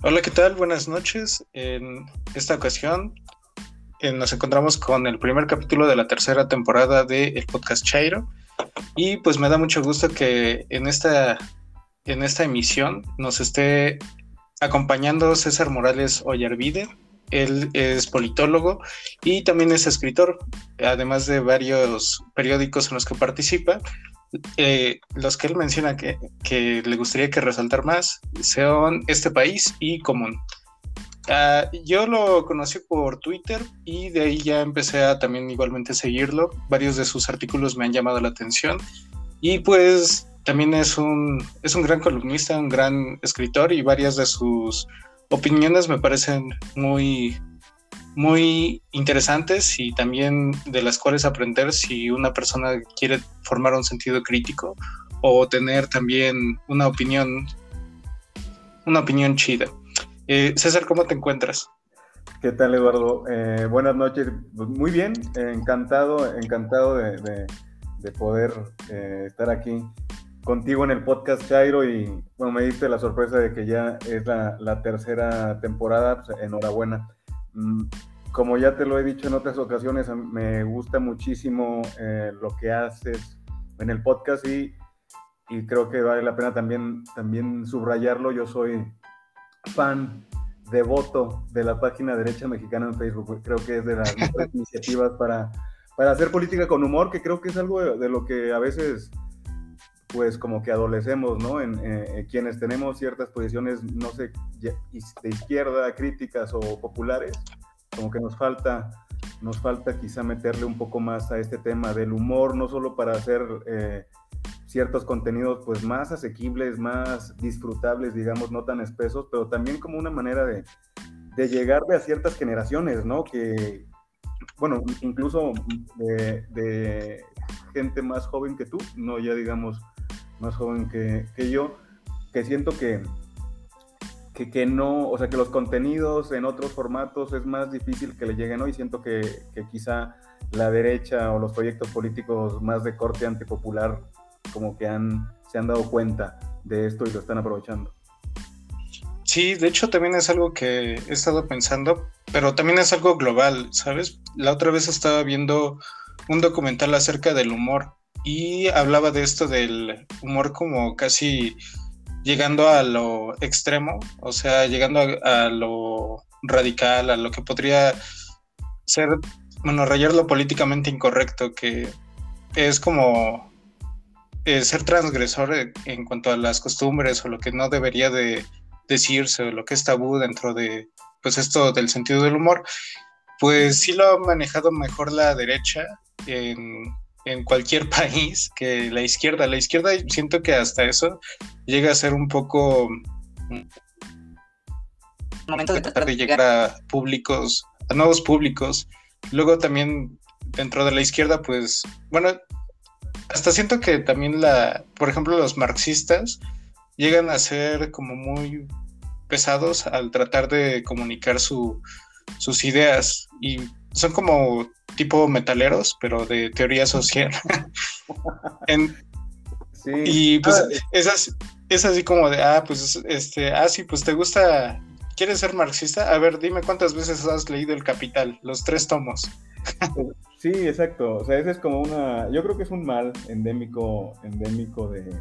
Hola, ¿qué tal? Buenas noches. En esta ocasión eh, nos encontramos con el primer capítulo de la tercera temporada del podcast Chairo. Y pues me da mucho gusto que en esta, en esta emisión nos esté acompañando César Morales Ollarvide. Él es politólogo y también es escritor, además de varios periódicos en los que participa. Eh, los que él menciona que, le gustaría que resaltar más son Este País y Común. Ah, yo lo conocí por Twitter y de ahí ya empecé a también igualmente seguirlo. Varios de sus artículos me han llamado la atención y pues también es un, es un gran columnista, un gran escritor y varias de sus opiniones me parecen muy, muy interesantes y también de las cuales aprender si una persona quiere formar un sentido crítico o tener también una opinión, una opinión chida. Eh, César, ¿cómo te encuentras? ¿Qué tal, Eduardo? Eh, buenas noches. Muy bien, encantado, encantado de, poder eh, estar aquí contigo en el podcast Chairo y bueno, me diste la sorpresa de que ya es la, tercera temporada, pues, enhorabuena. Mm, como ya te lo he dicho en otras ocasiones, me gusta muchísimo eh, lo que haces en el podcast y, y, creo que vale la pena también, también subrayarlo. Yo soy fan devoto de la página Derecha Mexicana en Facebook. Creo que es de las mejores iniciativas para, para hacer política con humor, que creo que es algo de, lo que a veces pues como que adolecemos, ¿no? En eh, quienes tenemos ciertas posiciones, no sé, de izquierda, críticas o populares, como que nos falta, nos falta quizá meterle un poco más a este tema del humor, no solo para hacer eh, ciertos contenidos pues más asequibles, más disfrutables, digamos, no tan espesos, pero también como una manera de, de llegarle a ciertas generaciones, ¿no? Que, bueno, incluso de, de, gente más joven que tú, no ya digamos más joven que, que yo, que siento que, que, no, o sea, que los contenidos en otros formatos es más difícil que le lleguen hoy. Siento que, que quizá la derecha o los proyectos políticos más de corte antipopular como que han, se han dado cuenta de esto y lo están aprovechando. Sí, de hecho también es algo que he estado pensando, pero también es algo global, ¿sabes? La otra vez estaba viendo un documental acerca del humor y hablaba de esto del humor como casi llegando a lo extremo, o sea, llegando a, lo radical, a lo que podría ser, bueno, rayar lo políticamente incorrecto, que es como eh, ser transgresor en cuanto a las costumbres o lo que no debería de decirse o lo que es tabú dentro de, pues esto del sentido del humor, pues sí lo ha manejado mejor la derecha en en cualquier país que la izquierda. La izquierda siento que hasta eso llega a ser un poco momento de tratar de llegar a públicos, a nuevos públicos. Luego también dentro de la izquierda, pues, bueno, hasta siento que también la, por ejemplo, los marxistas llegan a ser como muy pesados al tratar de comunicar su, sus ideas y son como tipo metaleros, pero de teoría social. sí. Y pues ah, es, es, así como de, ah, pues, este, ah, sí, pues te gusta, ¿quieres ser marxista? A ver, dime cuántas veces has leído El Capital, los tres tomos. sí, exacto. O sea, ese es como una, yo creo que es un mal endémico, endémico de,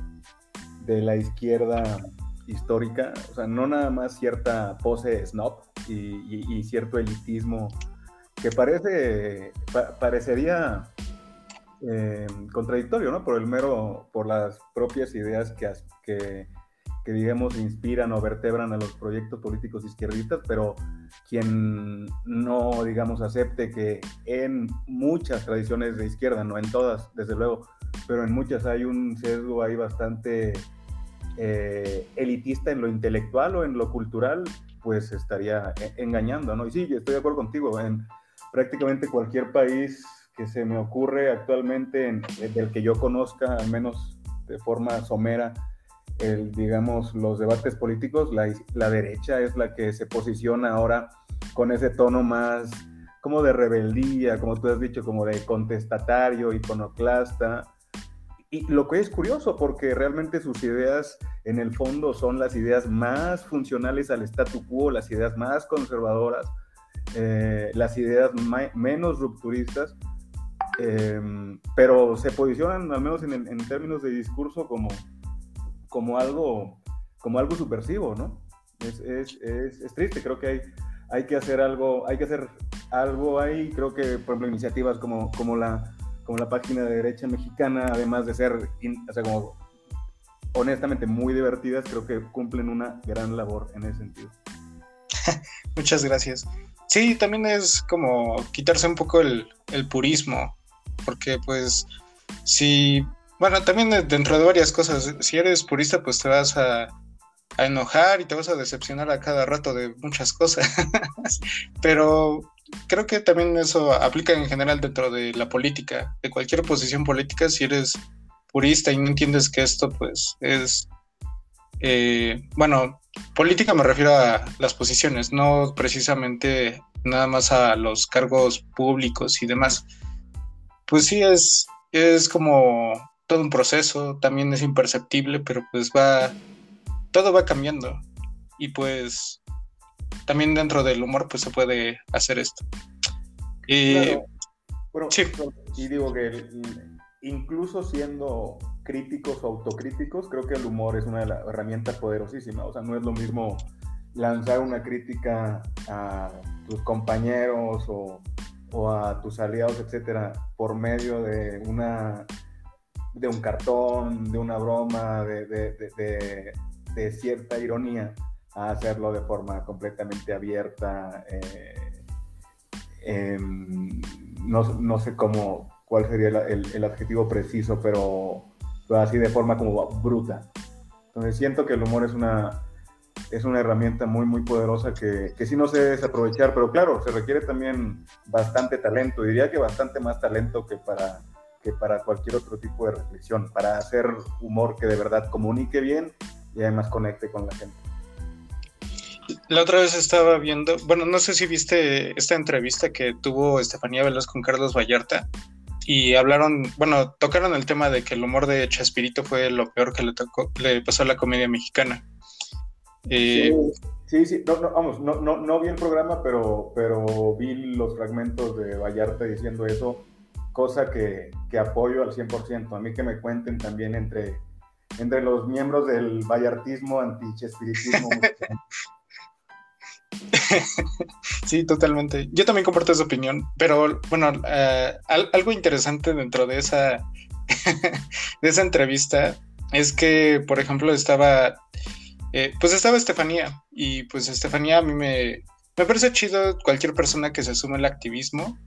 de la izquierda histórica, o sea, no nada más cierta pose snob y cierto elitismo que parece, parecería eh, contradictorio, ¿no? Por el mero, por las propias ideas que, que, digamos, inspiran o vertebran a los proyectos políticos izquierdistas, pero quien no, digamos, acepte que en muchas tradiciones de izquierda, no en todas, desde luego, pero en muchas hay un sesgo ahí bastante eh, elitista en lo intelectual o en lo cultural, pues estaría engañando, ¿no? Y sí, estoy de acuerdo contigo, en prácticamente cualquier país que se me ocurre actualmente, en, del que yo conozca, al menos de forma somera, digamos, los debates políticos, la, la, derecha es la que se posiciona ahora con ese tono más como de rebeldía, como tú has dicho, como de contestatario, iconoclasta, y lo que es curioso, porque realmente sus ideas en el fondo son las ideas más funcionales al statu quo, las ideas más conservadoras, eh, las ideas menos rupturistas, em, pero se posicionan, al menos en, términos de discurso, como, como, algo, como algo subversivo, ¿no? Es, es, es, triste, creo que hay, hay que hacer algo, hay que hacer algo ahí, creo que, por ejemplo, iniciativas como, como la como la página de derecha mexicana, además de ser, o sea, como honestamente muy divertidas, creo que cumplen una gran labor en ese sentido. Muchas gracias. Sí, también es como quitarse un poco el, purismo, porque pues si, bueno, también dentro de varias cosas, si eres purista, pues te vas a, enojar y te vas a decepcionar a cada rato de muchas cosas, pero creo que también eso aplica en general dentro de la política, de cualquier posición política, si eres purista y no entiendes que esto pues es, eh, bueno, política me refiero a las posiciones, no precisamente nada más a los cargos públicos y demás. Pues sí, es, es como todo un proceso, también es imperceptible, pero pues va, todo va cambiando. Y pues también dentro del humor pues se puede hacer esto. Y, bueno, y digo que incluso siendo críticos o autocríticos, creo que el humor es una herramientas poderosísimas. O sea, no es lo mismo lanzar una crítica a tus compañeros o, a tus aliados, etcétera, por medio de una de un cartón, de una broma, de cierta ironía, a hacerlo de forma completamente abierta. Eh, em, no, sé cómo, cuál sería el, adjetivo preciso, pero, así de forma como bruta. Entonces siento que el humor es una, es una herramienta muy, muy poderosa que, que sí no se debe desaprovechar, pero claro, se requiere también bastante talento, diría que bastante más talento que para, que para cualquier otro tipo de reflexión, para hacer humor que de verdad comunique bien y además conecte con la gente. La otra vez estaba viendo, bueno, no sé si viste esta entrevista que tuvo Estefanía Veloz con Carlos Vallarta y hablaron, bueno, tocaron el tema de que el humor de Chaspirito fue lo peor que le, tocó, le pasó a la comedia mexicana. Eh, sí, sí, no, no, vamos, no, no, no, vi el programa, pero, pero vi los fragmentos de Vallarta diciendo eso, cosa que, que apoyo al 100%. A mí que me cuenten también entre, entre los miembros del vallartismo anti-chespiritismo. sí, totalmente. Yo también comparto esa opinión, pero bueno, eh, algo interesante dentro de esa, de esa entrevista es que, por ejemplo, estaba, eh, pues estaba Estefanía y pues Estefanía a mí me, me parece chido cualquier persona que se sume al activismo,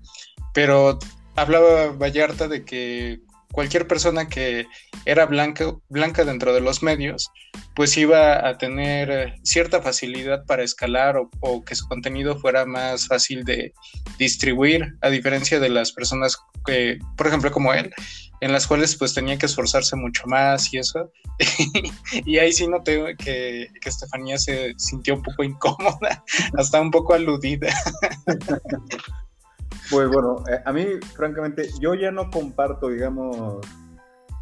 pero hablaba Vallarta de que cualquier persona que era blanca, blanca dentro de los medios, pues iba a tener eh, cierta facilidad para escalar o, que su contenido fuera más fácil de distribuir, a diferencia de las personas que, por ejemplo, como él, en las cuales pues tenía que esforzarse mucho más y eso. y ahí sí noté que, que Estefanía se sintió un poco incómoda, hasta un poco aludida. Pues bueno, eh, a mí, francamente, yo ya no comparto, digamos,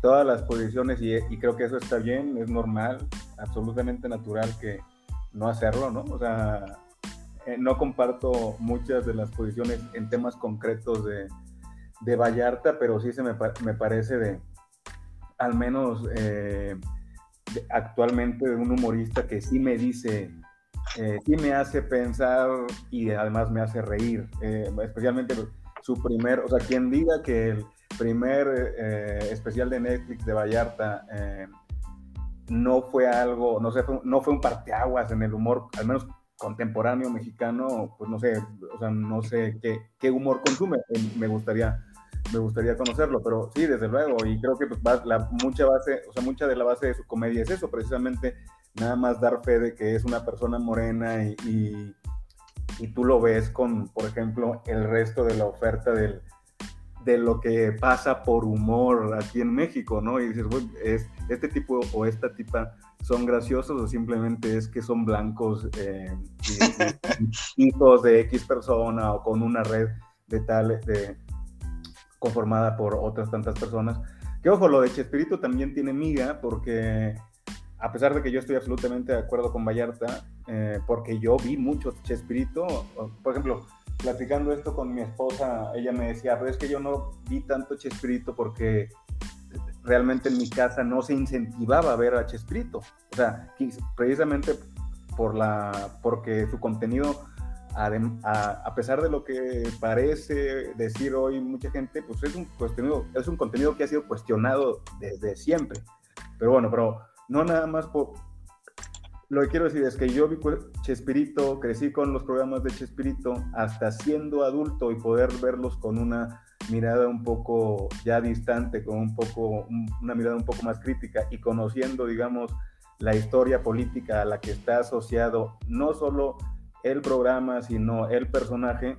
todas las posiciones y, creo que eso está bien, es normal, absolutamente natural que no hacerlo, ¿no? O sea, eh, no comparto muchas de las posiciones en temas concretos de, de Vallarta, pero sí se me, me parece de, al menos eh, actualmente, de un humorista que sí me dice eh, sí me hace pensar y además me hace reír, eh, especialmente su primer, o sea, quien diga que el primer eh, especial de Netflix de Vallarta no fue algo, no sé, no fue un parteaguas en el humor, al menos contemporáneo mexicano, pues no sé, o sea, no sé qué, humor consume, me gustaría me gustaría conocerlo, pero sí, desde luego, y creo que pues, mucha base, o sea, mucha de la base de su comedia es eso, precisamente nada más dar fe de que es una persona morena y, y, tú lo ves con, por ejemplo, el resto de la oferta del, de lo que pasa por humor aquí en México, ¿no? Y dices, es, este tipo o esta tipa son graciosos o simplemente es que son blancos, eh, hijos de X persona o con una red de tal, conformada por otras tantas personas. Que ojo, lo de Chespirito también tiene miga, porque a pesar de que yo estoy absolutamente de acuerdo con Vallarta, eh, porque yo vi mucho Chespirito, por ejemplo, platicando esto con mi esposa, ella me decía, pero es que yo no vi tanto Chespirito porque realmente en mi casa no se incentivaba a ver a Chespirito. O sea, precisamente por la, porque su contenido, a, pesar de lo que parece decir hoy mucha gente, pues es un, contenido, es un contenido que ha sido cuestionado desde siempre. Pero bueno, pero no nada más por, lo que quiero decir es que yo vi Chespirito, crecí con los programas de Chespirito, hasta siendo adulto y poder verlos con una mirada un poco ya distante, con un poco, una mirada un poco más crítica y conociendo, digamos, la historia política a la que está asociado no solo el programa, sino el personaje,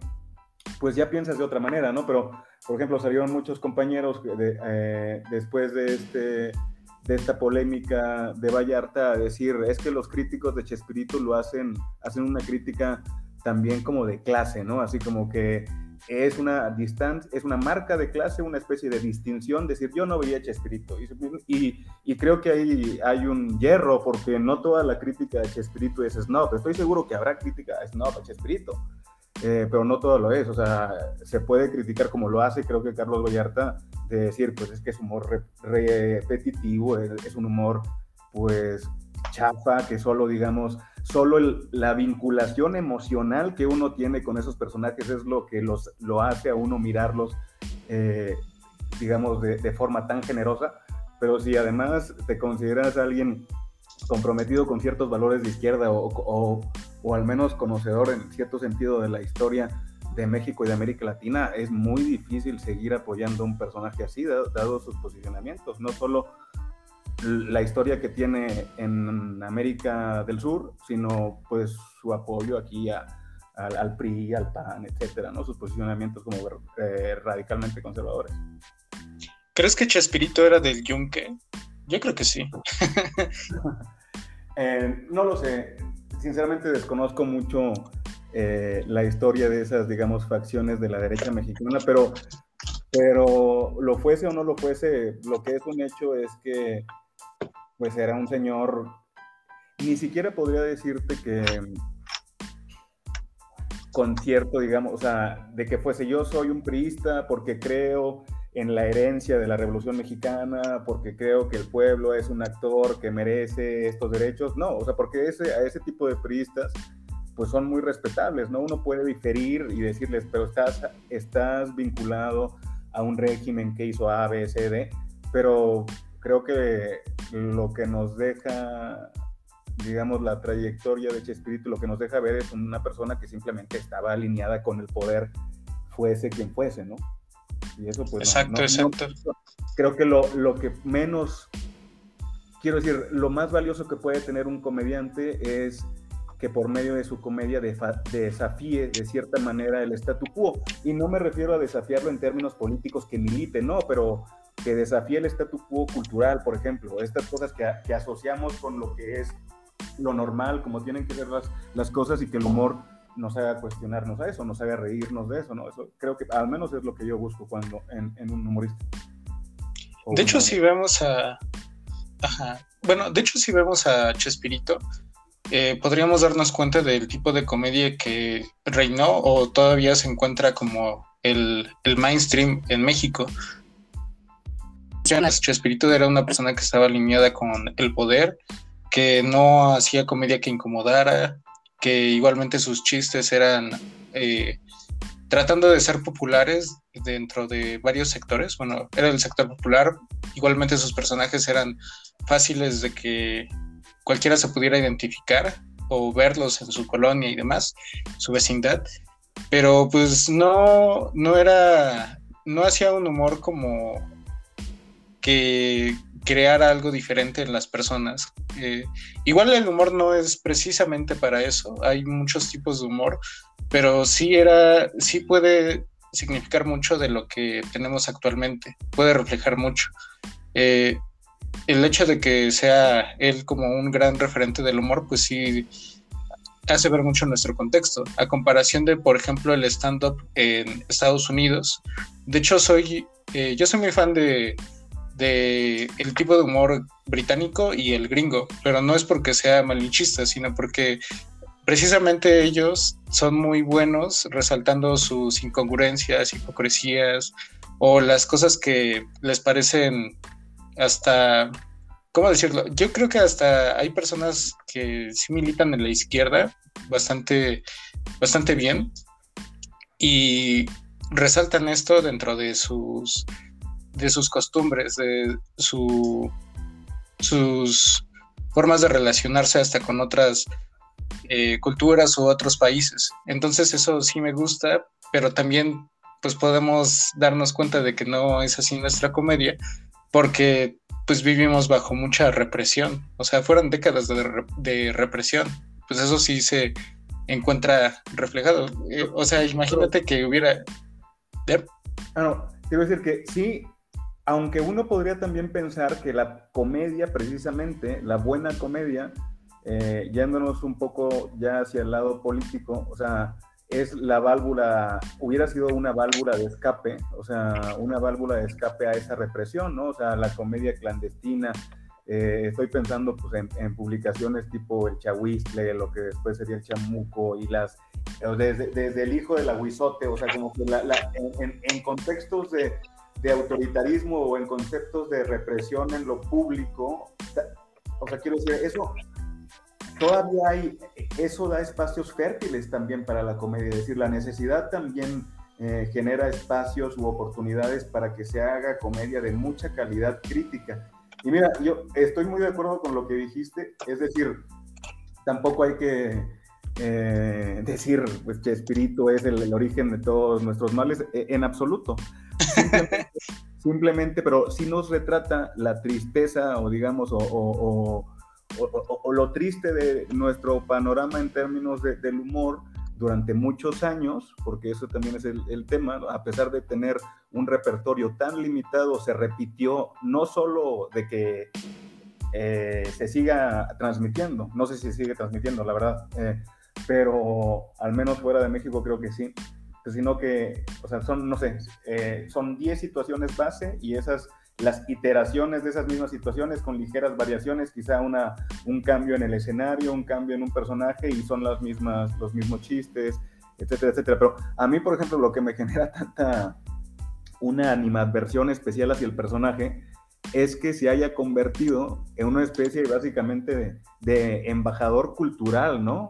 pues ya piensas de otra manera, ¿no? Pero, por ejemplo, salieron muchos compañeros eh, después de este de esta polémica de Vallarta a decir, es que los críticos de Chespirito lo hacen, hacen una crítica también como de clase, ¿no? Así como que es una distancia, es una marca de clase, una especie de distinción, decir, yo no veía Chespirito. Y, y, creo que ahí hay un hierro, porque no toda la crítica de Chespirito es snob. Estoy seguro que habrá crítica snob a Chespirito, eh, pero no todo lo es. O sea, se puede criticar como lo hace, creo que Carlos Vallarta, de decir, pues es que es humor repetitivo, es, un humor, pues, chafa, que solo, digamos, solo la vinculación emocional que uno tiene con esos personajes es lo que los, lo hace a uno mirarlos, eh, digamos, de, forma tan generosa. Pero si además te consideras alguien comprometido con ciertos valores de izquierda o, o al menos conocedor en cierto sentido de la historia de México y de América Latina, es muy difícil seguir apoyando a un personaje así, dado, sus posicionamientos, no solo la historia que tiene en América del Sur, sino pues su apoyo aquí al, PRI, al PAN, etcétera, ¿no? Sus posicionamientos como eh, radicalmente conservadores. ¿Crees que Chespirito era del Yunque? Yo creo que sí. Eh, no lo sé sinceramente desconozco mucho eh, la historia de esas, digamos, facciones de la derecha mexicana, pero, pero lo fuese o no lo fuese, lo que es un hecho es que pues era un señor, ni siquiera podría decirte que con cierto, digamos, o sea, de que fuese yo soy un priista porque creo en la herencia de la Revolución Mexicana, porque creo que el pueblo es un actor que merece estos derechos. No, o sea, porque ese, a ese tipo de periodistas pues son muy respetables, ¿no? Uno puede diferir y decirles, pero estás, estás vinculado a un régimen que hizo A, B, C, D, pero creo que lo que nos deja, digamos, la trayectoria de Chespirito, lo que nos deja ver es una persona que simplemente estaba alineada con el poder, fuese quien fuese, ¿no? Y eso pues... Exacto, exacto. creo que lo, lo que menos, quiero decir, lo más valioso que puede tener un comediante es que por medio de su comedia desafíe de cierta manera el statu quo. Y no me refiero a desafiarlo en términos políticos que milite, no, pero que desafíe el statu quo cultural, por ejemplo, estas cosas que, que asociamos con lo que es lo normal, como tienen que ser las, las cosas y que el humor nos haga cuestionarnos a eso, nos haga reírnos de eso, ¿no? Eso creo que al menos es lo que yo busco cuando en, un humorista. de hecho, si vemos a... Ajá. Bueno, de hecho, si vemos a Chespirito, eh, podríamos darnos cuenta del tipo de comedia que reinó o todavía se encuentra como el, el mainstream en México. Chespirito era una persona que estaba alineada con el poder, que no hacía comedia que incomodara, que igualmente sus chistes eran eh, tratando de ser populares dentro de varios sectores. Bueno, era el sector popular, igualmente sus personajes eran fáciles de que cualquiera se pudiera identificar o verlos en su colonia y demás, su vecindad, pero pues no, no era, no hacía un humor como que crear algo diferente en las personas. Eh, igual el humor no es precisamente para eso, hay muchos tipos de humor, pero sí era, sí puede significar mucho de lo que tenemos actualmente, puede reflejar mucho. Eh, el hecho de que sea él como un gran referente del humor, pues sí hace ver mucho nuestro contexto, a comparación de, por ejemplo, el stand-up en Estados Unidos. De hecho, soy, eh, yo soy muy fan de de el tipo de humor británico y el gringo, pero no es porque sea malinchista, sino porque precisamente ellos son muy buenos resaltando sus incongruencias, hipocresías o las cosas que les parecen hasta, ¿cómo decirlo? Yo creo que hasta hay personas que sí militan en la izquierda bastante, bastante bien y resaltan esto dentro de sus de sus costumbres, de su, sus formas de relacionarse hasta con otras eh, culturas u otros países. Entonces eso sí me gusta, pero también pues podemos darnos cuenta de que no es así nuestra comedia, porque pues vivimos bajo mucha represión, o sea, fueron décadas de, represión, pues eso sí se encuentra reflejado. Eh, o sea, imagínate que hubiera... Ah, no, quiero decir que sí, aunque uno podría también pensar que la comedia, precisamente, la buena comedia, eh, yéndonos un poco ya hacia el lado político, o sea, es la válvula, hubiera sido una válvula de escape, o sea, una válvula de escape a esa represión, ¿no? O sea, la comedia clandestina. Eh, estoy pensando pues, en, publicaciones tipo el chahuistle, lo que después sería el chamuco y las, desde, el hijo del aguizote, o sea, como que en contextos de, de autoritarismo o en conceptos de represión en lo público. O sea, quiero decir, eso todavía hay, eso da espacios fértiles también para la comedia, es decir, la necesidad también eh, genera espacios u oportunidades para que se haga comedia de mucha calidad crítica. Y mira, yo estoy muy de acuerdo con lo que dijiste, es decir, tampoco hay que eh, decir pues, que espíritu es el, el, origen de todos nuestros males, e, en absoluto. Simplemente, pero sí nos retrata la tristeza o digamos, o, lo triste de nuestro panorama en términos del humor durante muchos años, porque eso también es el, tema, a pesar de tener un repertorio tan limitado, se repitió no solo de que eh, se siga transmitiendo, no sé si sigue transmitiendo, la verdad, eh, pero al menos fuera de México creo que sí, sino que, o sea, son, no sé, eh, son 10 situaciones base y esas, las iteraciones de esas mismas situaciones con ligeras variaciones, quizá una, un cambio en el escenario, un cambio en un personaje y son las mismas, los mismos chistes, etcétera, etcétera. Pero a mí, por ejemplo, lo que me genera tanta una animadversión especial hacia el personaje es que se haya convertido en una especie básicamente de, de embajador cultural, ¿no?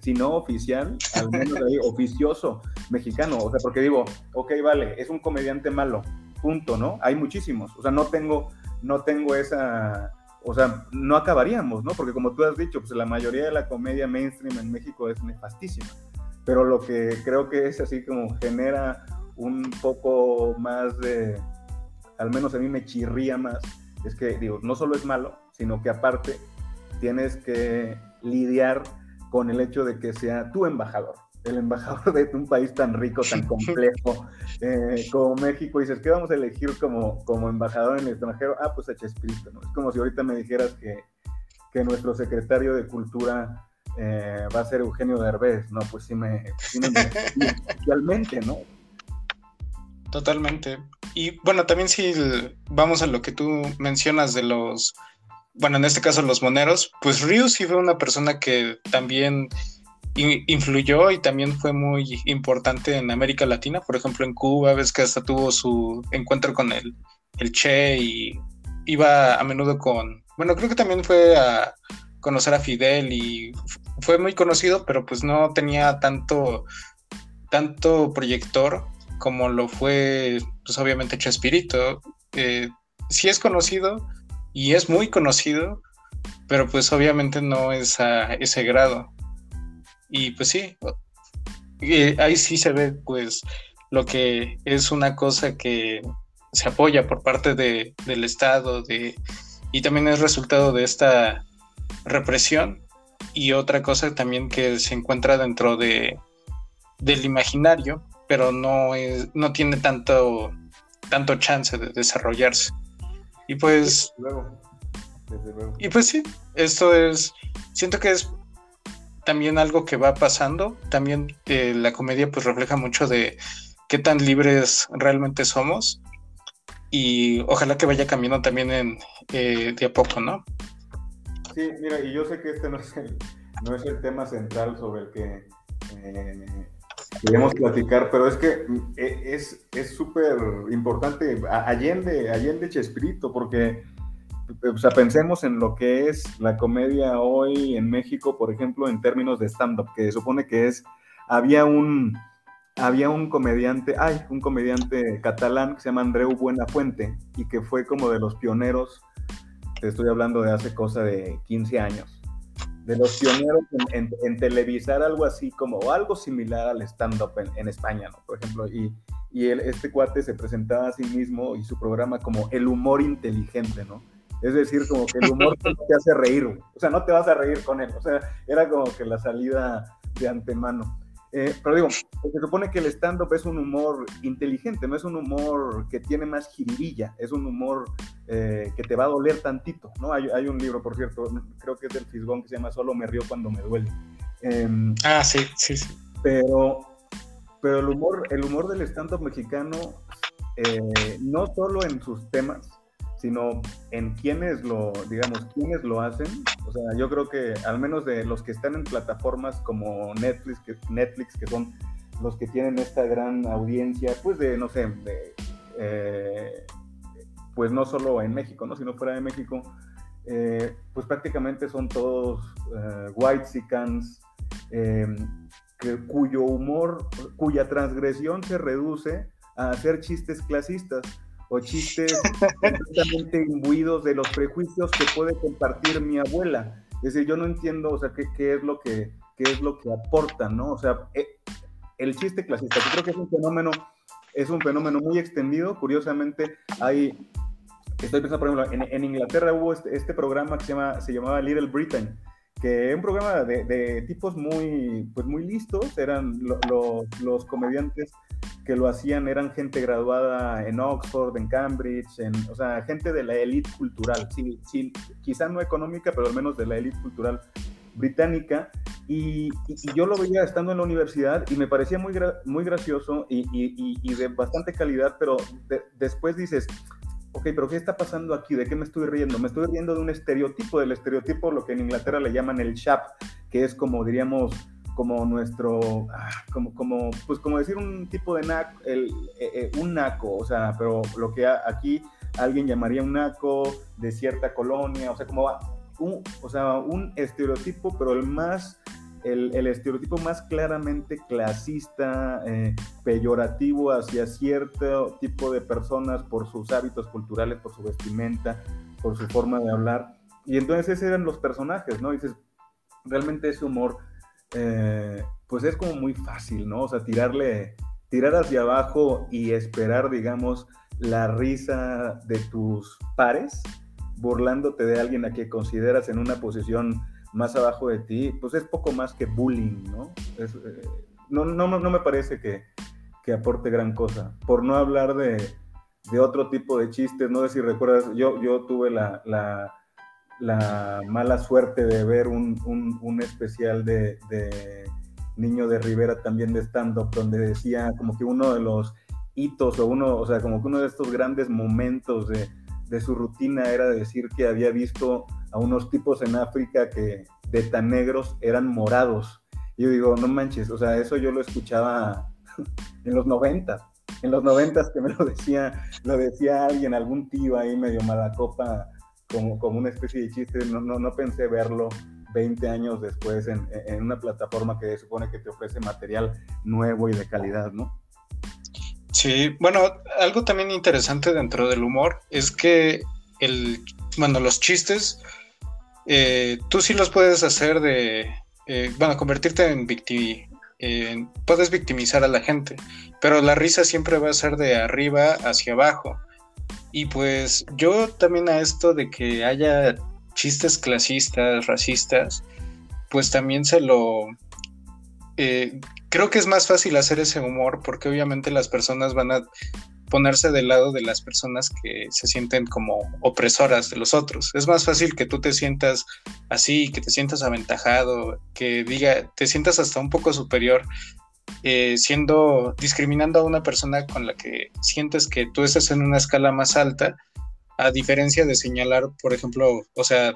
Si no oficial, al menos ahí, oficioso mexicano. O sea, porque digo, ok, vale, es un comediante malo, punto, ¿no? Hay muchísimos. O sea, no tengo, no tengo esa, o sea, no acabaríamos, ¿no? Porque como tú has dicho, pues la mayoría de la comedia mainstream en México es nefastísima. Pero lo que creo que es así como genera un poco más de, al menos a mí me chirría más, es que, digo, no solo es malo, sino que aparte tienes que lidiar con el hecho de que sea tu embajador, el embajador de un país tan rico, tan complejo eh, como México. Y dices, ¿qué vamos a elegir como, como embajador en el extranjero? Ah, pues a Chespirito, ¿no? Es como si ahorita me dijeras que, que nuestro secretario de Cultura eh, va a ser Eugenio Derbez, ¿no? Pues sí me... Sí realmente, ¿no? Totalmente. Y bueno, también si vamos a lo que tú mencionas de los bueno, en este caso los moneros, pues Ryu sí fue una persona que también influyó y también fue muy importante en América Latina, por ejemplo en Cuba, ves que hasta tuvo su encuentro con el, el Che y iba a menudo con, bueno, creo que también fue a conocer a Fidel y fue muy conocido, pero pues no tenía tanto, tanto proyector como lo fue, pues obviamente Chespirito. Eh, sí es conocido, y es muy conocido, pero pues obviamente no es a ese grado. Y pues sí, ahí sí se ve pues lo que es una cosa que se apoya por parte de, del Estado de, y también es resultado de esta represión y otra cosa también que se encuentra dentro de, del imaginario, pero no, es, no tiene tanto, tanto chance de desarrollarse. Y pues. Y pues sí, esto es. Siento que es también algo que va pasando. También eh, la comedia pues refleja mucho de qué tan libres realmente somos. y ojalá que vaya cambiando también en, eh, de a poco, ¿no? Sí, mira, y yo sé que este no es el, no es el tema central sobre el que eh, queremos platicar, pero es que eh, es súper importante Allende, Allende Chespirito, porque o sea, pensemos en lo que es la comedia hoy en México, por ejemplo, en términos de stand-up, que supone que es, había un, había un comediante, hay un comediante catalán que se llama Andreu Buenafuente y que fue como de los pioneros, te estoy hablando de hace cosa de 15 años, de los pioneros en, televisar algo así como algo similar al stand-up en, España, ¿no? Por ejemplo, y, y este cuate se presentaba a sí mismo y su programa como el humor inteligente, ¿no? Es decir, como que el humor te hace reír, o sea, no te vas a reír con él, o sea, era como que la salida de antemano. Eh, pero digo, se supone que el stand-up es un humor inteligente, no es un humor que tiene más jiribilla, es un humor eh, que te va a doler tantito, ¿no? Hay, hay, un libro, por cierto, creo que es del Fisgón, que se llama Solo me río cuando me duele. Em, ah, sí, sí, sí. Pero, pero el humor, el humor del stand-up mexicano, eh, no solo en sus temas, sino en quienes lo, digamos, quienes lo hacen. O sea, yo creo que al menos de los que están en plataformas como Netflix, que, Netflix, que son los que tienen esta gran audiencia, pues de, no sé, de, eh, pues no solo en México, ¿no? sino fuera de México, eh, pues prácticamente son todos uh, white sicans, em, cuyo humor, cuya transgresión se reduce a hacer chistes clasistas o chistes completamente imbuidos de los prejuicios que puede compartir mi abuela. Es decir, yo no entiendo, o sea, qué, qué es lo que qué es lo que aportan, ¿no? O sea, eh, el chiste clasista, yo creo que es un fenómeno, es un fenómeno muy extendido. Curiosamente, hay, estoy pensando, por ejemplo, en, en Inglaterra hubo este, este, programa que se, llama, se llamaba Little Britain, que es un programa de, de tipos muy, pues muy listos, eran los comediantes que lo hacían eran gente graduada en Oxford, en Cambridge, en, o sea, gente de la élite cultural, sí, sí, quizá no económica, pero al menos de la élite cultural británica. Y, yo lo veía estando en la universidad y me parecía muy, muy gracioso y, y, de bastante calidad, pero después dices, ok, pero ¿qué está pasando aquí? ¿De qué me estoy riendo? Me estoy riendo de un estereotipo, del estereotipo, lo que en Inglaterra le llaman el chap, que es como diríamos como nuestro, ah, como, como, pues como decir un tipo de naco, eh, eh, un naco, o sea, pero lo que aquí alguien llamaría un naco de cierta colonia, o sea, como un, o sea, un estereotipo, pero el más, el, estereotipo más claramente clasista, eh, peyorativo hacia cierto tipo de personas por sus hábitos culturales, por su vestimenta, por su forma de hablar. Y entonces esos eran los personajes, ¿no? dices, realmente ese humor eh, pues es como muy fácil, ¿no? O sea, tirarle, tirar hacia abajo y esperar, digamos, la risa de tus pares, burlándote de alguien a que consideras en una posición más abajo de ti, pues es poco más que bullying, ¿no? Eh, no, no, no, me parece que, que, aporte gran cosa. Por no hablar de, de, otro tipo de chistes, no sé si recuerdas, yo, yo tuve la, la la mala suerte de ver un, un, especial de, Niño de Rivera también de stand-up, donde decía como que uno de los hitos o uno, o sea, como que uno de estos grandes momentos de, de su rutina era decir que había visto a unos tipos en África que de tan negros eran morados. Y yo digo, no manches, o sea, eso yo lo escuchaba en los 90, en los 90 que me lo decía, lo decía alguien, algún tío ahí medio malacopa como, como una especie de chiste, no, no, no pensé verlo 20 años después en, en, una plataforma que supone que te ofrece material nuevo y de calidad, ¿no? Sí, bueno, algo también interesante dentro del humor es que el, bueno, los chistes, eh, tú sí los puedes hacer de, eh, bueno, convertirte en victim, puedes victimizar a la gente, pero la risa siempre va a ser de arriba hacia abajo. Y pues yo también a esto de que haya chistes clasistas, racistas, pues también se lo... Eh, creo que es más fácil hacer ese humor porque obviamente las personas van a ponerse del lado de las personas que se sienten como opresoras de los otros. Es más fácil que tú te sientas así, que te sientas aventajado, que diga, te sientas hasta un poco superior eh, siendo, discriminando a una persona con la que sientes que tú estás en una escala más alta, a diferencia de señalar, por ejemplo, o sea,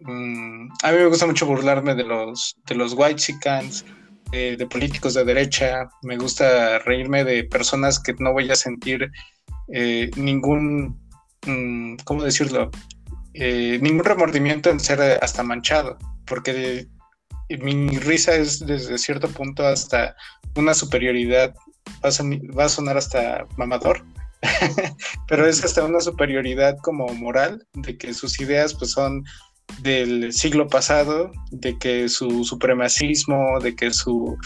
mm, a mí me gusta mucho burlarme de los, de los white chickens, de políticos de derecha, me gusta reírme de personas que no voy a sentir eh, ningún, mm, ¿cómo decirlo? Eh, ningún remordimiento en ser hasta manchado, porque mi risa es desde cierto punto hasta una superioridad, va a, sonar hasta mamador, pero es hasta una superioridad como moral, de que sus ideas pues son del siglo pasado, de que su supremacismo, de que su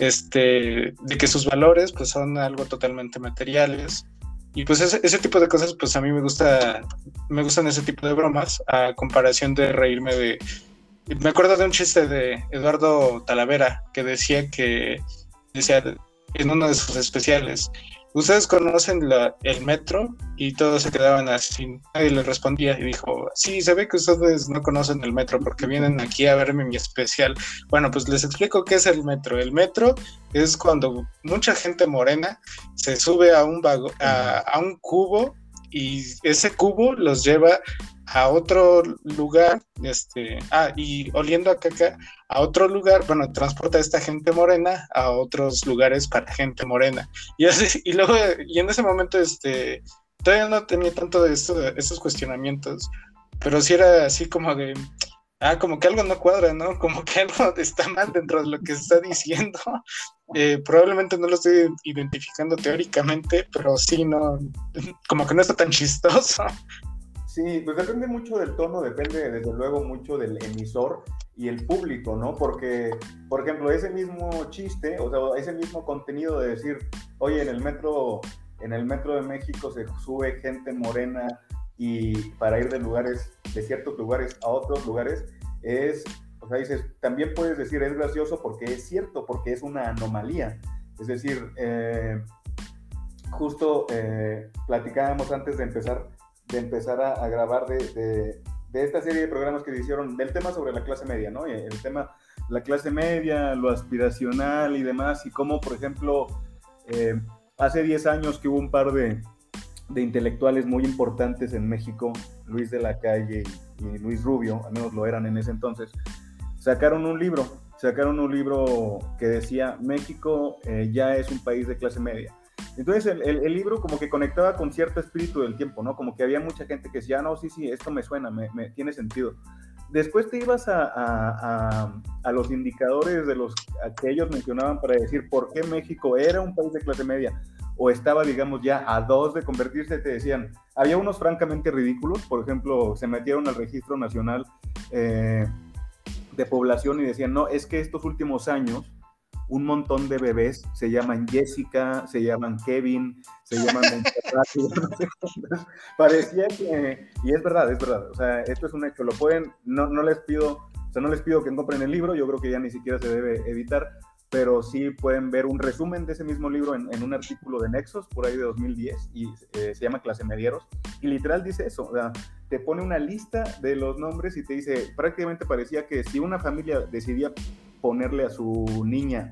este, de que sus valores pues son algo totalmente materiales. Y pues ese, tipo de cosas, pues a mí me gusta, me gustan ese tipo de bromas, a comparación de reírme de... Me acuerdo de un chiste de Eduardo Talavera que decía que, decía en uno de sus especiales, ¿ustedes conocen el metro? Y todos se quedaban así, nadie le respondía y dijo, sí, se ve que ustedes no conocen el metro porque vienen aquí a verme mi especial. Bueno, pues les explico qué es el metro. El metro es cuando mucha gente morena se sube a un, vago, a un cubo y ese cubo los lleva a otro lugar, este, ah, y oliendo a caca, a otro lugar, bueno, transporta a esta gente morena a otros lugares para gente morena. Y así, y luego, y en ese momento, este, todavía no tenía tanto de esto, estos cuestionamientos, pero sí era así como de, ah, como que algo no cuadra, ¿no? Como que algo está mal dentro de lo que se está diciendo. Eh, probablemente no lo estoy identificando teóricamente, pero sí, no, como que no está tan chistoso. Sí, pues depende mucho del tono, depende desde luego mucho del emisor y el público, ¿no? Porque, por ejemplo, ese mismo chiste, o sea, ese mismo contenido de decir, oye, en el metro, en el metro de México se sube gente morena y para ir de lugares, de ciertos lugares a otros lugares, es, o sea, dices, también puedes decir, es gracioso porque es cierto, porque es una anomalía. Es decir, eh, justo eh, platicábamos antes de empezar de empezar a, grabar de, esta serie de programas que hicieron del tema sobre la clase media, ¿no? El tema, la clase media, lo aspiracional y demás, y cómo, por ejemplo, eh, hace 10 años que hubo un par de, intelectuales muy importantes en México, Luis de la Calle y, Luis Rubio, al menos lo eran en ese entonces, sacaron un libro, sacaron un libro que decía, México eh, ya es un país de clase media. Entonces el, libro como que conectaba con cierto espíritu del tiempo, ¿no? Como que había mucha gente que decía, ah, no, sí, sí, esto me suena, me, tiene sentido. Después te ibas a, los indicadores de los que ellos mencionaban para decir por qué México era un país de clase media o estaba, digamos, ya a dos de convertirse, te decían, había unos francamente ridículos, por ejemplo, se metieron al registro nacional eh, de población y decían, no, es que estos últimos años un montón de bebés se llaman Jessica, se llaman Kevin, se llaman parecía que, y es verdad, es verdad, o sea, esto es un hecho, lo pueden, no, no les pido, o sea, no les pido que compren el libro, yo creo que ya ni siquiera se debe editar, pero sí pueden ver un resumen de ese mismo libro en, un artículo de Nexos, por ahí de 2010, y eh, se llama Clase Medieros, y literal dice eso, o sea, te pone una lista de los nombres y te dice, prácticamente parecía que si una familia decidía ponerle a su niña,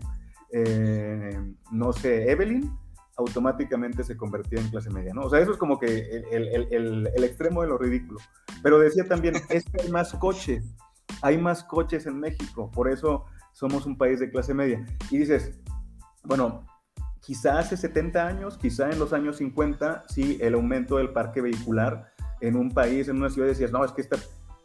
eh, no sé, Evelyn, automáticamente se convertía en clase media, ¿no? O sea, eso es como que el, extremo de lo ridículo. Pero decía también, es que hay más coches, hay más coches en México, por eso somos un país de clase media. Y dices, bueno, quizá hace 70 años, quizá en los años 50, sí, el aumento del parque vehicular en un país, en una ciudad, decías, no, es que esta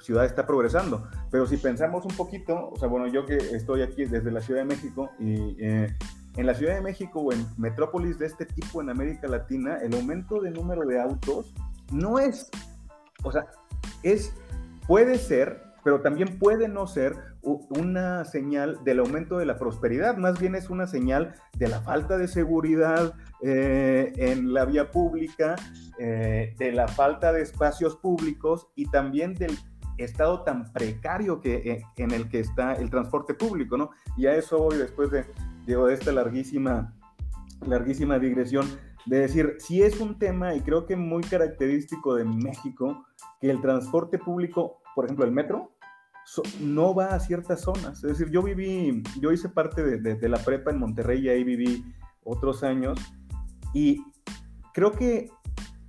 ciudad está progresando. Pero si pensamos un poquito, o sea, bueno, yo que estoy aquí desde la Ciudad de México y eh, en la Ciudad de México o en metrópolis de este tipo en América Latina, el aumento de número de autos no es, o sea, es, puede ser, pero también puede no ser una señal del aumento de la prosperidad, más bien es una señal de la falta de seguridad eh, en la vía pública, eh, de la falta de espacios públicos y también del estado tan precario que, eh, en el que está el transporte público, ¿no? Y a eso voy después de, de esta larguísima, larguísima digresión, de decir, si es un tema, y creo que muy característico de México, que el transporte público, por ejemplo, el metro, no va a ciertas zonas. Es decir, yo viví, yo hice parte de, la prepa en Monterrey y ahí viví otros años y creo que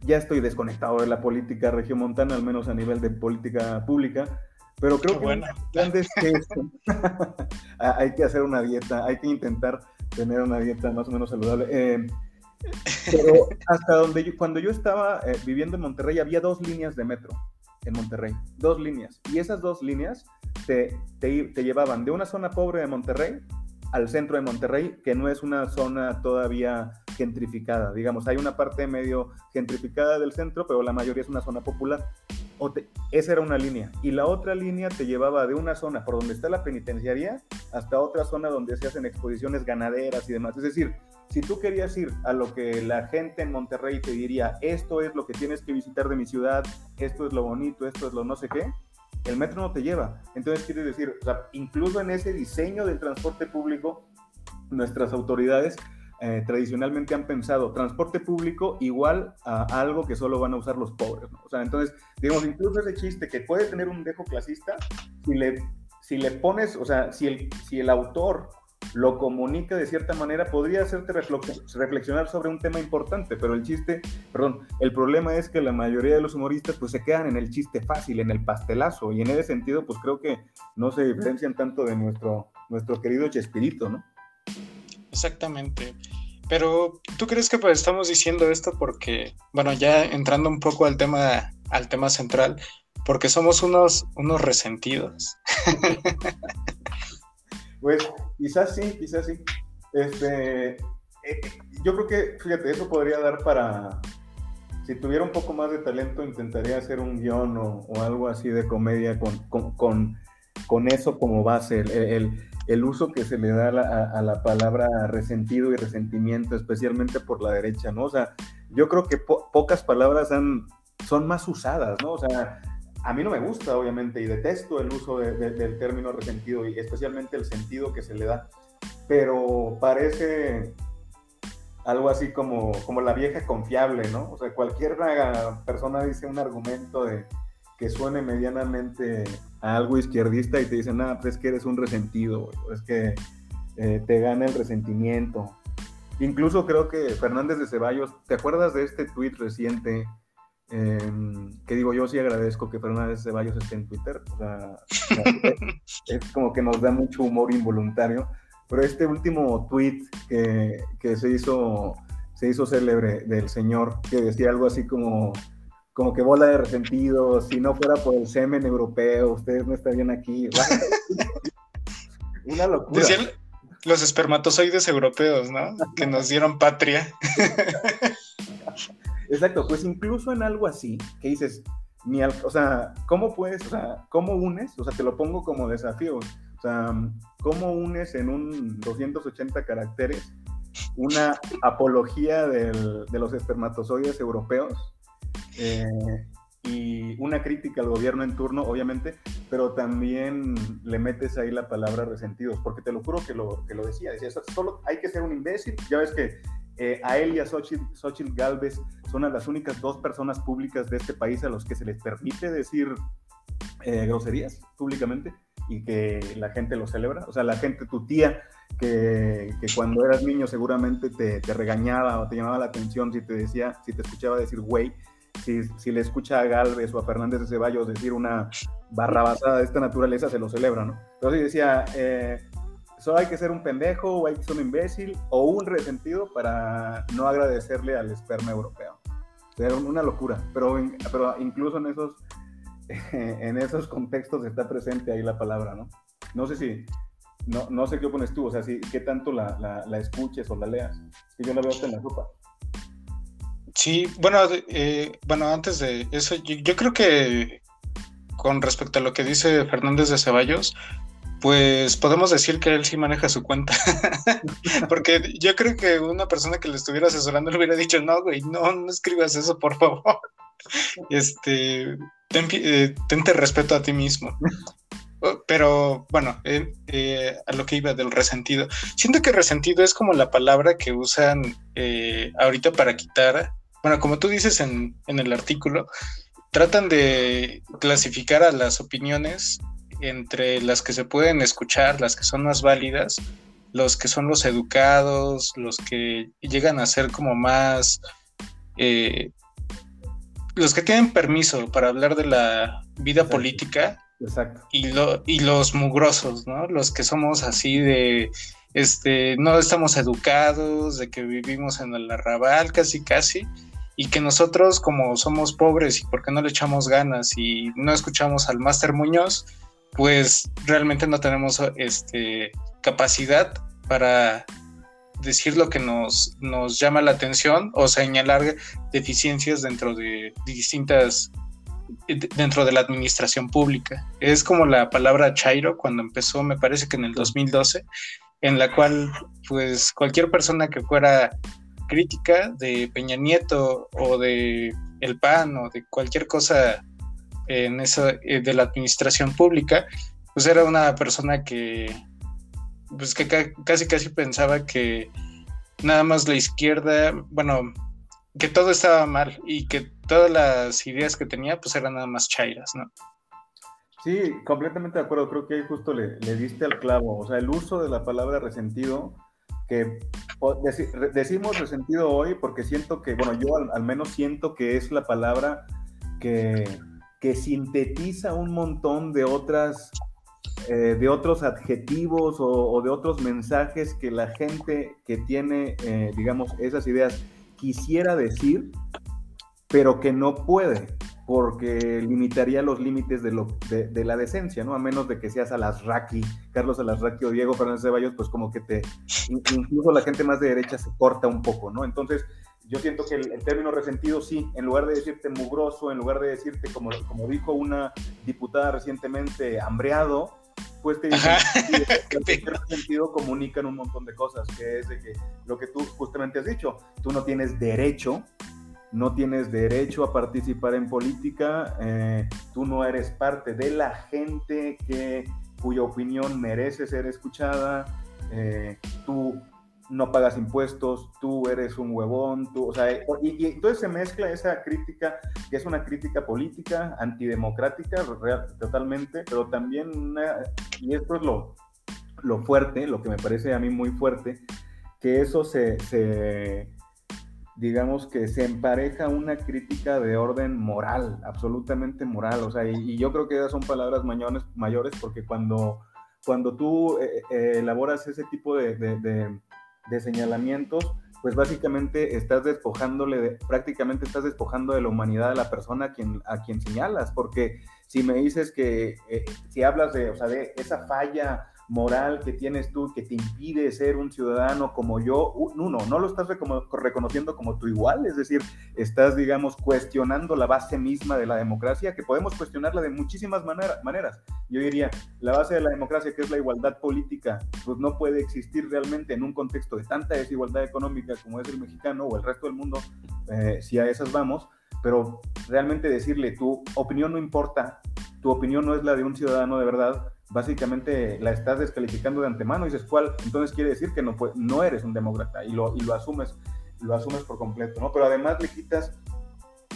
ya estoy desconectado de la política regiomontana, al menos a nivel de política pública, pero creo que grandes que hay que hacer una dieta, hay que intentar tener una dieta más o menos saludable. Eh, pero hasta donde yo, cuando yo estaba eh, viviendo en Monterrey había dos líneas de metro en Monterrey, dos líneas. Y esas dos líneas te, te, llevaban de una zona pobre de Monterrey al centro de Monterrey, que no es una zona todavía gentrificada. Digamos, hay una parte medio gentrificada del centro, pero la mayoría es una zona popular. O esa era una línea. Y la otra línea te llevaba de una zona por donde está la penitenciaría hasta otra zona donde se hacen exposiciones ganaderas y demás. Es decir, si tú querías ir a lo que la gente en Monterrey te diría, esto es lo que tienes que visitar de mi ciudad, esto es lo bonito, esto es lo no sé qué, el metro no te lleva. Entonces quiere decir, incluso en ese diseño del transporte público, nuestras autoridades eh, tradicionalmente han pensado transporte público igual a algo que solo van a usar los pobres. O sea, entonces, digamos, incluso ese chiste que puede tener un dejo clasista, si le, si le pones, o sea, si el, si el autor lo comunica de cierta manera, podría hacerte reflexionar sobre un tema importante, pero el chiste, perdón, el problema es que la mayoría de los humoristas pues se quedan en el chiste fácil, en el pastelazo, y en ese sentido pues creo que no se diferencian tanto de nuestro, nuestro querido Chespirito, ¿no? Exactamente. Pero ¿tú crees que pues estamos diciendo esto porque, bueno, ya entrando un poco al tema, al tema central, porque somos unos, unos resentidos? Pues quizás sí, quizás sí. Este, eh, yo creo que, fíjate, eso podría dar para, si tuviera un poco más de talento, intentaría hacer un guion o, algo así de comedia con, con, con, eso como base, el, uso que se le da a la, palabra resentido y resentimiento, especialmente por la derecha, ¿no? O sea, yo creo que pocas palabras han, son más usadas, ¿no? O sea, a mí no me gusta, obviamente, y detesto el uso del término resentido y especialmente el sentido que se le da, pero parece algo así como, como la vieja confiable, ¿no? O sea, cualquier persona dice un argumento que suene medianamente a algo izquierdista y te dicen, ah, pues es que eres un resentido, es que eh, te gana el resentimiento. Incluso creo que Fernández de Ceballos, ¿te acuerdas de este tuit reciente Em, que digo, yo sí agradezco que Fernández Ceballos esté en Twitter. O sea, es como que nos da mucho humor involuntario. Pero este último tweet que, que, se, hizo, se hizo célebre del señor, que decía algo así como, como que bola de resentido, si no fuera por el semen europeo, ustedes no estarían aquí. Una locura. Decían los espermatozoides europeos, ¿no? Que nos dieron patria. Exacto, pues incluso en algo así, que dices, ni o sea, ¿cómo puedes, o sea, cómo unes? O sea, te lo pongo como desafío. O sea, ¿cómo unes en un 280 caracteres una apología del, de los espermatozoides europeos eh, y una crítica al gobierno en turno, obviamente, pero también le metes ahí la palabra resentidos, porque te lo juro que lo, que lo decía, decía, solo hay que ser un imbécil, ya ves que eh, a él y a Xochitl, Galvez son las únicas dos personas públicas de este país a los que se les permite decir eh, groserías públicamente y que la gente lo celebra. O sea, la gente, tu tía, que, cuando eras niño seguramente te, regañaba o te llamaba la atención si te decía, si te escuchaba decir güey, si, si, le escucha a Galvez o a Fernández de Ceballos decir una barrabasada de esta naturaleza, se lo celebra, ¿no? Entonces decía, eh, solo hay que ser un pendejo o hay que ser un imbécil o un resentido para no agradecerle al esperma europeo. Era una locura, pero, pero incluso en esos, en esos contextos está presente ahí la palabra, ¿no? No sé si, no, no sé qué opones tú, o sea, si, qué tanto la, la, escuches o la leas. Que yo la veo hasta en la sopa. Sí, bueno, eh, bueno, antes de eso, yo, creo que con respecto a lo que dice Fernández de Ceballos, pues podemos decir que él sí maneja su cuenta. Porque yo creo que una persona que le estuviera asesorando le hubiera dicho, no, güey, no, no escribas eso, por favor. Este, ten, eh, tente respeto a ti mismo. Oh, pero bueno, eh, eh, a lo que iba del resentido. Siento que resentido es como la palabra que usan ahorita para quitar, bueno, como tú dices en, en el artículo, tratan de clasificar a las opiniones entre las que se pueden escuchar, las que son más válidas, los que son los educados, los que llegan a ser como más... Eh, los que tienen permiso para hablar de la vida política Y, y los mugrosos, ¿no? Los que somos así de, este, no estamos educados, de que vivimos en el arrabal casi casi, y que nosotros como somos pobres y porque no le echamos ganas y no escuchamos al Máster Muñoz, pues realmente no tenemos este, capacidad para decir lo que nos, nos llama la atención o señalar deficiencias dentro de distintas dentro de la administración pública. Es como la palabra chairo cuando empezó, me parece que en el 2012, en la cual pues cualquier persona que fuera crítica de Peña Nieto o de el PAN o de cualquier cosa en eso eh, de la administración pública, pues era una persona que pues que casi casi pensaba que nada más la izquierda, bueno, que todo estaba mal y que todas las ideas que tenía pues eran nada más chairas, ¿no? Sí, completamente de acuerdo. Creo que ahí justo le, diste al clavo. O sea, el uso de la palabra resentido, que decimos resentido hoy porque siento que, bueno, yo al, menos siento que es la palabra que, que sintetiza un montón de otras eh, de otros adjetivos o, de otros mensajes que la gente que tiene, eh, digamos, esas ideas quisiera decir, pero que no puede, porque limitaría los límites de, lo, de, la decencia, ¿no? A menos de que seas Alasraqui, Carlos Alasraqui o Diego Fernández Ceballos, pues como que te, incluso la gente más de derecha se corta un poco, ¿no? Entonces, yo siento que el, término resentido, sí, en lugar de decirte mugroso, en lugar de decirte, como, como dijo una diputada recientemente, hambreado, pues te dicen que sentido comunican un montón de cosas, que es de que lo que tú justamente has dicho, tú no tienes derecho, no tienes derecho a participar en política, eh, tú no eres parte de la gente que, cuya opinión merece ser escuchada, eh, tú no pagas impuestos, tú eres un huevón, tú, o sea, y, entonces se mezcla esa crítica, que es una crítica política, antidemocrática, real, totalmente, pero también, y esto es lo, lo fuerte, lo que me parece a mí muy fuerte, que eso se, se digamos que se empareja una crítica de orden moral, absolutamente moral, o sea, y, yo creo que esas son palabras mayores, mayores porque cuando, cuando tú eh, eh, elaboras ese tipo de de señalamientos, pues básicamente estás despojándole, de, prácticamente estás despojando de la humanidad a la persona a quien, a quien señalas, porque si me dices que, eh, si hablas de, o sea, de esa falla moral que tienes tú que te impide ser un ciudadano como yo, uno, no lo estás reconociendo como tu igual, es decir, estás, digamos, cuestionando la base misma de la democracia, que podemos cuestionarla de muchísimas maneras. Yo diría, la base de la democracia, que es la igualdad política, pues no puede existir realmente en un contexto de tanta desigualdad económica como es el mexicano o el resto del mundo, eh, si a esas vamos, pero realmente decirle tu opinión no importa, tu opinión no es la de un ciudadano de verdad, básicamente la estás descalificando de antemano y dices, ¿cuál? Entonces quiere decir que no, no eres un demócrata y lo, y lo, asumes, lo asumes por completo, ¿no? Pero además le quitas,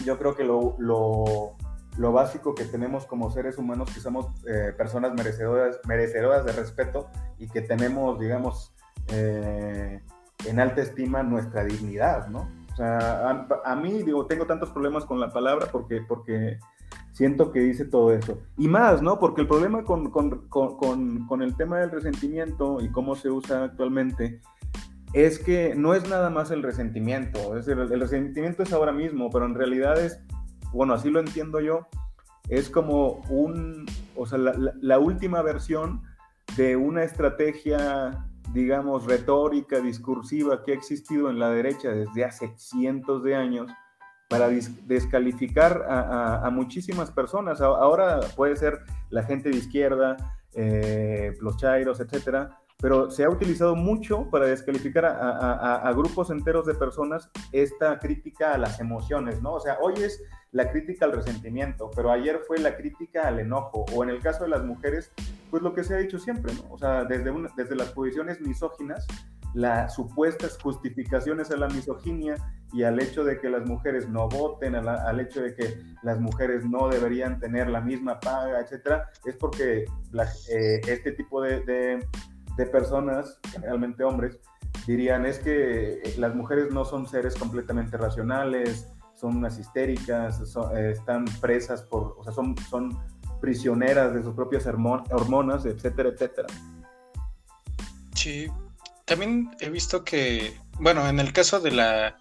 yo creo que lo, lo, lo básico que tenemos como seres humanos, que somos eh, personas merecedoras, merecedoras de respeto y que tenemos, digamos, eh, en alta estima nuestra dignidad, ¿no? O sea, a, a, mí, digo, tengo tantos problemas con la palabra porque, porque siento que dice todo eso. Y más, ¿no? Porque el problema con, con, con, con, el tema del resentimiento y cómo se usa actualmente es que no es nada más el resentimiento. Es el, resentimiento es ahora mismo, pero en realidad es, bueno, así lo entiendo yo, es como un, o sea, la, la última versión de una estrategia digamos, retórica, discursiva que ha existido en la derecha desde hace cientos de años, para descalificar a, muchísimas personas. Ahora puede ser la gente de izquierda, eh, los chairos, etcétera, pero se ha utilizado mucho para descalificar a, grupos enteros de personas esta crítica a las emociones, ¿no? O sea, hoy es la crítica al resentimiento, pero ayer fue la crítica al enojo, o en el caso de las mujeres, pues lo que se ha dicho siempre, ¿no? O sea, desde, desde las posiciones misóginas, las supuestas justificaciones a la misoginia y al hecho de que las mujeres no voten, al hecho de que las mujeres no deberían tener la misma paga, etcétera, es porque eh, este tipo de, de, personas, generalmente hombres, dirían es que las mujeres no son seres completamente racionales, son unas histéricas, eh, están presas por, o sea, son, son prisioneras de sus propias hormonas, etcétera, etcétera. Sí, también he visto que, bueno, en el caso de la,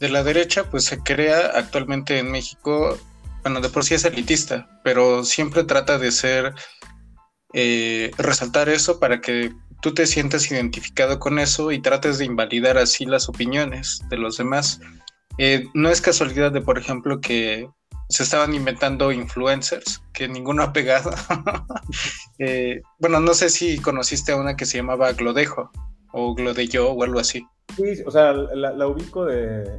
de la derecha, pues se crea actualmente en México, bueno, de por sí es elitista, pero siempre trata de ser, eh, resaltar eso para que tú te sientas identificado con eso y trates de invalidar así las opiniones de los demás. Eh, no es casualidad de, por ejemplo, que se estaban inventando influencers, que ninguno ha pegado. Eh, bueno, no sé si conociste a una que se llamaba Glodejo o Glodeyo o algo así. Sí, o sea, la, ubico de,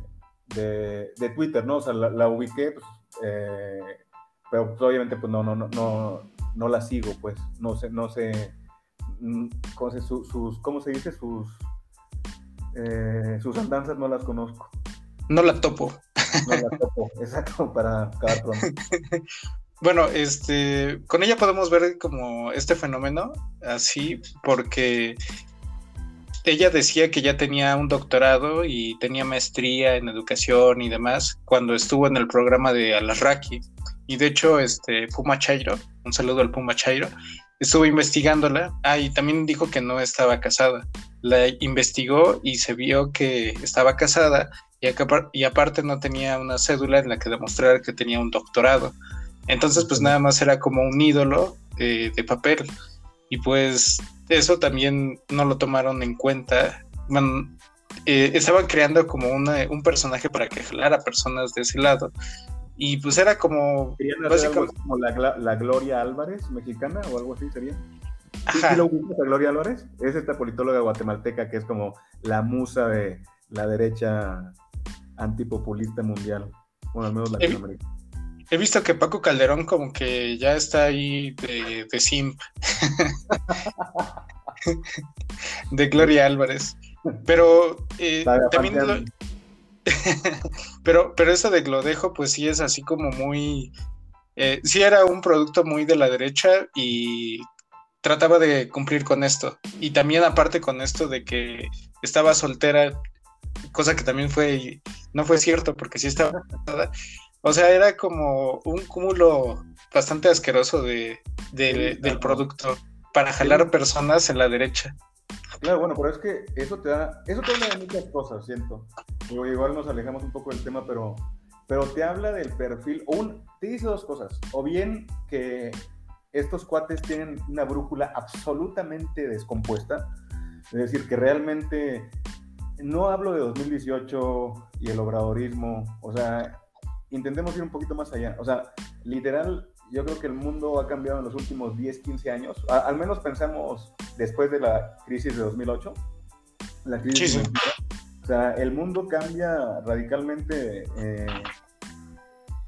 de, Twitter, ¿no? O sea, la, ubiqué, pues, eh, pero pues, obviamente pues no, no, no, no, no la sigo, pues, no sé, no sé, ¿cómo se, sus, ¿cómo se dice? Sus, eh, sus andanzas no las conozco. No la topo. No la topo, exacto, para acabar pronto. Bueno, este, con ella podemos ver como este fenómeno así, porque ella decía que ya tenía un doctorado y tenía maestría en educación y demás cuando estuvo en el programa de Alarraqui. Y de hecho, este Puma Chairo, un saludo al Puma Chairo, estuvo investigándola. Ah, y también dijo que no estaba casada. La investigó y se vio que estaba casada y, aparte no tenía una cédula en la que demostrara que tenía un doctorado. Entonces, pues nada más era como un ídolo de papel. Y pues eso también no lo tomaron en cuenta. Eh, estaban creando como un personaje para que jalara personas de ese lado. Y pues era como. Básicamente... como la, Gloria Álvarez mexicana o algo así sería? Ajá. lo a Gloria Álvarez? Es esta politóloga guatemalteca que es como la musa de la derecha antipopulista mundial. Bueno, al menos Latinoamérica. He, visto que Paco Calderón como que ya está ahí de, de simp. de Gloria Álvarez. Pero eh, también pero, pero eso de Glodejo, pues sí es así como muy. Eh, sí era un producto muy de la derecha y trataba de cumplir con esto. Y también aparte con esto de que estaba soltera cosa que también fue, no fue cierto porque sí estaba, o sea, era como un cúmulo bastante asqueroso de, del producto para jalar personas en la derecha. Claro, bueno, pero es que eso te da, eso te habla muchas cosas, siento. igual nos alejamos un poco del tema, pero, pero te habla del perfil, un, te dice dos cosas, o bien que estos cuates tienen una brújula absolutamente descompuesta, es decir, que realmente no hablo de 2018 y el obradorismo, o sea, intentemos ir un poquito más allá. O sea, literal, yo creo que el mundo ha cambiado en los últimos 10, 15 años. al menos pensamos después de la crisis de 2008. La crisis O sea, el mundo cambia radicalmente eh,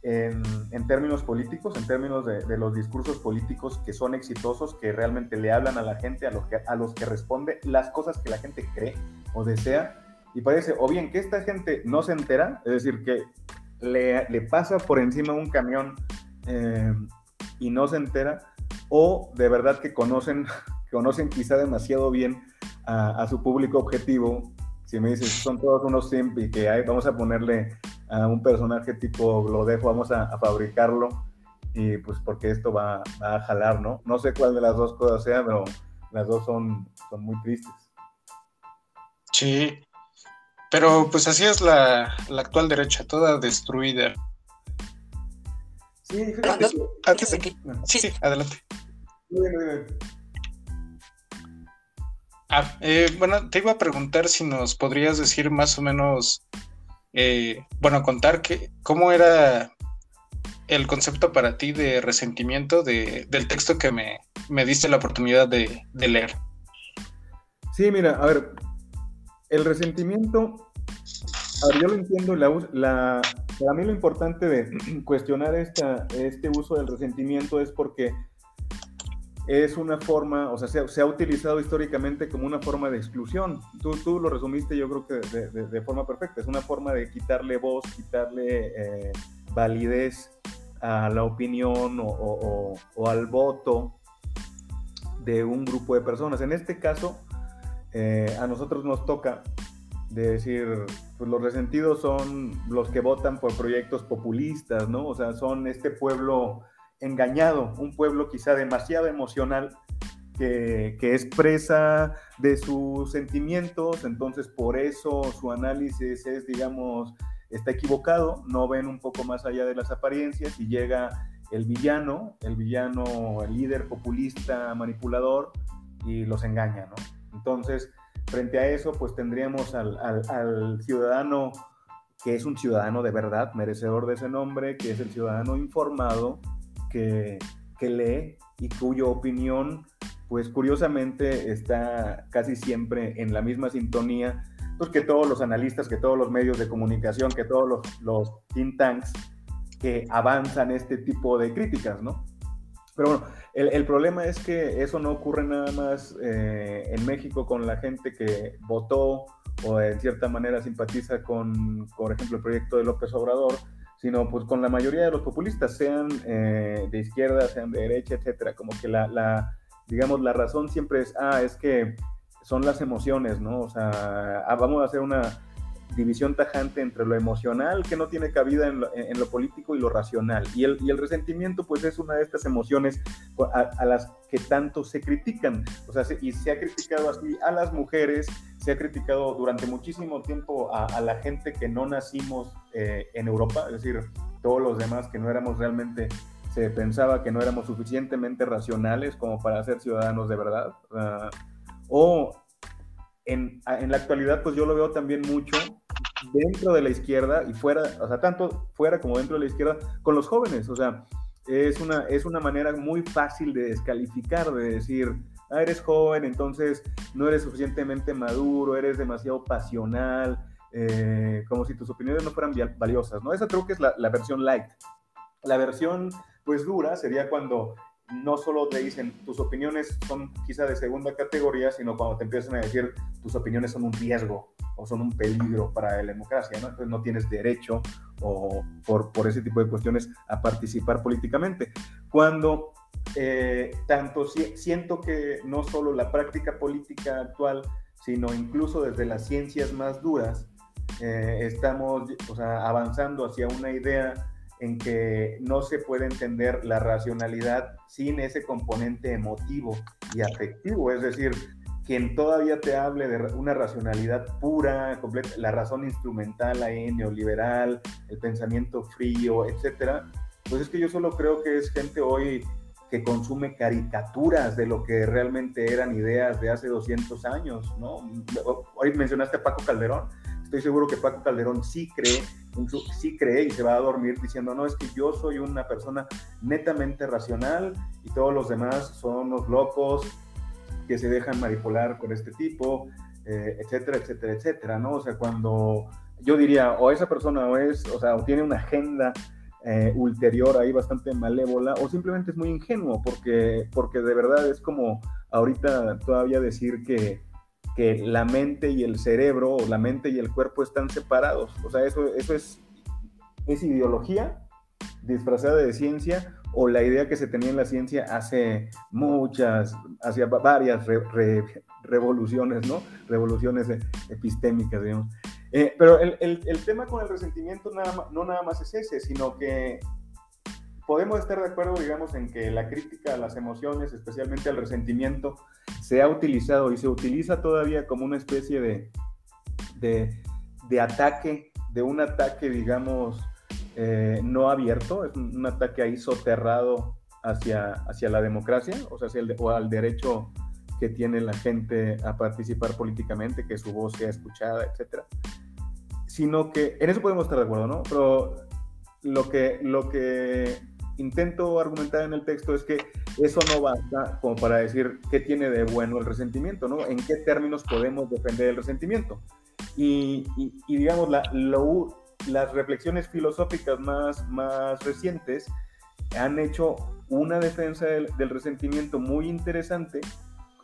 en, términos políticos, en términos de, los discursos políticos que son exitosos, que realmente le hablan a la gente, a los que, a los que responde las cosas que la gente cree o desea y parece o bien que esta gente no se entera, es decir, que le, le pasa por encima un camión eh, y no se entera, o de verdad que conocen, conocen quizá demasiado bien a, su público objetivo. Si me dices, son todos unos simp y que hay, vamos a ponerle a un personaje tipo lo dejo, vamos a, fabricarlo y pues porque esto va, va, a jalar, ¿no? No sé cuál de las dos cosas sea, pero las dos son, son muy tristes. Sí, pero pues así es la, actual derecha, toda destruida. Sí, antes de aquí. Sí, sí, adelante. Muy bien, muy bien. Ah, eh, bueno, te iba a preguntar si nos podrías decir más o menos, eh, bueno, contar que, cómo era el concepto para ti de resentimiento de, del texto que me, me diste la oportunidad de, de leer. Sí, mira, a ver, el resentimiento, ver, yo lo entiendo, la, para mí lo importante de cuestionar esta, este uso del resentimiento es porque es una forma, o sea, se, ha utilizado históricamente como una forma de exclusión. Tú, tú lo resumiste yo creo que de, forma perfecta, es una forma de quitarle voz, quitarle eh, validez a la opinión o, al voto de un grupo de personas. En este caso, eh, a nosotros nos toca de decir, pues los resentidos son los que votan por proyectos populistas, ¿no? O sea, son este pueblo engañado, un pueblo quizá demasiado emocional que, que, expresa de sus sentimientos, entonces por eso su análisis es, digamos, está equivocado, no ven un poco más allá de las apariencias y llega el villano, el villano, el líder populista, manipulador y los engaña, ¿no? Entonces, frente a eso, pues tendríamos al, al ciudadano que es un ciudadano de verdad, merecedor de ese nombre, que es el ciudadano informado, que, lee y cuya opinión, pues curiosamente está casi siempre en la misma sintonía pues, que todos los analistas, que todos los medios de comunicación, que todos los think tanks que avanzan este tipo de críticas, ¿no? Pero bueno, el, el, problema es que eso no ocurre nada más eh, en México con la gente que votó o en cierta manera simpatiza con, por ejemplo, el proyecto de López Obrador, sino pues con la mayoría de los populistas, sean eh, de izquierda, sean de derecha, etcétera. Como que la, la, digamos, la razón siempre es, ah, es que son las emociones, ¿no? O sea, ah, vamos a hacer una división tajante entre lo emocional, que no tiene cabida en lo, político, y lo racional. Y el, y el, resentimiento, pues, es una de estas emociones a, las que tanto se critican. O sea, y se ha criticado así a las mujeres, se ha criticado durante muchísimo tiempo a, la gente que no nacimos eh, en Europa, es decir, todos los demás que no éramos realmente se pensaba que no éramos suficientemente racionales como para ser ciudadanos de verdad. o en, en, la actualidad, pues yo lo veo también mucho dentro de la izquierda y fuera, o sea, tanto fuera como dentro de la izquierda, con los jóvenes. O sea, es una, es una manera muy fácil de descalificar, de decir, ah, eres joven, entonces no eres suficientemente maduro, eres demasiado pasional, eh, como si tus opiniones no fueran valiosas, ¿no? Esa creo que es la, la versión light. La versión, pues, dura sería cuando no solo te dicen tus opiniones son quizá de segunda categoría, sino cuando te empiezan a decir tus opiniones son un riesgo o son un peligro para la democracia, ¿no? Entonces no tienes derecho o por, por ese tipo de cuestiones a participar políticamente. Cuando eh, tanto siento que no solo la práctica política actual, sino incluso desde las ciencias más duras, eh, estamos o sea, avanzando hacia una idea en que no se puede entender la racionalidad sin ese componente emotivo y afectivo, es decir, quien todavía te hable de una racionalidad pura, completa, la razón instrumental ahí, neoliberal, el pensamiento frío, etcétera, pues es que yo solo creo que es gente hoy que consume caricaturas de lo que realmente eran ideas de hace 200 años, ¿no? Hoy mencionaste a Paco Calderón, estoy seguro que Paco Calderón sí cree, sí cree y se va a dormir diciendo, no, es que yo soy una persona netamente racional y todos los demás son unos locos que se dejan manipular con este tipo, eh, etcétera, etcétera, etcétera, ¿no? O sea, cuando yo diría, o esa persona o es, o sea, o tiene una agenda eh, ulterior ahí bastante malévola, o simplemente es muy ingenuo, porque, porque de verdad es como ahorita todavía decir que que la mente y el cerebro o la mente y el cuerpo están separados. O sea, eso, eso es, es ideología disfrazada de ciencia o la idea que se tenía en la ciencia hace muchas, hace varias revoluciones, ¿no? Revoluciones epistémicas, digamos. Eh, pero el, el, tema con el resentimiento nada, no nada más es ese, sino que podemos estar de acuerdo, digamos, en que la crítica a las emociones, especialmente al resentimiento, se ha utilizado y se utiliza todavía como una especie de, de, ataque, de un ataque, digamos, eh, no abierto, es un, ataque ahí soterrado hacia, hacia la democracia, o sea, hacia el, o al derecho que tiene la gente a participar políticamente, que su voz sea escuchada, etcétera. Sino que en eso podemos estar de acuerdo, ¿no? Pero lo que, lo que intento argumentar en el texto es que eso no basta como para decir qué tiene de bueno el resentimiento, ¿no? En qué términos podemos defender el resentimiento. Y, digamos, la, las reflexiones filosóficas más, más recientes han hecho una defensa del, resentimiento muy interesante,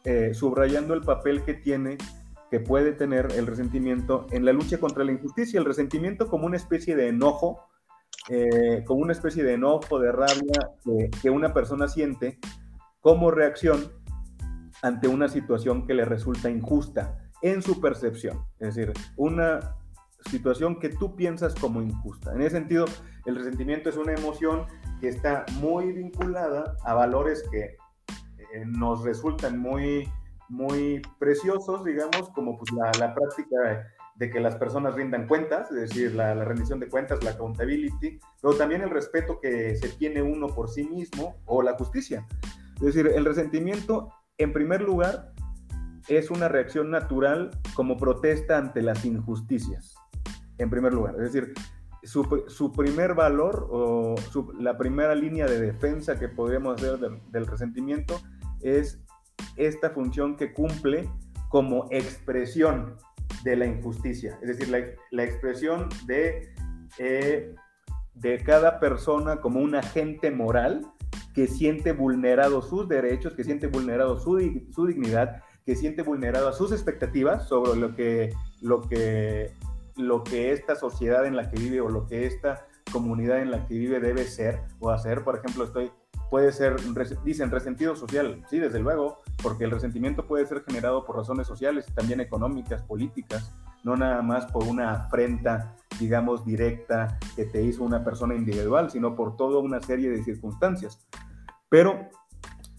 eh, subrayando el papel que tiene, que puede tener el resentimiento en la lucha contra la injusticia. El resentimiento como una especie de enojo, eh, como una especie de enojo, de rabia que una persona siente como reacción ante una situación que le resulta injusta en su percepción. Es decir, una situación que tú piensas como injusta. En ese sentido, el resentimiento es una emoción que está muy vinculada a valores que eh, nos resultan muy, muy preciosos, digamos, como pues la, práctica de que las personas rindan cuentas, es decir, la, rendición de cuentas, la accountability, pero también el respeto que se tiene uno por sí mismo o la justicia. Es decir, el resentimiento, en primer lugar, es una reacción natural como protesta ante las injusticias, en primer lugar. Es decir, su, primer valor o la primera línea de defensa que podríamos hacer del, resentimiento es esta función que cumple como expresión de la injusticia, es decir, la, expresión de, eh, de cada persona como un agente moral que siente vulnerado sus derechos, que siente vulnerado su, su dignidad, que siente vulnerado sus expectativas sobre lo que, lo que lo que esta sociedad en la que vive o lo que esta comunidad en la que vive debe ser o hacer. Por ejemplo, estoy, puede ser, dicen resentido social, sí, desde luego, porque el resentimiento puede ser generado por razones sociales, también económicas, políticas, no nada más por una afrenta, digamos, directa que te hizo una persona individual, sino por toda una serie de circunstancias. Pero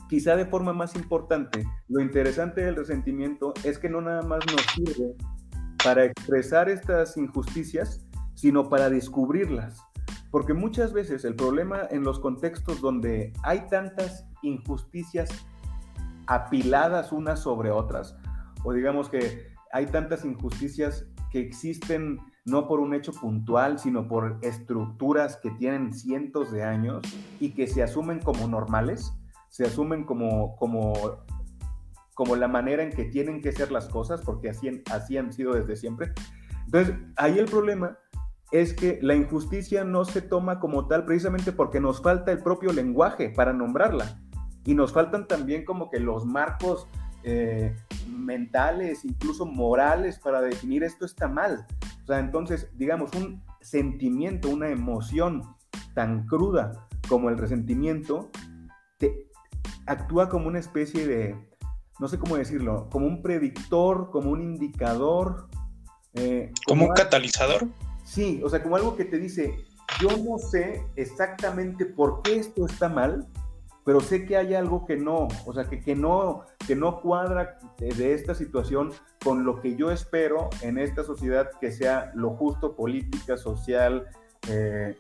quizá de forma más importante, lo interesante del resentimiento es que no nada más nos sirve para expresar estas injusticias, sino para descubrirlas. Porque muchas veces el problema en los contextos donde hay tantas injusticias apiladas unas sobre otras, o digamos que hay tantas injusticias que existen no por un hecho puntual, sino por estructuras que tienen cientos de años y que se asumen como normales, se asumen como, como como la manera en que tienen que ser las cosas, porque así, así han sido desde siempre. Entonces, ahí el problema es que la injusticia no se toma como tal precisamente porque nos falta el propio lenguaje para nombrarla. Y nos faltan también como que los marcos eh, mentales, incluso morales, para definir esto está mal. O sea, entonces, digamos, un sentimiento, una emoción tan cruda como el resentimiento, te, actúa como una especie de, no sé cómo decirlo, como un predictor, como un indicador. Eh, como, un catalizador. Sí, o sea, como algo que te dice, yo no sé exactamente por qué esto está mal, pero sé que hay algo que no, o sea, que, que, no, que no cuadra de, esta situación con lo que yo espero en esta sociedad que sea lo justo política, social, eh,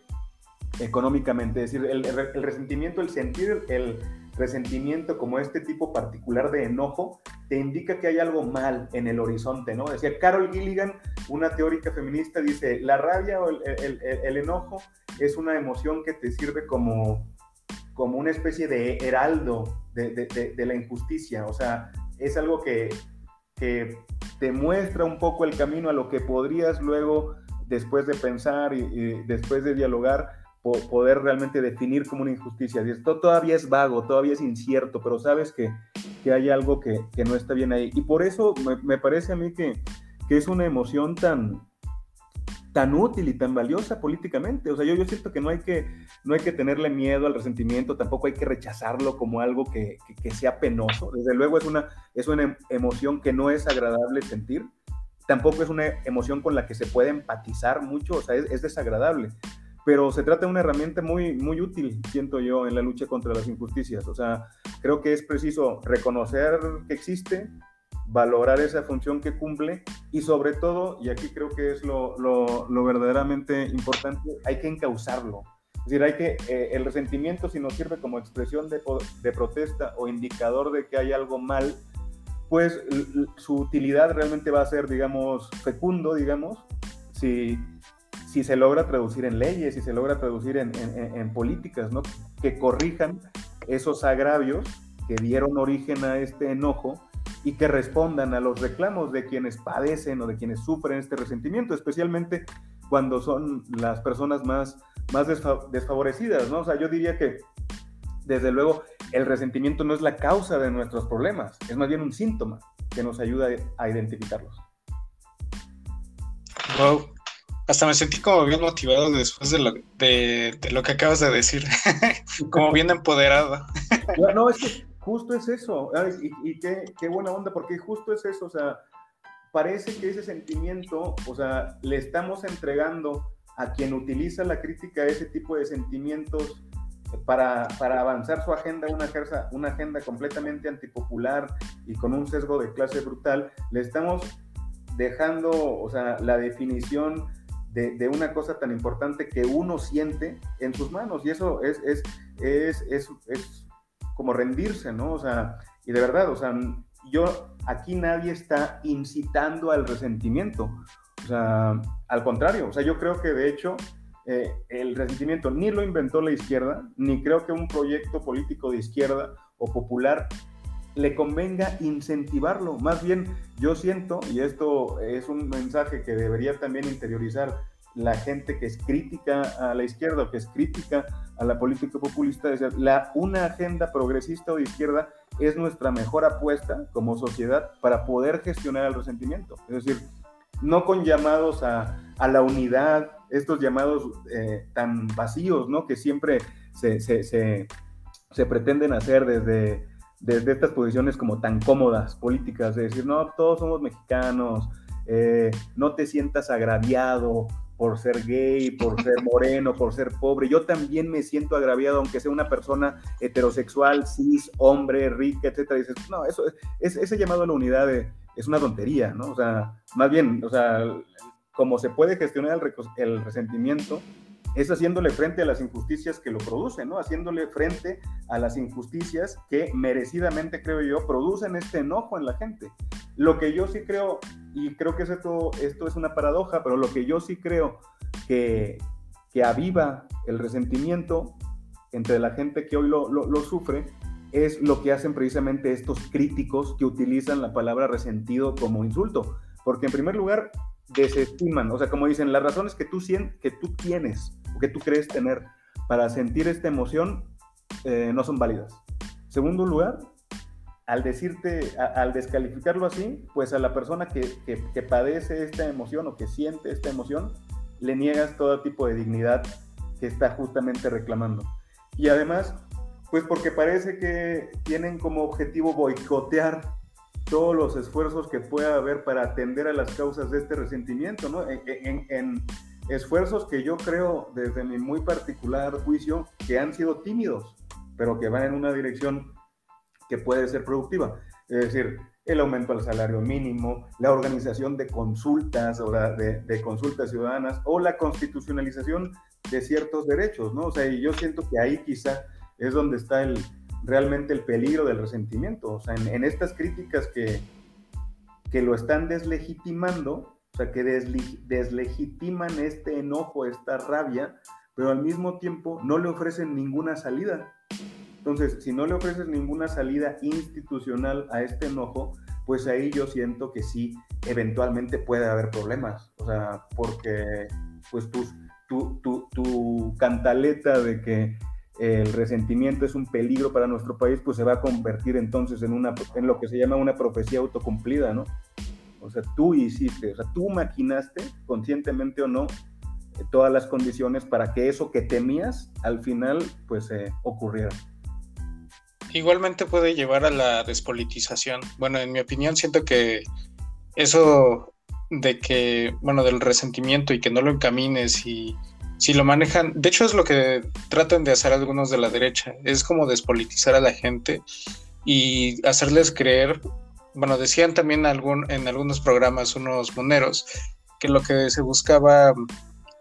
económicamente. Es decir, el, el, resentimiento, el sentir, el, resentimiento como este tipo particular de enojo te indica que hay algo mal en el horizonte, ¿no? Decía Carol Gilligan, una teórica feminista, dice, la rabia o el, enojo es una emoción que te sirve como, como una especie de heraldo de, la injusticia, o sea, es algo que, que te muestra un poco el camino a lo que podrías luego, después de pensar y después de dialogar, poder realmente definir como una injusticia. Esto todavía es vago, todavía es incierto, pero sabes que, que hay algo que, que, no está bien ahí. Y por eso me, me parece a mí que, que, es una emoción tan, tan útil y tan valiosa políticamente. O sea, yo, yo siento que no hay que, no hay que tenerle miedo al resentimiento, tampoco hay que rechazarlo como algo que, que, sea penoso. Desde luego es una, es una emoción que no es agradable sentir, tampoco es una emoción con la que se puede empatizar mucho, o sea, es, es desagradable pero se trata de una herramienta muy, muy útil, siento yo, en la lucha contra las injusticias. O sea, creo que es preciso reconocer que existe, valorar esa función que cumple y sobre todo, y aquí creo que es lo, lo, verdaderamente importante, hay que encauzarlo. Es decir, hay que, eh, el resentimiento si nos sirve como expresión de, de protesta o indicador de que hay algo mal, pues su utilidad realmente va a ser, digamos, fecundo, digamos, si si se logra traducir en leyes, si se logra traducir en, políticas, ¿no? Que corrijan esos agravios que dieron origen a este enojo y que respondan a los reclamos de quienes padecen o de quienes sufren este resentimiento, especialmente cuando son las personas más más desfavorecidas, ¿no? O sea, yo diría que, desde luego, el resentimiento no es la causa de nuestros problemas, es más bien un síntoma que nos ayuda a identificarlos. Wow, hasta me sentí como bien motivado después de lo, de, lo que acabas de decir, como bien empoderado. no, es que justo es eso, y, qué, qué, buena onda, porque justo es eso, o sea, parece que ese sentimiento, o sea, le estamos entregando a quien utiliza la crítica ese tipo de sentimientos para, para, avanzar su agenda, una, una agenda completamente antipopular y con un sesgo de clase brutal, le estamos dejando, o sea, la definición de, una cosa tan importante que uno siente en sus manos. Y eso es, es, es, es, es como rendirse, ¿no? O sea, y de verdad, o sea, yo, aquí nadie está incitando al resentimiento. O sea, al contrario, o sea, yo creo que de hecho eh, el resentimiento ni lo inventó la izquierda, ni creo que un proyecto político de izquierda o popular le convenga incentivarlo. Más bien, yo siento, y esto es un mensaje que debería también interiorizar la gente que es crítica a la izquierda o que es crítica a la política populista, es la, una agenda progresista o de izquierda es nuestra mejor apuesta como sociedad para poder gestionar el resentimiento. Es decir, no con llamados a, a la unidad, estos llamados eh, tan vacíos, ¿no? Que siempre se, se, se pretenden hacer desde, desde estas posiciones como tan cómodas políticas, de decir, no, todos somos mexicanos, eh, no te sientas agraviado por ser gay, por ser moreno, por ser pobre. Yo también me siento agraviado, aunque sea una persona heterosexual, cis, hombre, rica, etcétera. dices, no, eso es, ese llamado a la unidad es una tontería, ¿no? O sea, más bien, o sea, como se puede gestionar el, el resentimiento, es haciéndole frente a las injusticias que lo producen, ¿no? Haciéndole frente a las injusticias que merecidamente, creo yo, producen este enojo en la gente. Lo que yo sí creo, y creo que esto, esto es una paradoja, pero lo que yo sí creo que, que aviva el resentimiento entre la gente que hoy lo, sufre, es lo que hacen precisamente estos críticos que utilizan la palabra resentido como insulto. Porque en primer lugar, desestiman, o sea, como dicen, las razones que tú, que tú tienes que tú crees tener para sentir esta emoción eh, no son válidas. Segundo lugar, al decirte, al descalificarlo así, pues a la persona que, que, padece esta emoción o que siente esta emoción, le niegas todo tipo de dignidad que está justamente reclamando. Y además, pues porque parece que tienen como objetivo boicotear todos los esfuerzos que pueda haber para atender a las causas de este resentimiento, ¿no? En, esfuerzos que yo creo, desde mi muy particular juicio, que han sido tímidos, pero que van en una dirección que puede ser productiva. Es decir, el aumento al salario mínimo, la organización de consultas o de, consultas ciudadanas o la constitucionalización de ciertos derechos, ¿no? O sea, y yo siento que ahí quizá es donde está el, realmente el peligro del resentimiento. O sea, en, estas críticas que, que lo están deslegitimando, sea, que deslegitiman este enojo, esta rabia, pero al mismo tiempo no le ofrecen ninguna salida. Entonces, si no le ofreces ninguna salida institucional a este enojo, pues ahí yo siento que sí, eventualmente puede haber problemas. O sea, porque pues tu, tu, tu, tu cantaleta de que el resentimiento es un peligro para nuestro país, pues se va a convertir entonces en, una, en lo que se llama una profecía autocumplida, ¿no? O sea, tú hiciste, o sea, tú maquinaste, conscientemente o no, eh, todas las condiciones para que eso que temías al final pues eh, ocurriera. Igualmente puede llevar a la despolitización. Bueno, en mi opinión siento que eso de que, bueno, del resentimiento y que no lo encamines y si lo manejan, de hecho es lo que tratan de hacer algunos de la derecha, es como despolitizar a la gente y hacerles creer, bueno, decían también algún, en algunos programas unos moneros que lo que se buscaba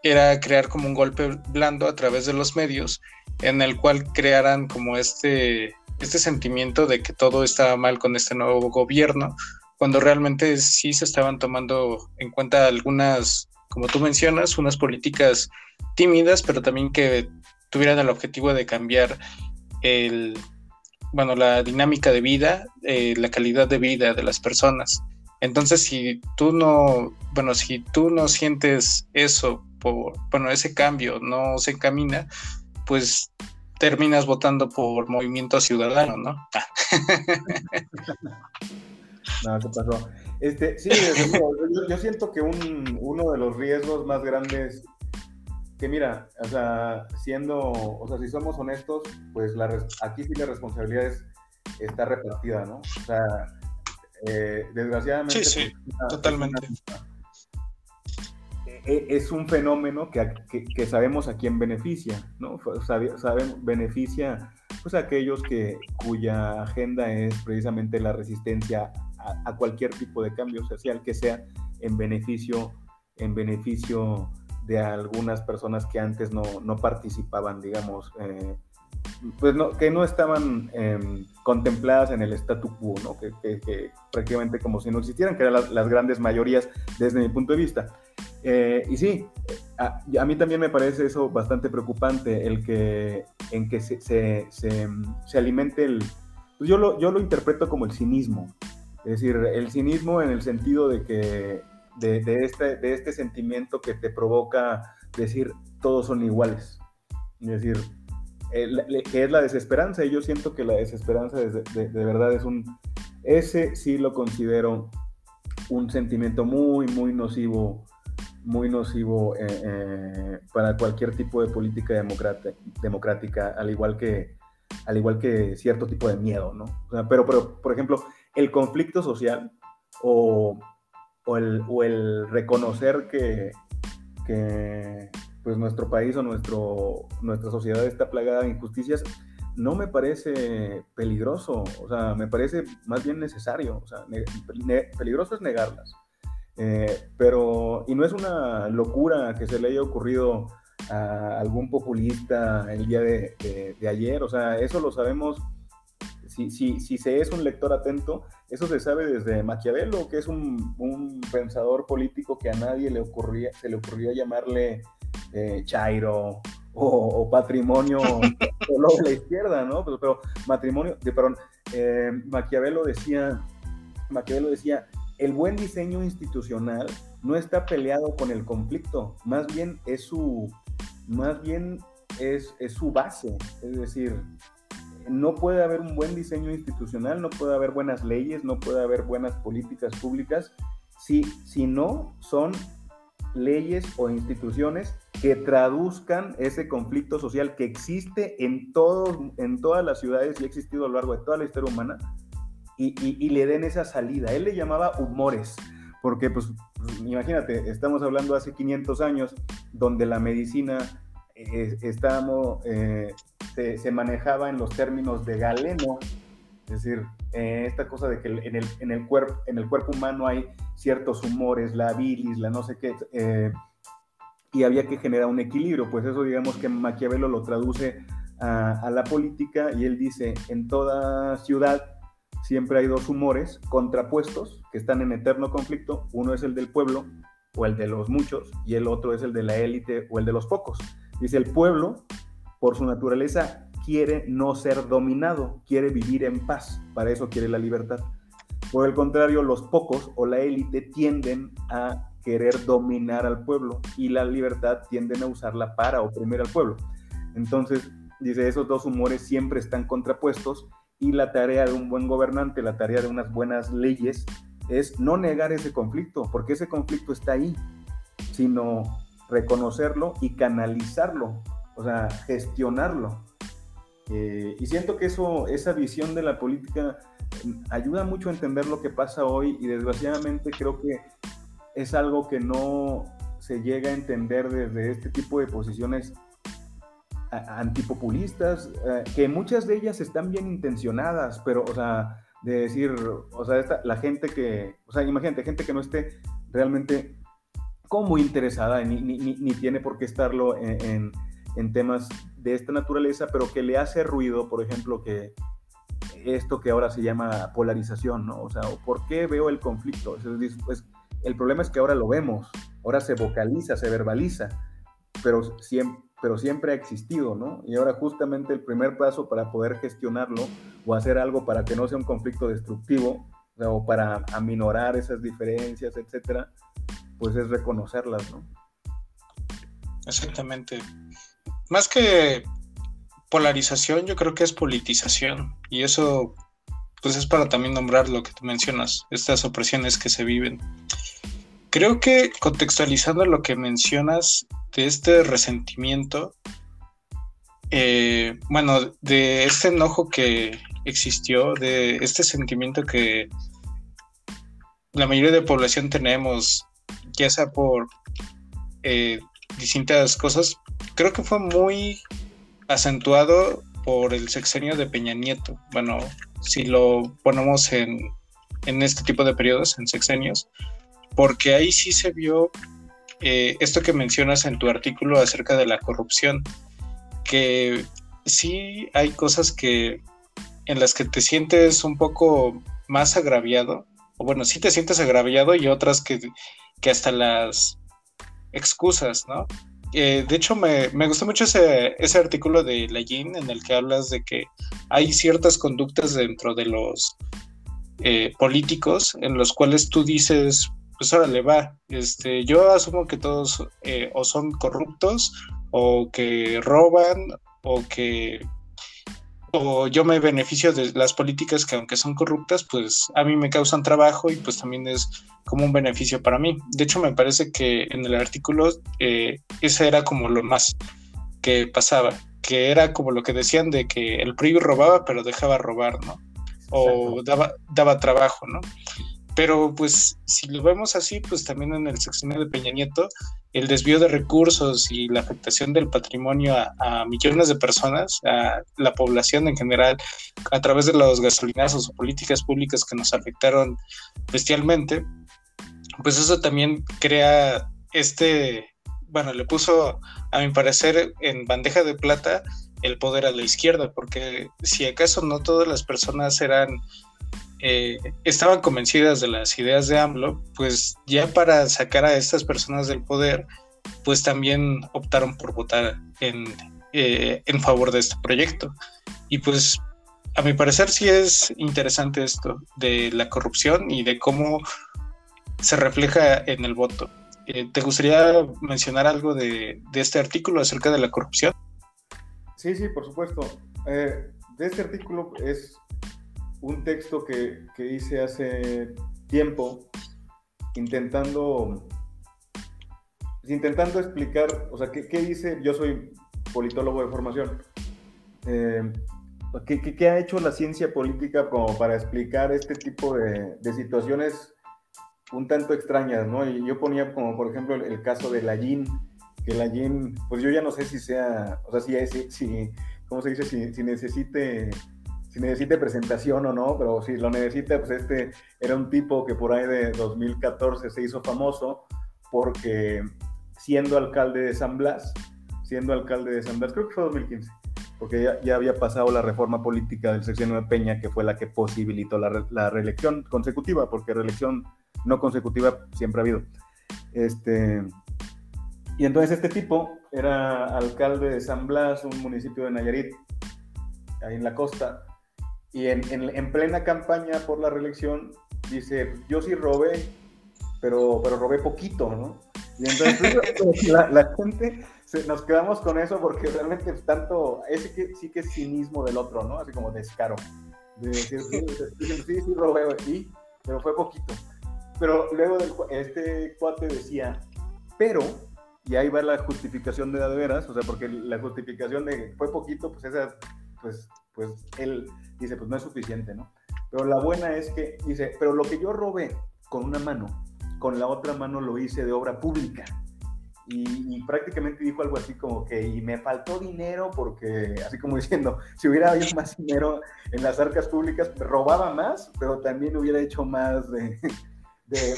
era crear como un golpe blando a través de los medios en el cual crearan como este, este sentimiento de que todo estaba mal con este nuevo gobierno, cuando realmente sí se estaban tomando en cuenta algunas, como tú mencionas, unas políticas tímidas, pero también que tuvieran el objetivo de cambiar el, bueno, la dinámica de vida, eh, la calidad de vida de las personas. Entonces, si tú no, bueno, si tú no sientes eso por, bueno, ese cambio no se encamina, pues terminas votando por Movimiento Ciudadano, ¿no? no, ¿qué pasó? Este, sí, yo, siento que uno de los riesgos más grandes, que mira, o sea, siendo, o sea, si somos honestos, pues la, aquí sí la responsabilidad es, está repartida, ¿no? O sea, eh, desgraciadamente. Sí, sí, pues, totalmente. E, es un fenómeno que, que, sabemos a quién beneficia, ¿no? saben, beneficia pues, a aquellos que, cuya agenda es precisamente la resistencia a, cualquier tipo de cambio social que sea en beneficio, en beneficio de algunas personas que antes no, no participaban, digamos, eh, pues no, que no estaban em, contempladas en el statu quo, ¿no? que, prácticamente como si no existieran, que eran las, grandes mayorías desde mi punto de vista. Eh, y sí, a, a, mí también me parece eso bastante preocupante, el que, en que se, se, se, alimente el... Pues yo, lo, yo lo interpreto como el cinismo, es decir, el cinismo en el sentido de que este, de este sentimiento que te provoca decir todos son iguales. Es decir, que es la desesperanza, y yo siento que la desesperanza de, verdad es un, ese sí lo considero un sentimiento muy, muy nocivo, muy nocivo eh, eh, para cualquier tipo de política democrática, al igual que, al igual que cierto tipo de miedo, ¿no? pero, pero, por ejemplo, el conflicto social o, o, el, o el, reconocer que, pues nuestro país o nuestro, nuestra sociedad está plagada de injusticias, no me parece peligroso, o sea, me parece más bien necesario, o sea, peligroso es negarlas. Eh, pero, y no es una locura que se le haya ocurrido a algún populista el día de, de, ayer, o sea, eso lo sabemos, si, si, si, se es un lector atento, eso se sabe desde Maquiavelo, que es un, un pensador político que a nadie le ocurría, se le ocurrió llamarle eh, Chairo o, patrimonio solo de la izquierda, ¿no? Pero, matrimonio, de, perdón, eh, Maquiavelo decía, Maquiavelo decía, el buen diseño institucional no está peleado con el conflicto, más bien es su, más bien es, es su base, es decir, no puede haber un buen diseño institucional, no puede haber buenas leyes, no puede haber buenas políticas públicas si, si no son leyes o instituciones que traduzcan ese conflicto social que existe en, todo, en todas las ciudades y ha existido a lo largo de toda la historia humana y, le den esa salida. Él le llamaba humores, porque pues, imagínate, estamos hablando hace 500 años donde la medicina eh, eh, se, manejaba en los términos de Galeno, es decir, eh, esta cosa de que en el, en, en el cuerpo humano hay ciertos humores, la bilis, la no sé qué, eh, y había que generar un equilibrio, pues eso digamos que Maquiavelo lo traduce a, a, la política y él dice, en toda ciudad siempre hay dos humores contrapuestos que están en eterno conflicto, uno es el del pueblo o el de los muchos y el otro es el de la élite o el de los pocos. Dice, el pueblo, por su naturaleza, quiere no ser dominado, quiere vivir en paz, para eso quiere la libertad. Por el contrario, los pocos o la élite tienden a querer dominar al pueblo y la libertad tienden a usarla para oprimir al pueblo. Entonces, dice, esos dos humores siempre están contrapuestos y la tarea de un buen gobernante, la tarea de unas buenas leyes, es no negar ese conflicto, porque ese conflicto está ahí, sino reconocerlo y canalizarlo, o sea, gestionarlo. Eh, y siento que eso, esa visión de la política mm, ayuda mucho a entender lo que pasa hoy y desgraciadamente creo que es algo que no se llega a entender desde este tipo de posiciones antipopulistas, eh, que muchas de ellas están bien intencionadas, pero, o sea, de decir, o sea, la gente que, o sea, imagínate, gente que no esté realmente como interesada, ni, ni, ni tiene por qué estarlo en temas de esta naturaleza, pero que le hace ruido, por ejemplo, que esto que ahora se llama polarización, ¿no? O sea, ¿por qué veo el conflicto? Pues, el problema es que ahora lo vemos, ahora se vocaliza, se verbaliza, pero siempre, pero siempre ha existido, ¿no? Y ahora justamente el primer paso para poder gestionarlo o hacer algo para que no sea un conflicto destructivo o, para aminorar esas diferencias, etcétera, pues es reconocerlas, ¿no? exactamente. Más que polarización, yo creo que es politización. Y eso, pues es para también nombrar lo que tú mencionas, estas opresiones que se viven. Creo que contextualizando lo que mencionas de este resentimiento, eh, bueno, de este enojo que existió, de este sentimiento que la mayoría de población tenemos, ya sea por eh, distintas cosas, creo que fue muy acentuado por el sexenio de Peña Nieto. Bueno, si lo ponemos en, en este tipo de periodos, en sexenios, porque ahí sí se vio eh, esto que mencionas en tu artículo acerca de la corrupción, que sí hay cosas que en las que te sientes un poco más agraviado, o bueno, sí te sientes agraviado y otras que, que hasta las excusas, ¿no? Eh, de hecho, me, gustó mucho ese, artículo de Leyin en el que hablas de que hay ciertas conductas dentro de los eh, políticos en los cuales tú dices, pues órale, va, este, yo asumo que todos eh, o son corruptos o que roban o que o yo me beneficio de las políticas que aunque son corruptas, pues a mí me causan trabajo y pues también es como un beneficio para mí. De hecho, me parece que en el artículo eh, ese era como lo más que pasaba, que era como lo que decían de que el PRI robaba pero dejaba robar, ¿no? O daba, daba trabajo, ¿no? Pero pues si lo vemos así, pues también en el sexenio de Peña Nieto, el desvío de recursos y la afectación del patrimonio a, millones de personas, a la población en general, a través de los gasolinazos o políticas públicas que nos afectaron bestialmente, pues eso también crea este, bueno, le puso, a mi parecer, en bandeja de plata el poder a la izquierda, porque si acaso no todas las personas eran eh, estaban convencidas de las ideas de AMLO, pues ya para sacar a estas personas del poder, pues también optaron por votar en, eh, en favor de este proyecto. Y pues a mi parecer sí es interesante esto de la corrupción y de cómo se refleja en el voto. Eh, ¿Te gustaría mencionar algo de, de, este artículo acerca de la corrupción? Sí, sí, por supuesto. de este artículo es un texto que, hice hace tiempo intentando intentando explicar, o sea, ¿qué, dice? Yo soy politólogo de formación. Eh, ¿qué, ha hecho la ciencia política como para explicar este tipo de, situaciones un tanto extrañas, ¿no? Y yo ponía como, por ejemplo, el, caso de la que la pues yo ya no sé si sea, o sea, si, si ¿cómo se dice? Si, si necesite si necesite presentación o no, pero si lo necesita, pues este era un tipo que por ahí de 2014 se hizo famoso porque siendo alcalde de San Blas, siendo alcalde de San Blas, creo que fue 2015, porque ya, había pasado la reforma política del sexenio de Peña, que fue la que posibilitó la, la reelección consecutiva, porque reelección no consecutiva siempre ha habido. Este, y entonces este tipo era alcalde de San Blas, un municipio de Nayarit, ahí en la costa, y en, en, plena campaña por la reelección dice, yo sí robé, pero, pero robé poquito, ¿no? Y entonces la, gente nos quedamos con eso porque realmente tanto, ese que, sí que es cinismo del otro, ¿no? Así como descaro. De decir, sí, sí, sí, robé, sí, pero fue poquito. Pero luego este cuate decía, pero, y ahí va la justificación de, de veras, o sea, porque la justificación de fue poquito, pues esa, pues, pues él dice, pues no es suficiente, ¿no? Pero la buena es que dice, pero lo que yo robé con una mano, con la otra mano lo hice de obra pública. Y, prácticamente dijo algo así como que, y me faltó dinero porque, así como diciendo, si hubiera habido más dinero en las arcas públicas, robaba más, pero también hubiera hecho más de... de,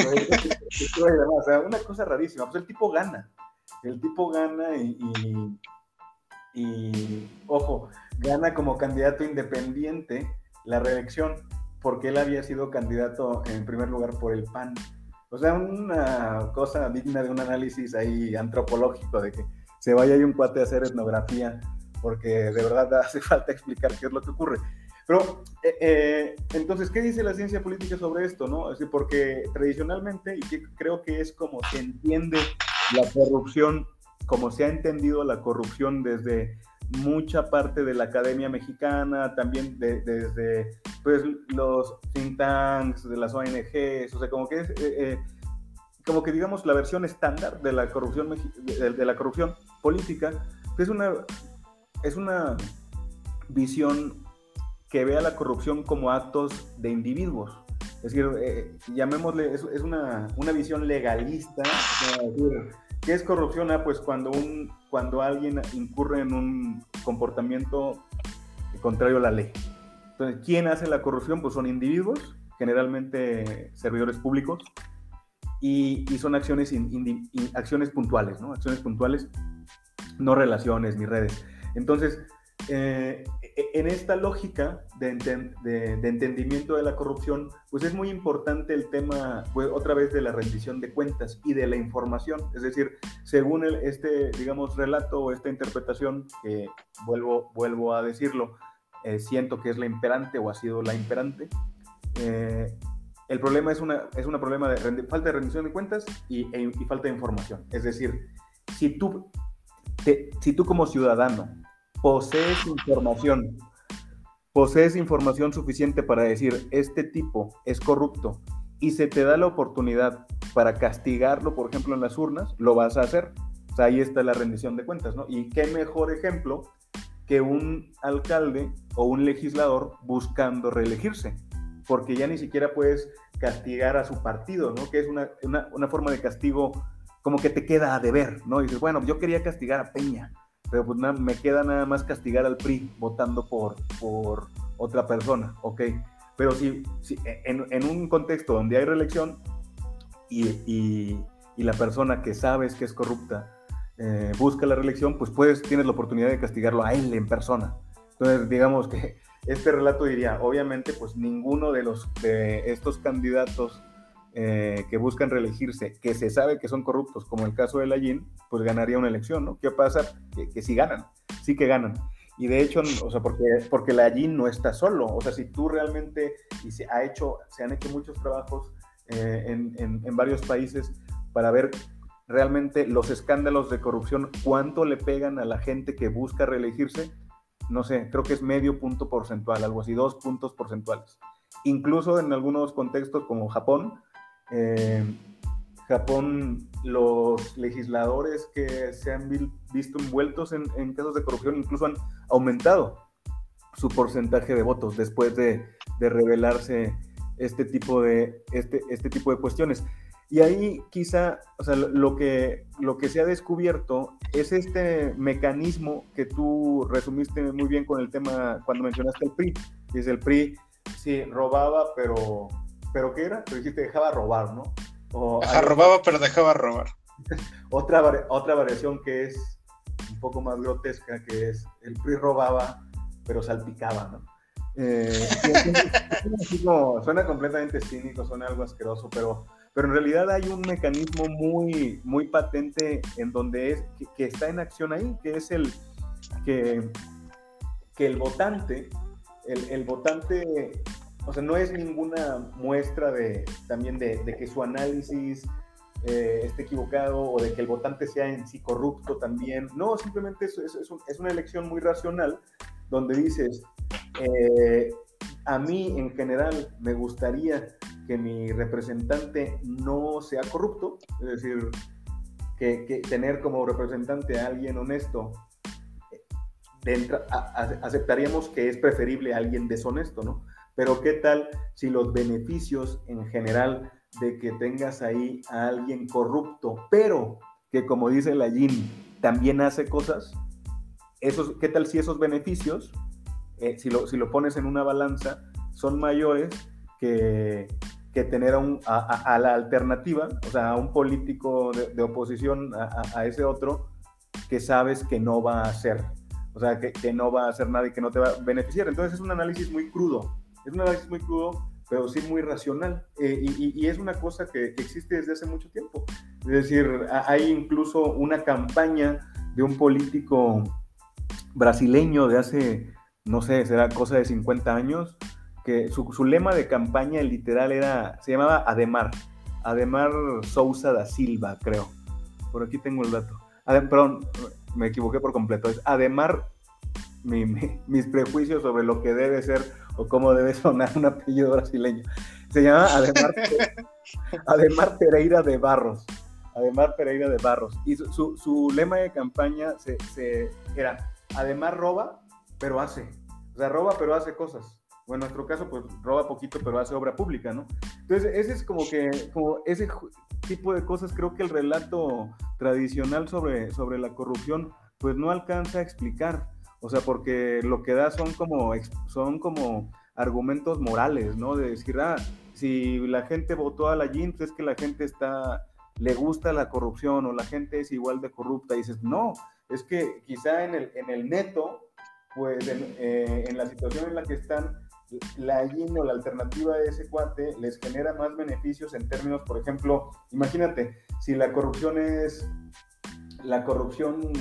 o sea, una cosa rarísima. Pues el tipo gana. El tipo gana y, y ojo, gana como candidato independiente la reelección porque él había sido candidato en primer lugar por el PAN. O sea, una cosa digna de un análisis ahí antropológico, de que se vaya ahí un cuate a hacer etnografía, porque de verdad hace falta explicar qué es lo que ocurre. Pero, eh, eh, entonces, ¿qué dice la ciencia política sobre esto? No? Es porque tradicionalmente, y creo que es como se entiende la corrupción como se ha entendido la corrupción desde mucha parte de la academia mexicana, también desde pues, los think tanks, de las ONGs, o sea, como que es, eh, eh, como que digamos la versión estándar de la corrupción, de, la corrupción política, es una, es una visión que ve a la corrupción como actos de individuos. Es decir, eh, llamémosle, es, una, una, visión legalista. ¿Qué es corrupción? Ah, pues cuando, un, cuando alguien incurre en un comportamiento contrario a la ley. Entonces, ¿quién hace la corrupción? Pues son individuos, generalmente servidores públicos, y, y son acciones, acciones puntuales, ¿no? Acciones puntuales, no relaciones ni redes. Entonces, eh, e-, en esta lógica de, entendimiento de la corrupción, pues es muy importante el tema, pues, otra vez, de la rendición de cuentas y de la información. Es decir, según este, digamos, relato o esta interpretación, que vuelvo, vuelvo a decirlo, eh, siento que es la imperante o ha sido la imperante, eh, el problema es una, es un problema de falta de rendición de cuentas y, e, y, falta de información. Es decir, si tú, si tú como ciudadano posees información, posees información suficiente para decir, este tipo es corrupto y se te da la oportunidad para castigarlo, por ejemplo, en las urnas, lo vas a hacer. O sea, ahí está la rendición de cuentas, ¿no? Y qué mejor ejemplo que un alcalde o un legislador buscando reelegirse, porque ya ni siquiera puedes castigar a su partido, ¿no? Que es una, una forma de castigo como que te queda a deber, ¿no? Y dices, bueno, yo quería castigar a Peña, pero pues me queda nada más castigar al PRI votando por, por otra persona, ¿ok? Pero si, si en, en, un contexto donde hay reelección y, y, y, la persona que sabes que es corrupta eh, busca la reelección, pues puedes, tienes la oportunidad de castigarlo a él en persona. Entonces, digamos que este relato diría, obviamente, pues ninguno de, los, de estos candidatos eh, que buscan reelegirse, que se sabe que son corruptos, como el caso de Lallín, pues ganaría una elección, ¿no? ¿Qué pasa? Que, que sí ganan, sí que ganan. Y de hecho, o sea, porque, porque Lallín no está solo, o sea, si tú realmente, y se, ha hecho, se han hecho muchos trabajos eh, en, en, varios países para ver realmente los escándalos de corrupción, cuánto le pegan a la gente que busca reelegirse, no sé, creo que es medio punto porcentual, algo así, dos puntos porcentuales. Incluso en algunos contextos como Japón, eh, Japón, los legisladores que se han visto envueltos en, casos de corrupción incluso han aumentado su porcentaje de votos después de, revelarse este tipo de, este, este tipo de cuestiones. Y ahí quizá, o sea, lo que, lo que se ha descubierto es este mecanismo que tú resumiste muy bien con el tema cuando mencionaste el PRI. es el PRI, sí, robaba, pero ¿Pero qué era? Pero dijiste dejaba robar, ¿no? O robaba, pero dejaba robar. otra, otra variación que es un poco más grotesca, que es el PRI robaba, pero salpicaba, ¿no? Eh, suena completamente cínico, suena algo asqueroso, pero, pero en realidad hay un mecanismo muy, muy patente en donde es, que, está en acción ahí, que es el que, que el votante, el, el votante o sea, no es ninguna muestra de también de, que su análisis eh, esté equivocado o de que el votante sea en sí corrupto también. No, simplemente es, una elección muy racional donde dices, eh, a mí en general me gustaría que mi representante no sea corrupto, es decir, que, tener como representante a alguien honesto, aceptaríamos que es preferible a alguien deshonesto, ¿no? Pero ¿qué tal si los beneficios en general de que tengas ahí a alguien corrupto, pero que como dice la Jin, también hace cosas? Esos, ¿Qué tal si esos beneficios, eh, si, lo, si lo pones en una balanza, son mayores que, que tener a, la alternativa, o sea, a un político de, oposición a, ese otro que sabes que no va a hacer, o sea, que, que, no va a hacer nada y que no te va a beneficiar. Entonces es un análisis muy crudo. Es un análisis muy crudo, pero sí muy racional. Eh, y, es una cosa que, existe desde hace mucho tiempo. Es decir, hay incluso una campaña de un político brasileño de hace, no sé, será cosa de 50 años, que su, su lema de campaña literal era, se llamaba Ademar, Ademar Sousa da Silva, creo. Por aquí tengo el dato. perdón, me equivoqué por completo, es Ademar, mis prejuicios sobre lo que debe ser o cómo debe sonar un apellido brasileño. Se llama Ademar, Ademar Pereira de Barros. Ademar Pereira de Barros. Y su, lema de campaña se, era, Ademar roba, pero hace. O sea, roba, pero hace cosas. Bueno, en nuestro caso, pues roba poquito, pero hace obra pública, ¿no? Entonces, ese es como que, como ese tipo de cosas, creo que el relato tradicional sobre, sobre la corrupción, pues no alcanza a explicar. O sea, porque lo que da son como, son como argumentos morales, ¿no? De decir, ah, si la gente votó a la JIN, pues es que la gente está, le gusta la corrupción o la gente es igual de corrupta. Y dices, no, es que quizá en el, en el neto, pues en, eh, la situación en la que están, la JIN o la alternativa de ese cuate les genera más beneficios en términos, por ejemplo, imagínate, si la corrupción es, la corrupción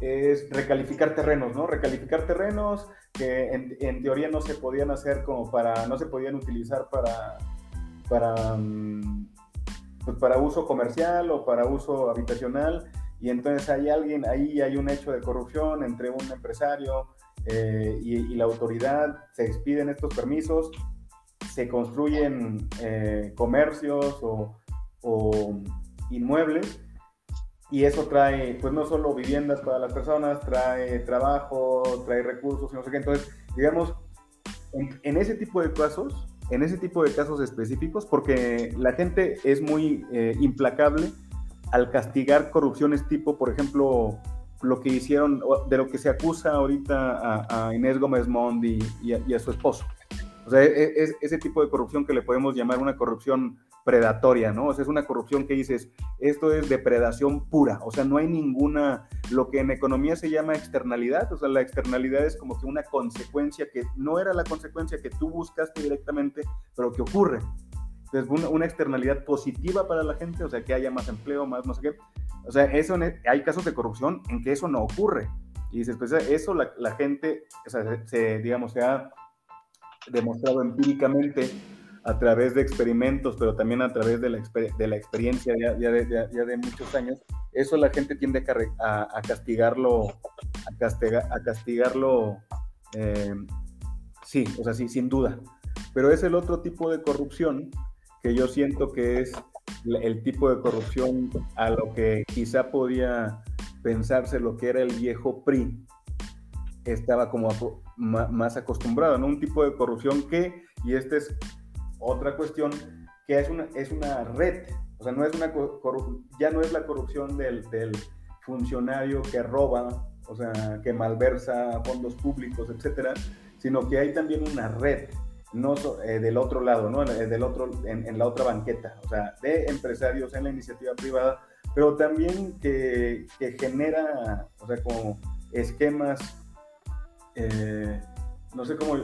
es recalificar terrenos, ¿no? Recalificar terrenos que en, teoría no se podían hacer como para, no se podían utilizar para, para, mm, pues para uso comercial o para uso habitacional. Y entonces hay alguien, ahí hay un hecho de corrupción entre un empresario eh, y, la autoridad, se expiden estos permisos, se construyen eh, comercios o, o inmuebles y eso trae, pues no solo viviendas para las personas, trae trabajo, trae recursos y no sé qué. Entonces, digamos, en, ese tipo de casos, en ese tipo de casos específicos, porque la gente es muy eh, implacable al castigar corrupciones tipo, por ejemplo, lo que hicieron, de lo que se acusa ahorita a, Inés Gómez Mond y, a, su esposo. O sea, e, e, es, ese tipo de corrupción que le podemos llamar una corrupción predatoria, ¿no? O sea, es una corrupción que dices, esto es depredación pura, o sea, no hay ninguna, lo que en economía se llama externalidad, o sea, la externalidad es como que una consecuencia que no era la consecuencia que tú buscaste directamente, pero que ocurre. Entonces, una, externalidad positiva para la gente, o sea, que haya más empleo, más no sé qué. O sea, eso, hay casos de corrupción en que eso no ocurre. Y dices, pues eso la, la gente, o sea, se, digamos, se ha demostrado empíricamente a través de experimentos, pero también a través de la, de la experiencia ya, de, ya, de, muchos años, eso la gente tiende a, a castigarlo, a, a castigarlo, eh, sí, o sea, sí, sin duda. Pero es el otro tipo de corrupción que yo siento que es el tipo de corrupción a lo que quizá podía pensarse lo que era el viejo PRI, estaba como más acostumbrado, ¿no? Un tipo de corrupción que, y este es otra cuestión que es una, es una red, o sea, no es una ya no es la corrupción del, funcionario que roba, o sea, que malversa fondos públicos, etcétera, sino que hay también una red, no eh, del otro lado, ¿no? Eh, del otro, en, la otra banqueta, o sea, de empresarios en la iniciativa privada, pero también que, que genera, o sea, como esquemas, eh, no sé cómo,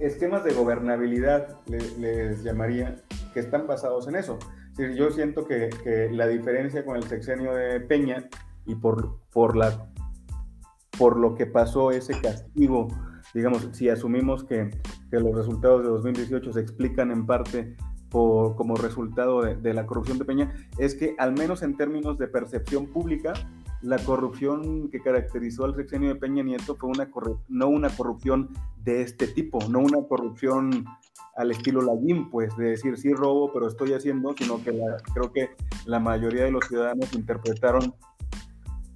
esquemas de gobernabilidad, les, llamaría, que están basados en eso. yo siento que, la diferencia con el sexenio de Peña y por, por, la, por lo que pasó ese castigo, digamos, si asumimos que, los resultados de 2018 se explican en parte por, como resultado de la corrupción de Peña, es que al menos en términos de percepción pública, la corrupción que caracterizó al sexenio de Peña Nieto fue una no una corrupción de este tipo, no una corrupción al estilo Lallín, pues de decir sí robo, pero estoy haciendo, sino que creo que la mayoría de los ciudadanos interpretaron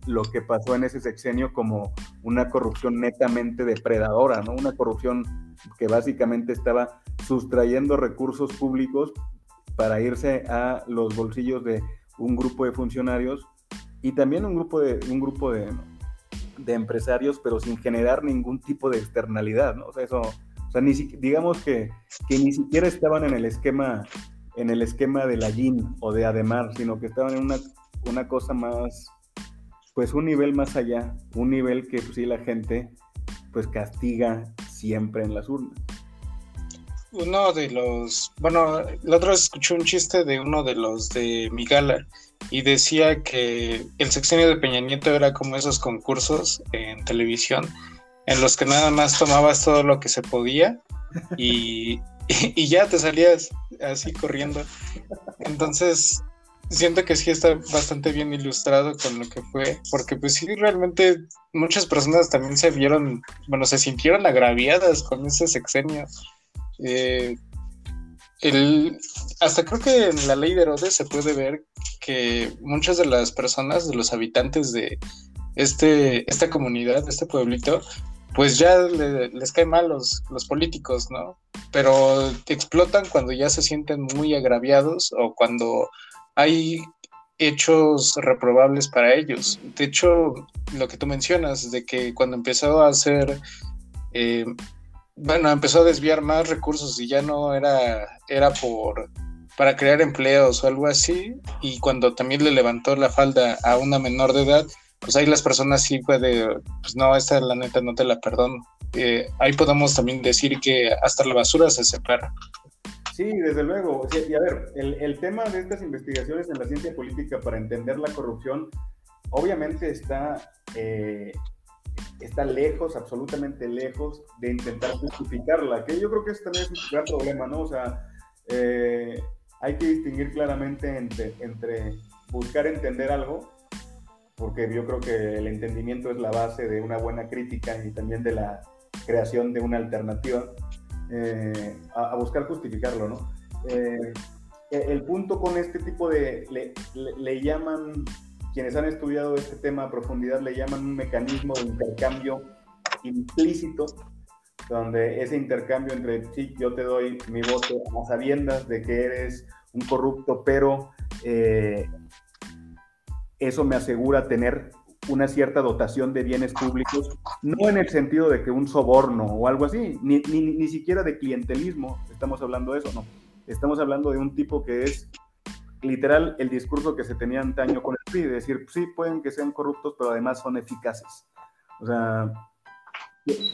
lo que pasó en ese sexenio como una corrupción netamente depredadora, ¿no? Una corrupción que básicamente estaba sustrayendo recursos públicos para irse a los bolsillos de un grupo de funcionarios y también un grupo de, un grupo de, de, empresarios, pero sin generar ningún tipo de externalidad, ¿no? O sea, eso, o sea, ni, digamos que, que ni siquiera estaban en el esquema en el esquema de la YIN o de Ademar, sino que estaban en una, una cosa más, pues un nivel más allá, un nivel que pues, sí la gente pues castiga siempre en las urnas. Uno de los, bueno, la otra vez escuché un chiste de uno de los de Migala y decía que el sexenio de Peña Nieto era como esos concursos en televisión en los que nada más tomabas todo lo que se podía y, y ya te salías así corriendo. Entonces, siento que sí está bastante bien ilustrado con lo que fue, porque pues sí, realmente muchas personas también se vieron, bueno, se sintieron agraviadas con ese sexenio. Eh, el, hasta creo que en la ley de Herodes se puede ver que muchas de las personas, de los habitantes de este, esta comunidad, de este pueblito, pues ya les cae mal los, los políticos, ¿no? Pero explotan cuando ya se sienten muy agraviados o cuando hay hechos reprobables para ellos. De hecho, lo que tú mencionas, de que cuando empezó a hacer, eh, bueno, empezó a desviar más recursos y ya no era, era por para crear empleos o algo así, y cuando también le levantó la falda a una menor de edad, pues ahí las personas sí puede, pues no, esta la neta no te la perdono. Eh, ahí podemos también decir que hasta la basura se separa. Sí, desde luego. y a ver, el, tema de estas investigaciones en la ciencia política para entender la corrupción, obviamente está, eh, está lejos, absolutamente lejos de intentar justificarla, que yo creo que este también es un gran problema, ¿no? O sea, eh, hay que distinguir claramente entre, entre buscar entender algo porque yo creo que el entendimiento es la base de una buena crítica y también de la creación de una alternativa, eh, a, buscar justificarlo, ¿no? Eh, el punto con este tipo de, le, le, llaman, quienes han estudiado este tema a profundidad, le llaman un mecanismo de intercambio implícito, donde ese intercambio entre, sí, yo te doy mi voto a sabiendas de que eres un corrupto, pero eh, eso me asegura tener una cierta dotación de bienes públicos, no en el sentido de que un soborno o algo así, ni, ni, siquiera de clientelismo, estamos hablando de eso, no. Estamos hablando de un tipo que es literal el discurso que se tenía antaño con el PRI, de decir, sí, pueden que sean corruptos, pero además son eficaces. O sea,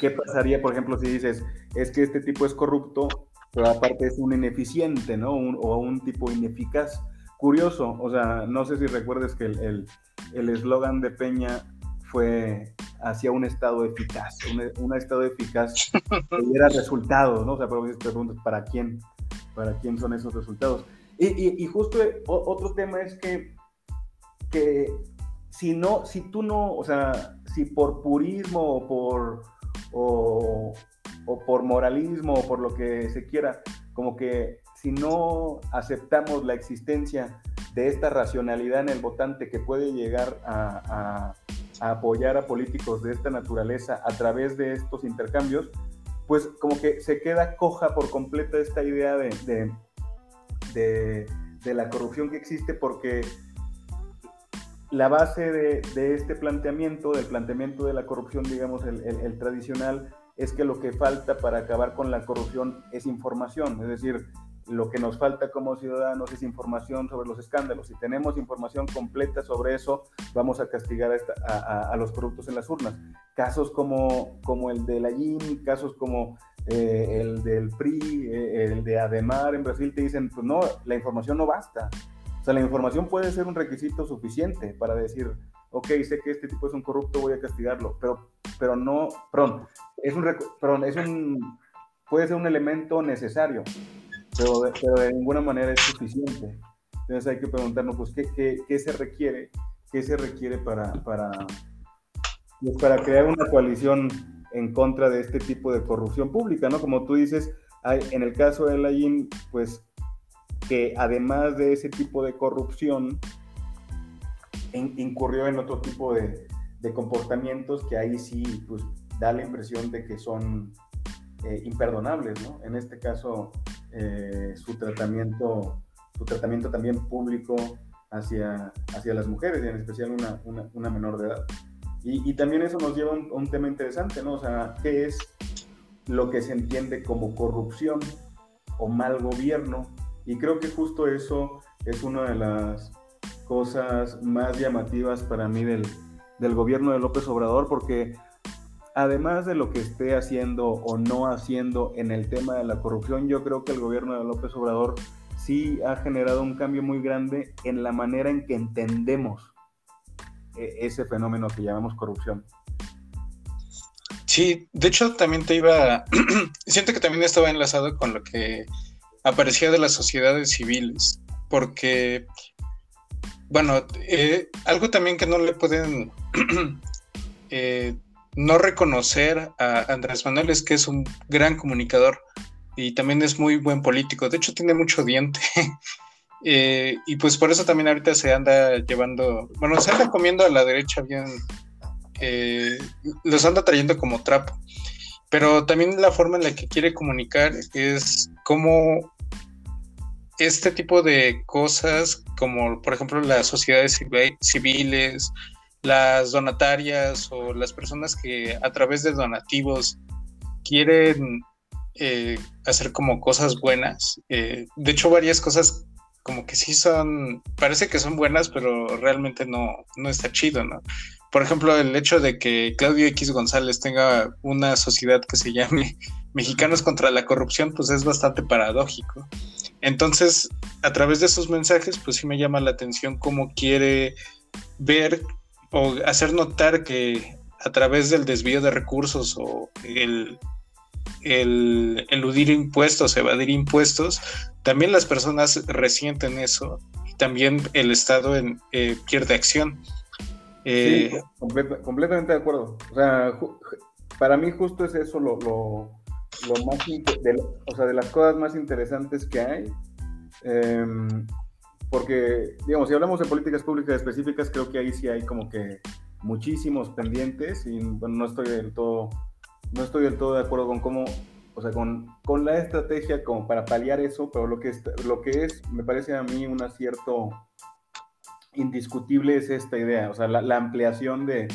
¿qué, pasaría, por ejemplo, si dices, es que este tipo es corrupto, pero aparte es un ineficiente, ¿no? o un tipo ineficaz curioso, o sea, no sé si recuerdes que el eslogan el, de Peña fue hacia un estado eficaz, un, estado eficaz que diera resultados, ¿no? O sea, pero te preguntas, ¿para quién? ¿Para quién son esos resultados? Y, justo otro tema es que, que si no, si tú no, o sea, si por purismo o por, o, por moralismo o por lo que se quiera, como que si no aceptamos la existencia de esta racionalidad en el votante que puede llegar a, apoyar a políticos de esta naturaleza a través de estos intercambios, pues como que se queda coja por completa esta idea de, de, la corrupción que existe porque la base de, este planteamiento, del planteamiento de la corrupción, digamos, el, tradicional, es que lo que falta para acabar con la corrupción es información, es decir, lo que nos falta como ciudadanos es información sobre los escándalos. Si tenemos información completa sobre eso, vamos a castigar a, los corruptos en las urnas. Casos como, como el de la YIN, casos como eh, el del PRI, eh, el de Ademar en Brasil, te dicen, pues no, la información no basta. O sea, la información puede ser un requisito suficiente para decir, ok, sé que este tipo es un corrupto, voy a castigarlo, pero, pero no, perdón, es un, perdón, es un, puede ser un elemento necesario pero de, ninguna manera es suficiente. Entonces hay que preguntarnos, pues, ¿qué, qué, se requiere? ¿Qué se requiere para, para, pues, para crear una coalición en contra de este tipo de corrupción pública, ¿no? Como tú dices, en el caso de la IN, pues, que además de ese tipo de corrupción, incurrió en otro tipo de, de, comportamientos que ahí sí, pues, da la impresión de que son eh, imperdonables, ¿no? En este caso, eh, su tratamiento, su tratamiento también público hacia, hacia las mujeres, y en especial una, una, menor de edad. Y, también eso nos lleva a un, tema interesante, ¿no? O sea, ¿qué es lo que se entiende como corrupción o mal gobierno? Y creo que justo eso es una de las cosas más llamativas para mí del, del gobierno de López Obrador, porque además de lo que esté haciendo o no haciendo en el tema de la corrupción, yo creo que el gobierno de López Obrador sí ha generado un cambio muy grande en la manera en que entendemos ese fenómeno que llamamos corrupción. Sí, de hecho también te iba, siento que también estaba enlazado con lo que aparecía de las sociedades civiles, porque bueno, eh, algo también que no le pueden eh, no reconocer a Andrés Manuel es que es un gran comunicador y también es muy buen político. De hecho, tiene mucho diente. Eh, y pues por eso también ahorita se anda llevando, bueno, se anda comiendo a la derecha bien, los anda trayendo como trapo. Pero también la forma en la que quiere comunicar es como este tipo de cosas, como por ejemplo las sociedades civiles, las donatarias o las personas que a través de donativos quieren eh, hacer como cosas buenas. Eh, de hecho, varias cosas como que sí son, parece que son buenas, pero realmente no, no está chido, ¿no? Por ejemplo, el hecho de que Claudio X González tenga una sociedad que se llame Mexicanos contra la Corrupción, pues es bastante paradójico. Entonces, a través de esos mensajes, pues sí me llama la atención cómo quiere ver o hacer notar que a través del desvío de recursos o el, eludir impuestos, evadir impuestos, también las personas resienten eso y también el Estado en, eh, pierde acción. sí, eh, completamente de acuerdo. O sea, para mí justo es eso lo, lo más, de, o sea, de las cosas más interesantes que hay. Em, porque, digamos, si hablamos de políticas públicas específicas, creo que ahí sí hay como que muchísimos pendientes y bueno, no estoy del todo, no estoy del todo de acuerdo con cómo, o sea, con, con la estrategia como para paliar eso, pero lo que, es, lo que es, me parece a mí un acierto indiscutible es esta idea, o sea, la ampliación de,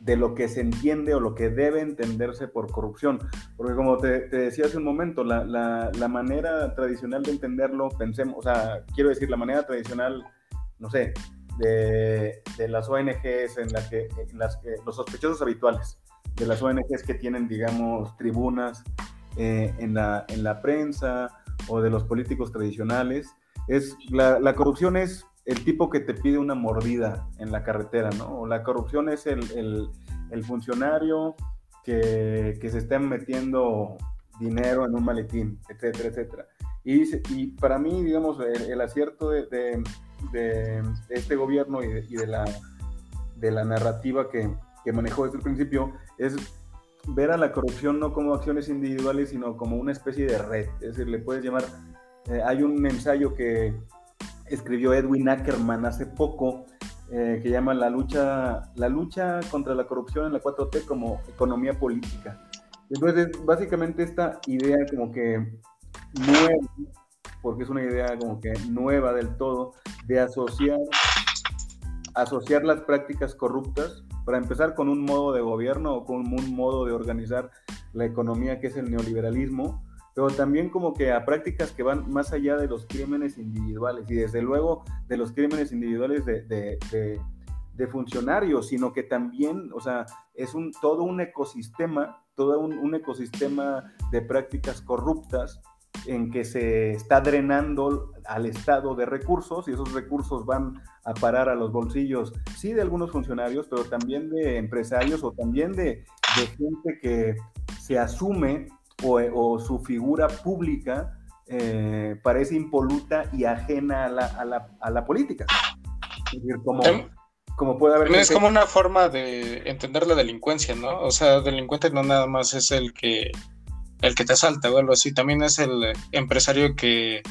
de lo que se entiende o lo que debe entenderse por corrupción. Porque como te, decía hace un momento, la, la, manera tradicional de entenderlo, pensemos, o sea, quiero decir, la manera tradicional, no sé, de, de las ONGs en, la que, en las que los sospechosos habituales, de las ONGs que tienen, digamos, tribunas eh, en, la, en la prensa o de los políticos tradicionales, es, la, la corrupción es el tipo que te pide una mordida en la carretera, ¿no? La corrupción es el, funcionario que, se está metiendo dinero en un maletín, etcétera, etcétera. Y, y para mí, digamos, el, acierto de, este gobierno y, de, la, de la narrativa que, manejó desde el principio es ver a la corrupción no como acciones individuales, sino como una especie de red. Es decir, le puedes llamar, eh, hay un ensayo que, escribió Edwin Ackerman hace poco, eh, que llama la lucha, la lucha contra la corrupción en la 4T como economía política. Entonces, básicamente esta idea como que nueva, porque es una idea como que nueva del todo, de asociar, asociar las prácticas corruptas, para empezar con un modo de gobierno o con un modo de organizar la economía que es el neoliberalismo, pero también como que a prácticas que van más allá de los crímenes individuales y desde luego de los crímenes individuales de, funcionarios, sino que también, o sea, es un, todo un ecosistema, todo un ecosistema de prácticas corruptas en que se está drenando al Estado de recursos y esos recursos van a parar a los bolsillos, sí, de algunos funcionarios, pero también de empresarios o también de, de gente que se asume o, su figura pública eh, parece impoluta y ajena a la, a la, a la política. Es decir, como, como puede haber... Es como una forma de entender la delincuencia, ¿no? O sea, delincuente no nada más es el que, el que te asalta o algo así, también es el empresario que,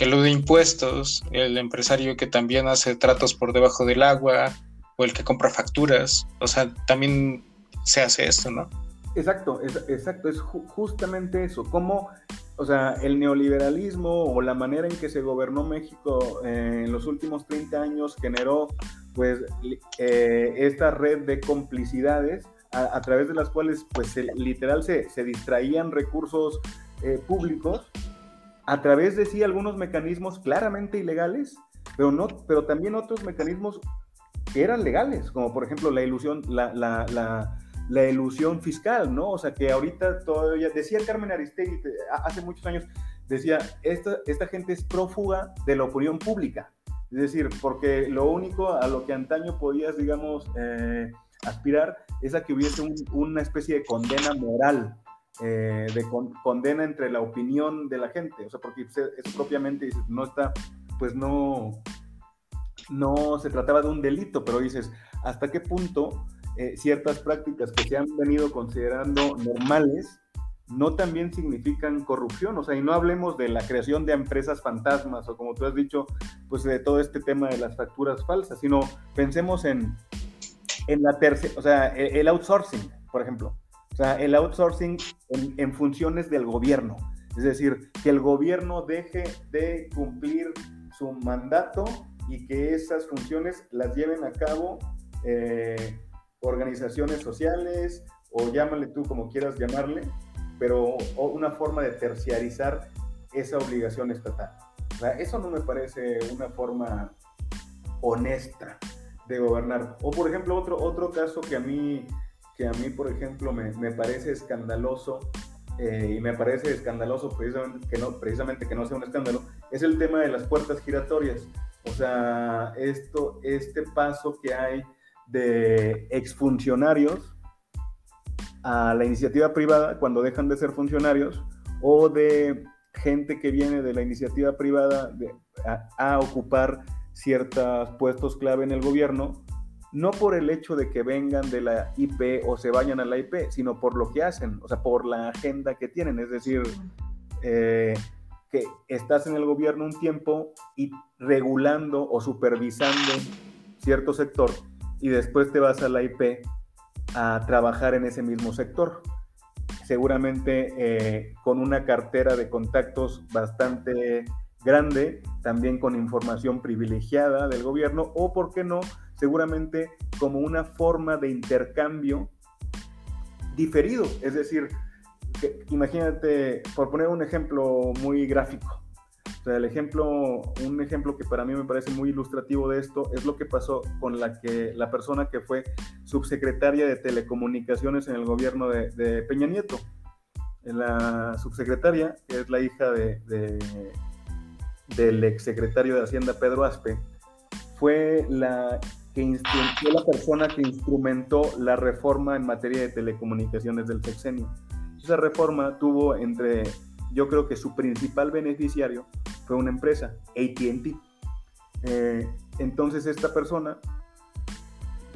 que elude impuestos, el empresario que también hace tratos por debajo del agua o el que compra facturas, o sea, también se hace esto, ¿no? Exacto, exacto, es justamente eso, cómo, o sea, el neoliberalismo o la manera en que se gobernó México eh, en los últimos 30 años generó, pues, eh, esta red de complicidades a, través de las cuales, pues, literal se, se, distraían recursos eh, públicos a través de sí algunos mecanismos claramente ilegales, pero, no, pero también otros mecanismos que eran legales, como por ejemplo la ilusión, la, la, la la ilusión fiscal, ¿no? O sea, que ahorita todavía, decía Carmen Aristegui hace muchos años, decía, esta, esta gente es prófuga de la opinión pública. Es decir, porque lo único a lo que antaño podías, digamos, eh, aspirar es a que hubiese una especie de condena moral, eh, de condena entre la opinión de la gente. O sea, porque eso propiamente no está, pues no, no se trataba de un delito, pero dices, ¿hasta qué punto eh, ciertas prácticas que se han venido considerando normales no también significan corrupción? O sea, y no hablemos de la creación de empresas fantasmas o como tú has dicho, pues de todo este tema de las facturas falsas, sino pensemos en, en la tercera, o sea, e, el outsourcing, por ejemplo. O sea, el outsourcing en funciones del gobierno. Es decir, que el gobierno deje de cumplir su mandato y que esas funciones las lleven a cabo eh, organizaciones sociales o llámale tú como quieras llamarle, pero una forma de terciarizar esa obligación estatal. O sea, eso no me parece una forma honesta de gobernar. O por ejemplo, otro, otro caso que a mí, que a mí por ejemplo, me, me parece escandaloso eh, y me parece escandaloso precisamente que, no, precisamente que no sea un escándalo, es el tema de las puertas giratorias. O sea, esto, este paso que hay de exfuncionarios a la iniciativa privada cuando dejan de ser funcionarios o de gente que viene de la iniciativa privada a, a ocupar ciertos puestos clave en el gobierno no por el hecho de que vengan de la IP o se vayan a la IP, sino por lo que hacen, o sea, por la agenda que tienen. Es decir, eh, que estás en el gobierno un tiempo y regulando o supervisando cierto sector y después te vas a la IP a trabajar en ese mismo sector. Seguramente eh, con una cartera de contactos bastante grande, también con información privilegiada del gobierno o, ¿por qué no?, seguramente como una forma de intercambio diferido. Es decir, imagínate, por poner un ejemplo muy gráfico, o sea, el ejemplo, un ejemplo que para mí me parece muy ilustrativo de esto es lo que pasó con la, que, la persona que fue subsecretaria de telecomunicaciones en el gobierno de, Peña Nieto. La subsecretaria, que es la hija de, del exsecretario de Hacienda Pedro Aspe, fue la que fue la persona que instrumentó la reforma en materia de telecomunicaciones del sexenio. Esa reforma tuvo entre, yo creo que su principal beneficiario fue una empresa, ATT. Eh, entonces esta persona,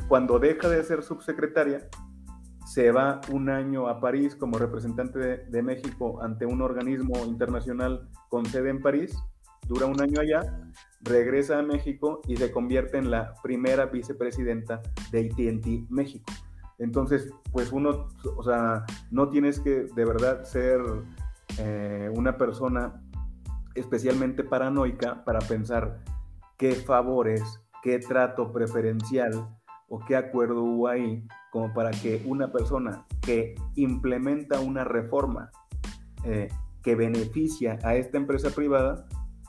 cuando deja de ser subsecretaria, se va un año a París como representante de México ante un organismo internacional con sede en París, dura un año allá regresa a México y se convierte en la primera vicepresidenta de ATT México. Entonces, pues uno, o sea, no tienes que de verdad ser eh, una persona especialmente paranoica para pensar qué favores, qué trato preferencial o qué acuerdo hubo ahí como para que una persona que implementa una reforma eh, que beneficia a esta empresa privada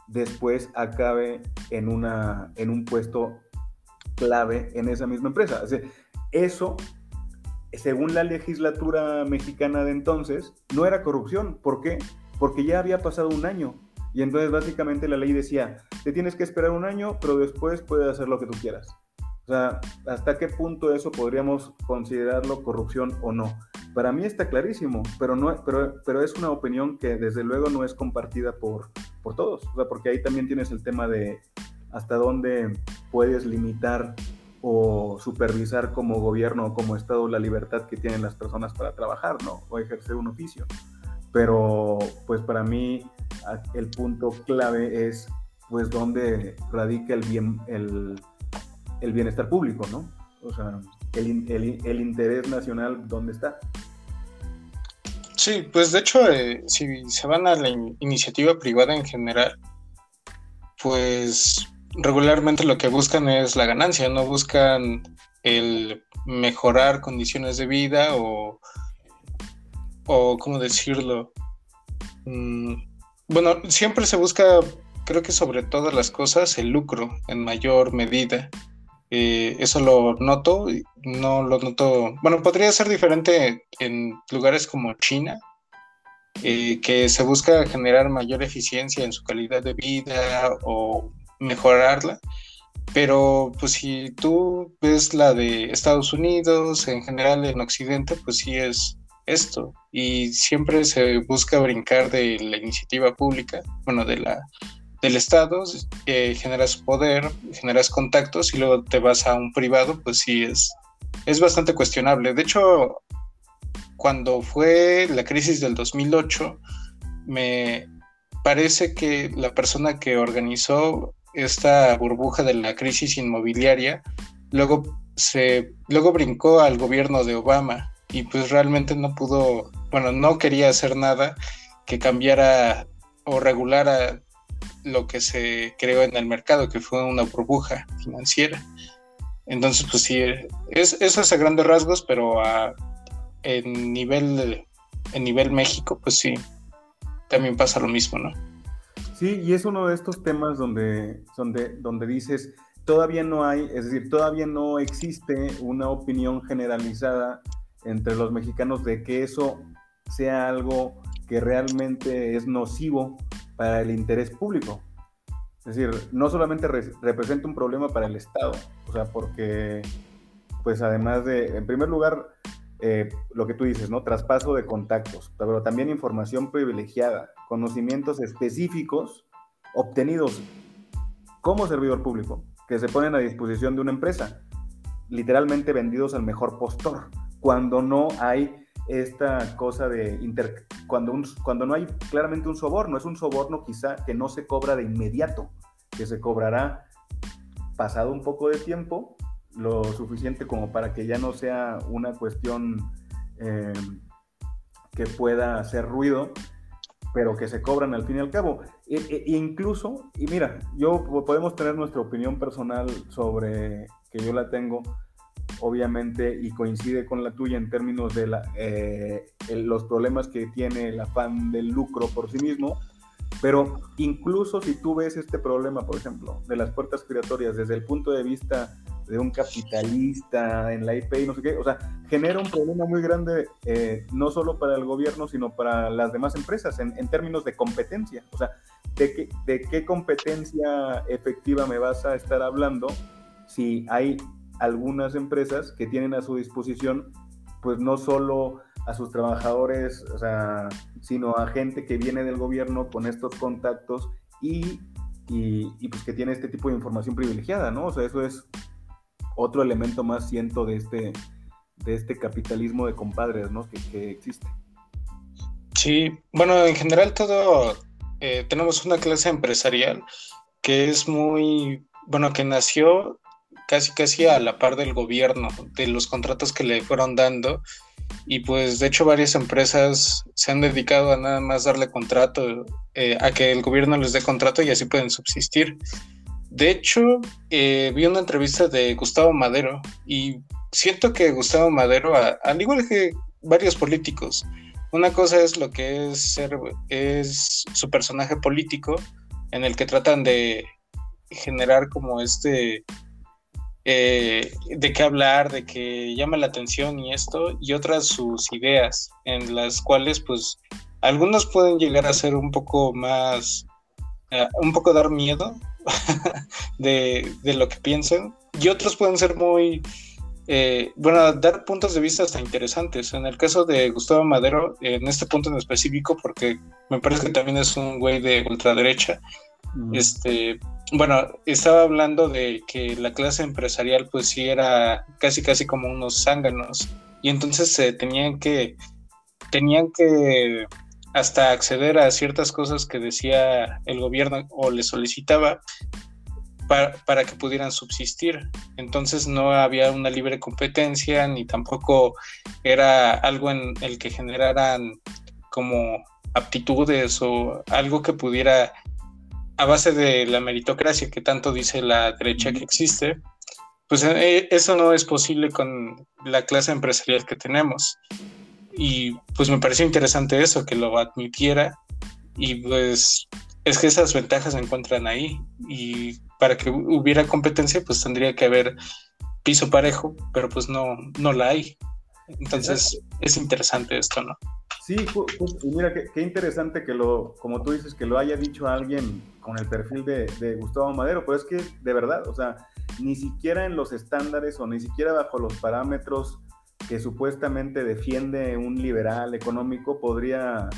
después acabe en, una, en un puesto clave en esa misma empresa. eso, según la legislatura mexicana de entonces, no era corrupción. ¿Por qué? Porque ya había pasado un año. Y entonces básicamente la ley decía, te tienes que esperar un año, pero después puedes hacer lo que tú quieras. O sea, ¿hasta qué punto eso podríamos considerarlo corrupción o no? Para mí está clarísimo, pero, no, pero, pero es una opinión que desde luego no es compartida por, por todos, o sea, porque ahí también tienes el tema de hasta dónde puedes limitar o supervisar como gobierno o como Estado la libertad que tienen las personas para trabajar, ¿no? O ejercer un oficio. Pero pues para mí el punto clave es pues dónde radica el, bien, el, el bienestar público, ¿no? O sea, el, el, interés nacional, ¿dónde está? Sí, pues de hecho, eh, si se van a la iniciativa privada en general, pues regularmente lo que buscan es la ganancia, no buscan el mejorar condiciones de vida o, o ¿cómo decirlo? Mm, bueno, siempre se busca, creo que sobre todas las cosas, el lucro en mayor medida. Eh, eso lo noto, no lo noto, bueno, podría ser diferente en lugares como China, eh, que se busca generar mayor eficiencia en su calidad de vida o mejorarla, pero pues si tú ves la de Estados Unidos, en general en Occidente, pues sí es esto, y siempre se busca brincar de la iniciativa pública, bueno, de la del Estado, eh, generas poder, generas contactos y luego te vas a un privado, pues sí es, es bastante cuestionable. De hecho, cuando fue la crisis del 2008, me parece que la persona que organizó esta burbuja de la crisis inmobiliaria luego se luego brincó al gobierno de Obama y pues realmente no pudo, bueno, no quería hacer nada que cambiara o regulara lo que se creó en el mercado, que fue una burbuja financiera. Entonces, pues sí, es, eso es a grandes rasgos, pero a, en nivel en nivel México, pues sí, también pasa lo mismo, ¿no? Sí, y es uno de estos temas donde, donde, donde dices, todavía no hay, es decir, todavía no existe una opinión generalizada entre los mexicanos de que eso sea algo que realmente es nocivo para el interés público. Es decir, no solamente representa un problema para el Estado, o sea, porque, pues además de, en primer lugar, eh, lo que tú dices, ¿no? Traspaso de contactos, pero también información privilegiada, conocimientos específicos obtenidos como servidor público, que se ponen a disposición de una empresa, literalmente vendidos al mejor postor, cuando no hay esta cosa de inter, cuando, cuando no hay claramente un soborno, es un soborno quizá que no se cobra de inmediato, que se cobrará pasado un poco de tiempo, lo suficiente como para que ya no sea una cuestión eh, que pueda hacer ruido, pero que se cobran al fin y al cabo. E, e, incluso, y mira, yo podemos tener nuestra opinión personal sobre que yo la tengo, obviamente, y coincide con la tuya en términos de eh, los problemas que tiene el afán del lucro por sí mismo, pero incluso si tú ves este problema, por ejemplo, de las puertas giratorias desde el punto de vista de un capitalista en la IP y no sé qué, o sea, genera un problema muy grande eh, no solo para el gobierno, sino para las demás empresas en, en términos de competencia. O sea, ¿de qué, ¿de qué competencia efectiva me vas a estar hablando si hay algunas empresas que tienen a su disposición, pues no solo a sus trabajadores, sino a gente que viene del gobierno con estos contactos y, y, pues que tiene este tipo de información privilegiada, ¿no? O sea, eso es otro elemento más, siento, de este, de este capitalismo de compadres, ¿no? Que, que existe. Sí, bueno, en general todo, eh, tenemos una clase empresarial que es muy, bueno, que nació casi casi a la par del gobierno, de los contratos que le fueron dando. Y pues de hecho varias empresas se han dedicado a nada más darle contrato, eh, a que el gobierno les dé contrato y así pueden subsistir. De hecho, eh, vi una entrevista de Gustavo Madero y siento que Gustavo Madero, al igual que varios políticos, una cosa es lo que es ser, es su personaje político, en el que tratan de generar como este eh, de qué hablar, de que llama la atención y esto, y otras sus ideas, en las cuales pues algunos pueden llegar a ser un poco más, eh, un poco dar miedo de, lo que piensan, y otros pueden ser muy, eh, bueno, dar puntos de vista hasta interesantes. En el caso de Gustavo Madero, en este punto en específico, porque me parece que también es un güey de ultraderecha, este, bueno, estaba hablando de que la clase empresarial pues sí era casi casi como unos zánganos y entonces se tenían que tenían que hasta acceder a ciertas cosas que decía el gobierno o le solicitaba para, para, que pudieran subsistir. Entonces no había una libre competencia ni tampoco era algo en el que generaran como aptitudes o algo que pudiera a base de la meritocracia que tanto dice la derecha que existe, pues eh, eso no es posible con la clase empresarial que tenemos. Y pues me pareció interesante eso, que lo admitiera. Y pues es que esas ventajas se encuentran ahí. Y para que hubiera competencia, pues tendría que haber piso parejo, pero pues no, no la hay. Entonces es interesante esto, ¿no? Sí, y mira, qué, interesante que lo, como tú dices, que lo haya dicho alguien con el perfil de, Gustavo Madero, pero es que de verdad, o sea, ni siquiera en los estándares o ni siquiera bajo los parámetros que supuestamente defiende un liberal económico podría,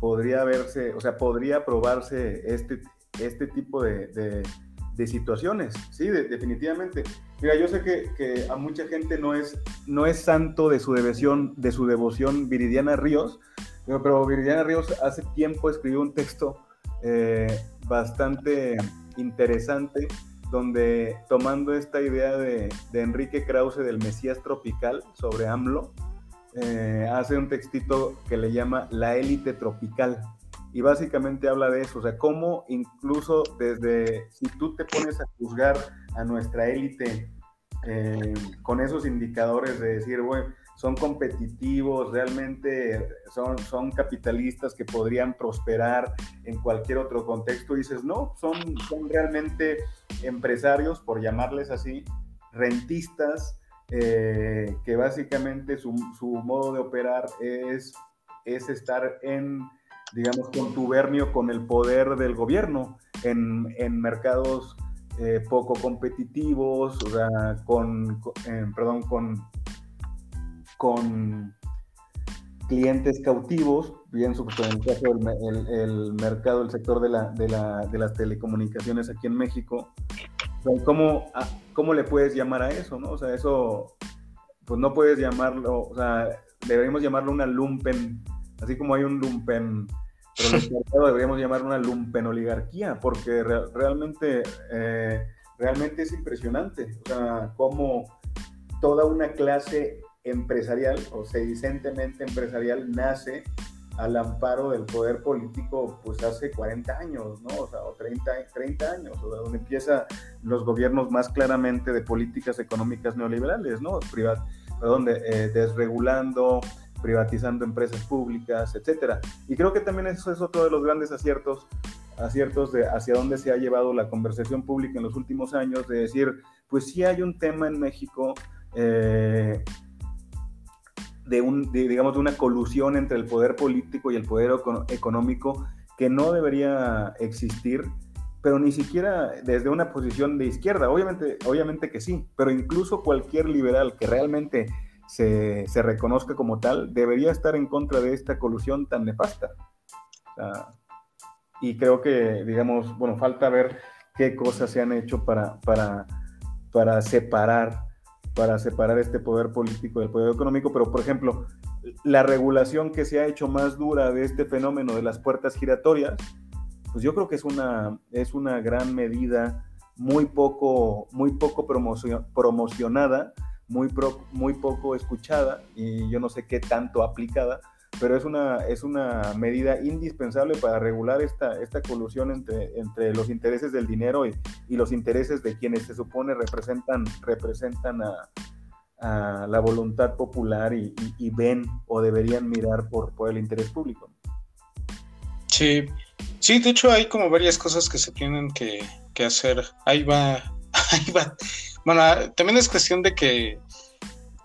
podría verse, o sea, podría probarse este, este tipo de, situaciones, sí, definitivamente. Mira, yo sé que, a mucha gente no es, no es santo de su devoción, de su devoción Viridiana Ríos, pero, Viridiana Ríos hace tiempo escribió un texto eh, bastante interesante donde tomando esta idea de, Enrique Krause del Mesías Tropical sobre AMLO, eh, hace un textito que le llama La élite tropical. Y básicamente habla de eso, o sea, cómo incluso desde, si tú te pones a juzgar a nuestra élite eh, con esos indicadores de decir, bueno, son competitivos, realmente son, son capitalistas que podrían prosperar en cualquier otro contexto. dices, no, son, son realmente empresarios, por llamarles así, rentistas, eh, que básicamente su, su, modo de operar es, es estar en, digamos, contubernio con el poder del gobierno en, en mercados eh, poco competitivos, o sea, con, eh, perdón, con con clientes cautivos, bien en el caso del el, mercado, el sector de, la, de, la, de, las telecomunicaciones aquí en México, ¿cómo, ¿cómo le puedes llamar a eso? ¿no? O sea, eso, pues no puedes llamarlo, o sea, deberíamos llamarlo una lumpen, así como hay un lumpen pero deberíamos llamarlo una lumpen oligarquía, porque realmente, eh, realmente es impresionante, o sea, cómo toda una clase empresarial o sedicentemente empresarial nace al amparo del poder político pues hace 40 años, ¿no? O sea, o 30, 30 años, o sea, donde empiezan los gobiernos más claramente de políticas económicas neoliberales, ¿no? Privat, perdón, eh, desregulando, privatizando empresas públicas, etcétera. Y creo que también eso es otro de los grandes aciertos, aciertos de hacia dónde se ha llevado la conversación pública en los últimos años, de decir, pues sí hay un tema en México eh, de, un, digamos, de una colusión entre el poder político y el poder económico que no debería existir, pero ni siquiera desde una posición de izquierda. Obviamente, obviamente que sí, pero incluso cualquier liberal que realmente se, se reconozca como tal debería estar en contra de esta colusión tan nefasta. y creo que, digamos, bueno, falta ver qué cosas se han hecho para, para, para separar para separar este poder político del poder económico, pero por ejemplo, la regulación que se ha hecho más dura de este fenómeno de las puertas giratorias, pues yo creo que es una, es una gran medida muy poco, muy poco promocionada, muy, muy poco escuchada y yo no sé qué tanto aplicada, pero es una, es una medida indispensable para regular esta, esta colusión entre, entre los intereses del dinero y, y los intereses de quienes se supone representan, representan a, la voluntad popular y, y, ven o deberían mirar por, por el interés público. Sí, sí, de hecho hay como varias cosas que se tienen que, que hacer. Ahí va. Bueno, también es cuestión de que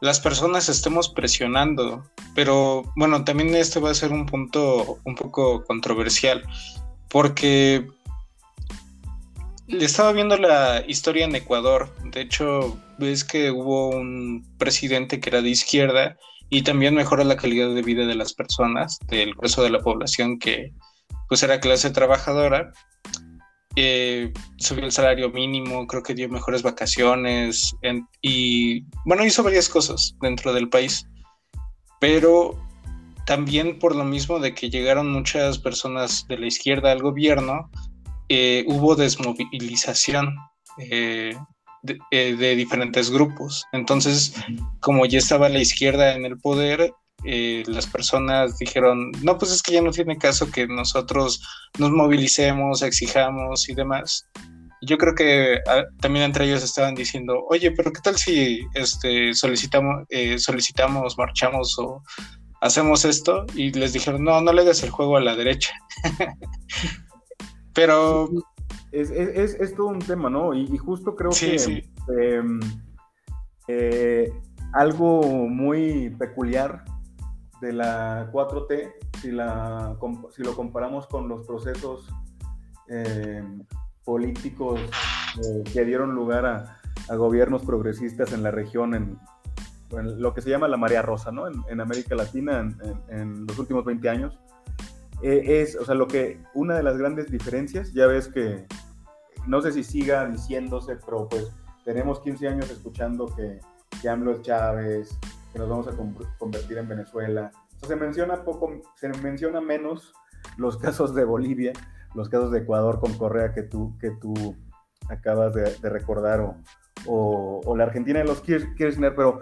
las personas estemos presionando. Pero bueno, también este va a ser un punto un poco controversial, porque le estaba viendo la historia en Ecuador. De hecho, ves que hubo un presidente que era de izquierda y también mejora la calidad de vida de las personas, del grueso de la población que pues era clase trabajadora eh, subió el salario mínimo, creo que dio mejores vacaciones y bueno, hizo varias cosas dentro del país, pero también por lo mismo de que llegaron muchas personas de la izquierda al gobierno, eh, hubo desmovilización eh, de, de, diferentes grupos. Entonces, como ya estaba la izquierda en el poder, eh, las personas dijeron, no, pues es que ya no tiene caso que nosotros nos movilicemos, exijamos y demás. Yo creo que ah, también entre ellos estaban diciendo, oye, pero ¿qué tal si este, solicitamos, eh, solicitamos, marchamos o hacemos esto? Y les dijeron, no, no le des el juego a la derecha. pero... Es, es, es, todo un tema, ¿no? Y, justo creo que em, eh, algo muy peculiar de la 4T, si, la, si lo comparamos con los procesos eh, políticos eh, que dieron lugar a, gobiernos progresistas en la región, en, lo que se llama la marea rosa, ¿no? En, América Latina en, los últimos 20 años, eh, es, o sea, lo que, una de las grandes diferencias, ya ves que, no sé si siga diciéndose, pero pues tenemos 15 años escuchando que, que AMLO es Chávez, que nos vamos a convertir en Venezuela. se menciona poco, se menciona menos los casos de Bolivia, los casos de Ecuador con Correa que tú, que tú acabas de, recordar, o, o, la Argentina de los Kirchner, pero,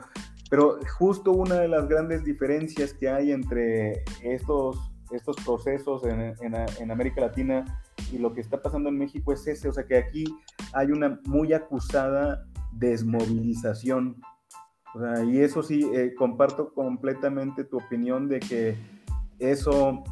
pero justo una de las grandes diferencias que hay entre estos, estos procesos en, en, América Latina y lo que está pasando en México es ese, o sea que aquí hay una muy acusada desmovilización. Y eso sí, eh, comparto completamente tu opinión de que eso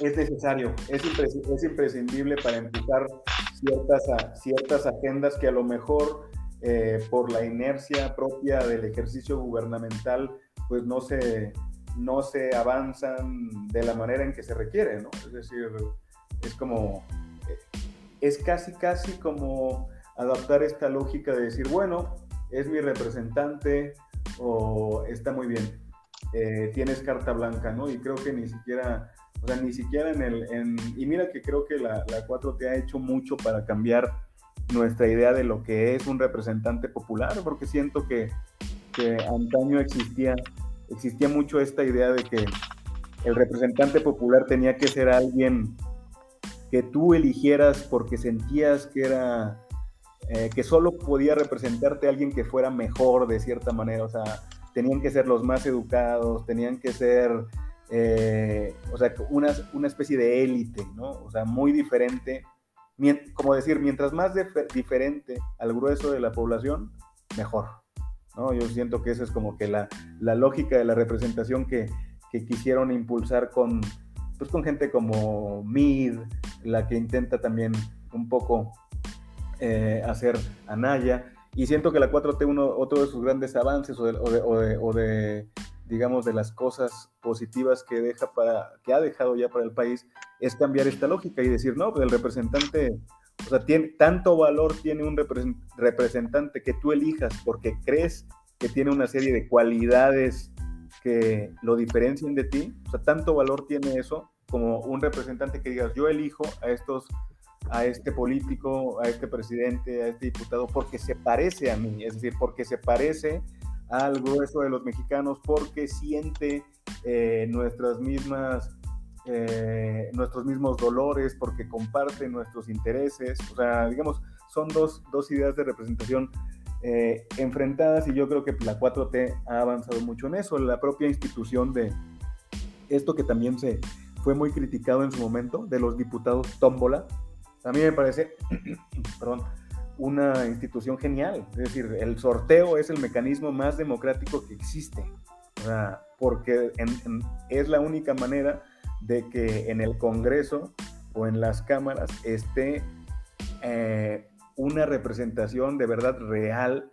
es necesario, es, es imprescindible para empujar ciertas, ciertas agendas que a lo mejor eh, por la inercia propia del ejercicio gubernamental, pues no se, no se avanzan de la manera en que se requiere, ¿no? Es decir, es como, eh, es casi, casi como adaptar esta lógica de decir, bueno, es mi representante o está muy bien, eh, tienes carta blanca, ¿no? Y creo que ni siquiera o sea, ni siquiera en el... En, y mira que creo que la, la 4T ha hecho mucho para cambiar nuestra idea de lo que es un representante popular, porque siento que, que antaño existía, existía mucho esta idea de que el representante popular tenía que ser alguien que tú eligieras porque sentías que era eh, que solo podía representarte a alguien que fuera mejor de cierta manera, o sea, tenían que ser los más educados, tenían que ser eh, o sea, una, una especie de élite, ¿no? O sea, muy diferente, como decir, mientras más diferente al grueso de la población, mejor, ¿no? Yo siento que esa es como que la, la lógica de la representación que, que, quisieron impulsar con, pues con gente como Mid, la que intenta también un poco eh, hacer Anaya, y siento que la 4T, uno, otro de sus grandes avances o o de digamos, de las cosas positivas que, deja para, que ha dejado ya para el país, es cambiar esta lógica y decir, no, pues el representante, o sea, tiene, tanto valor tiene un representante que tú elijas porque crees que tiene una serie de cualidades que lo diferencien de ti, o sea, tanto valor tiene eso como un representante que digas, yo elijo a estos a este político, a este presidente, a este diputado, porque se parece a mí, es decir, porque se parece al grueso de los mexicanos porque siente eh, nuestras mismas, eh, nuestros mismos dolores, porque comparte nuestros intereses. O sea, digamos, son dos, dos ideas de representación eh, enfrentadas y yo creo que la 4T ha avanzado mucho en eso. La propia institución de esto que también se fue muy criticado en su momento, de los diputados tómbola, a mí me parece, perdón, una institución genial. Es decir, el sorteo es el mecanismo más democrático que existe. porque es la única manera de que en el Congreso o en las cámaras esté eh, una representación de verdad real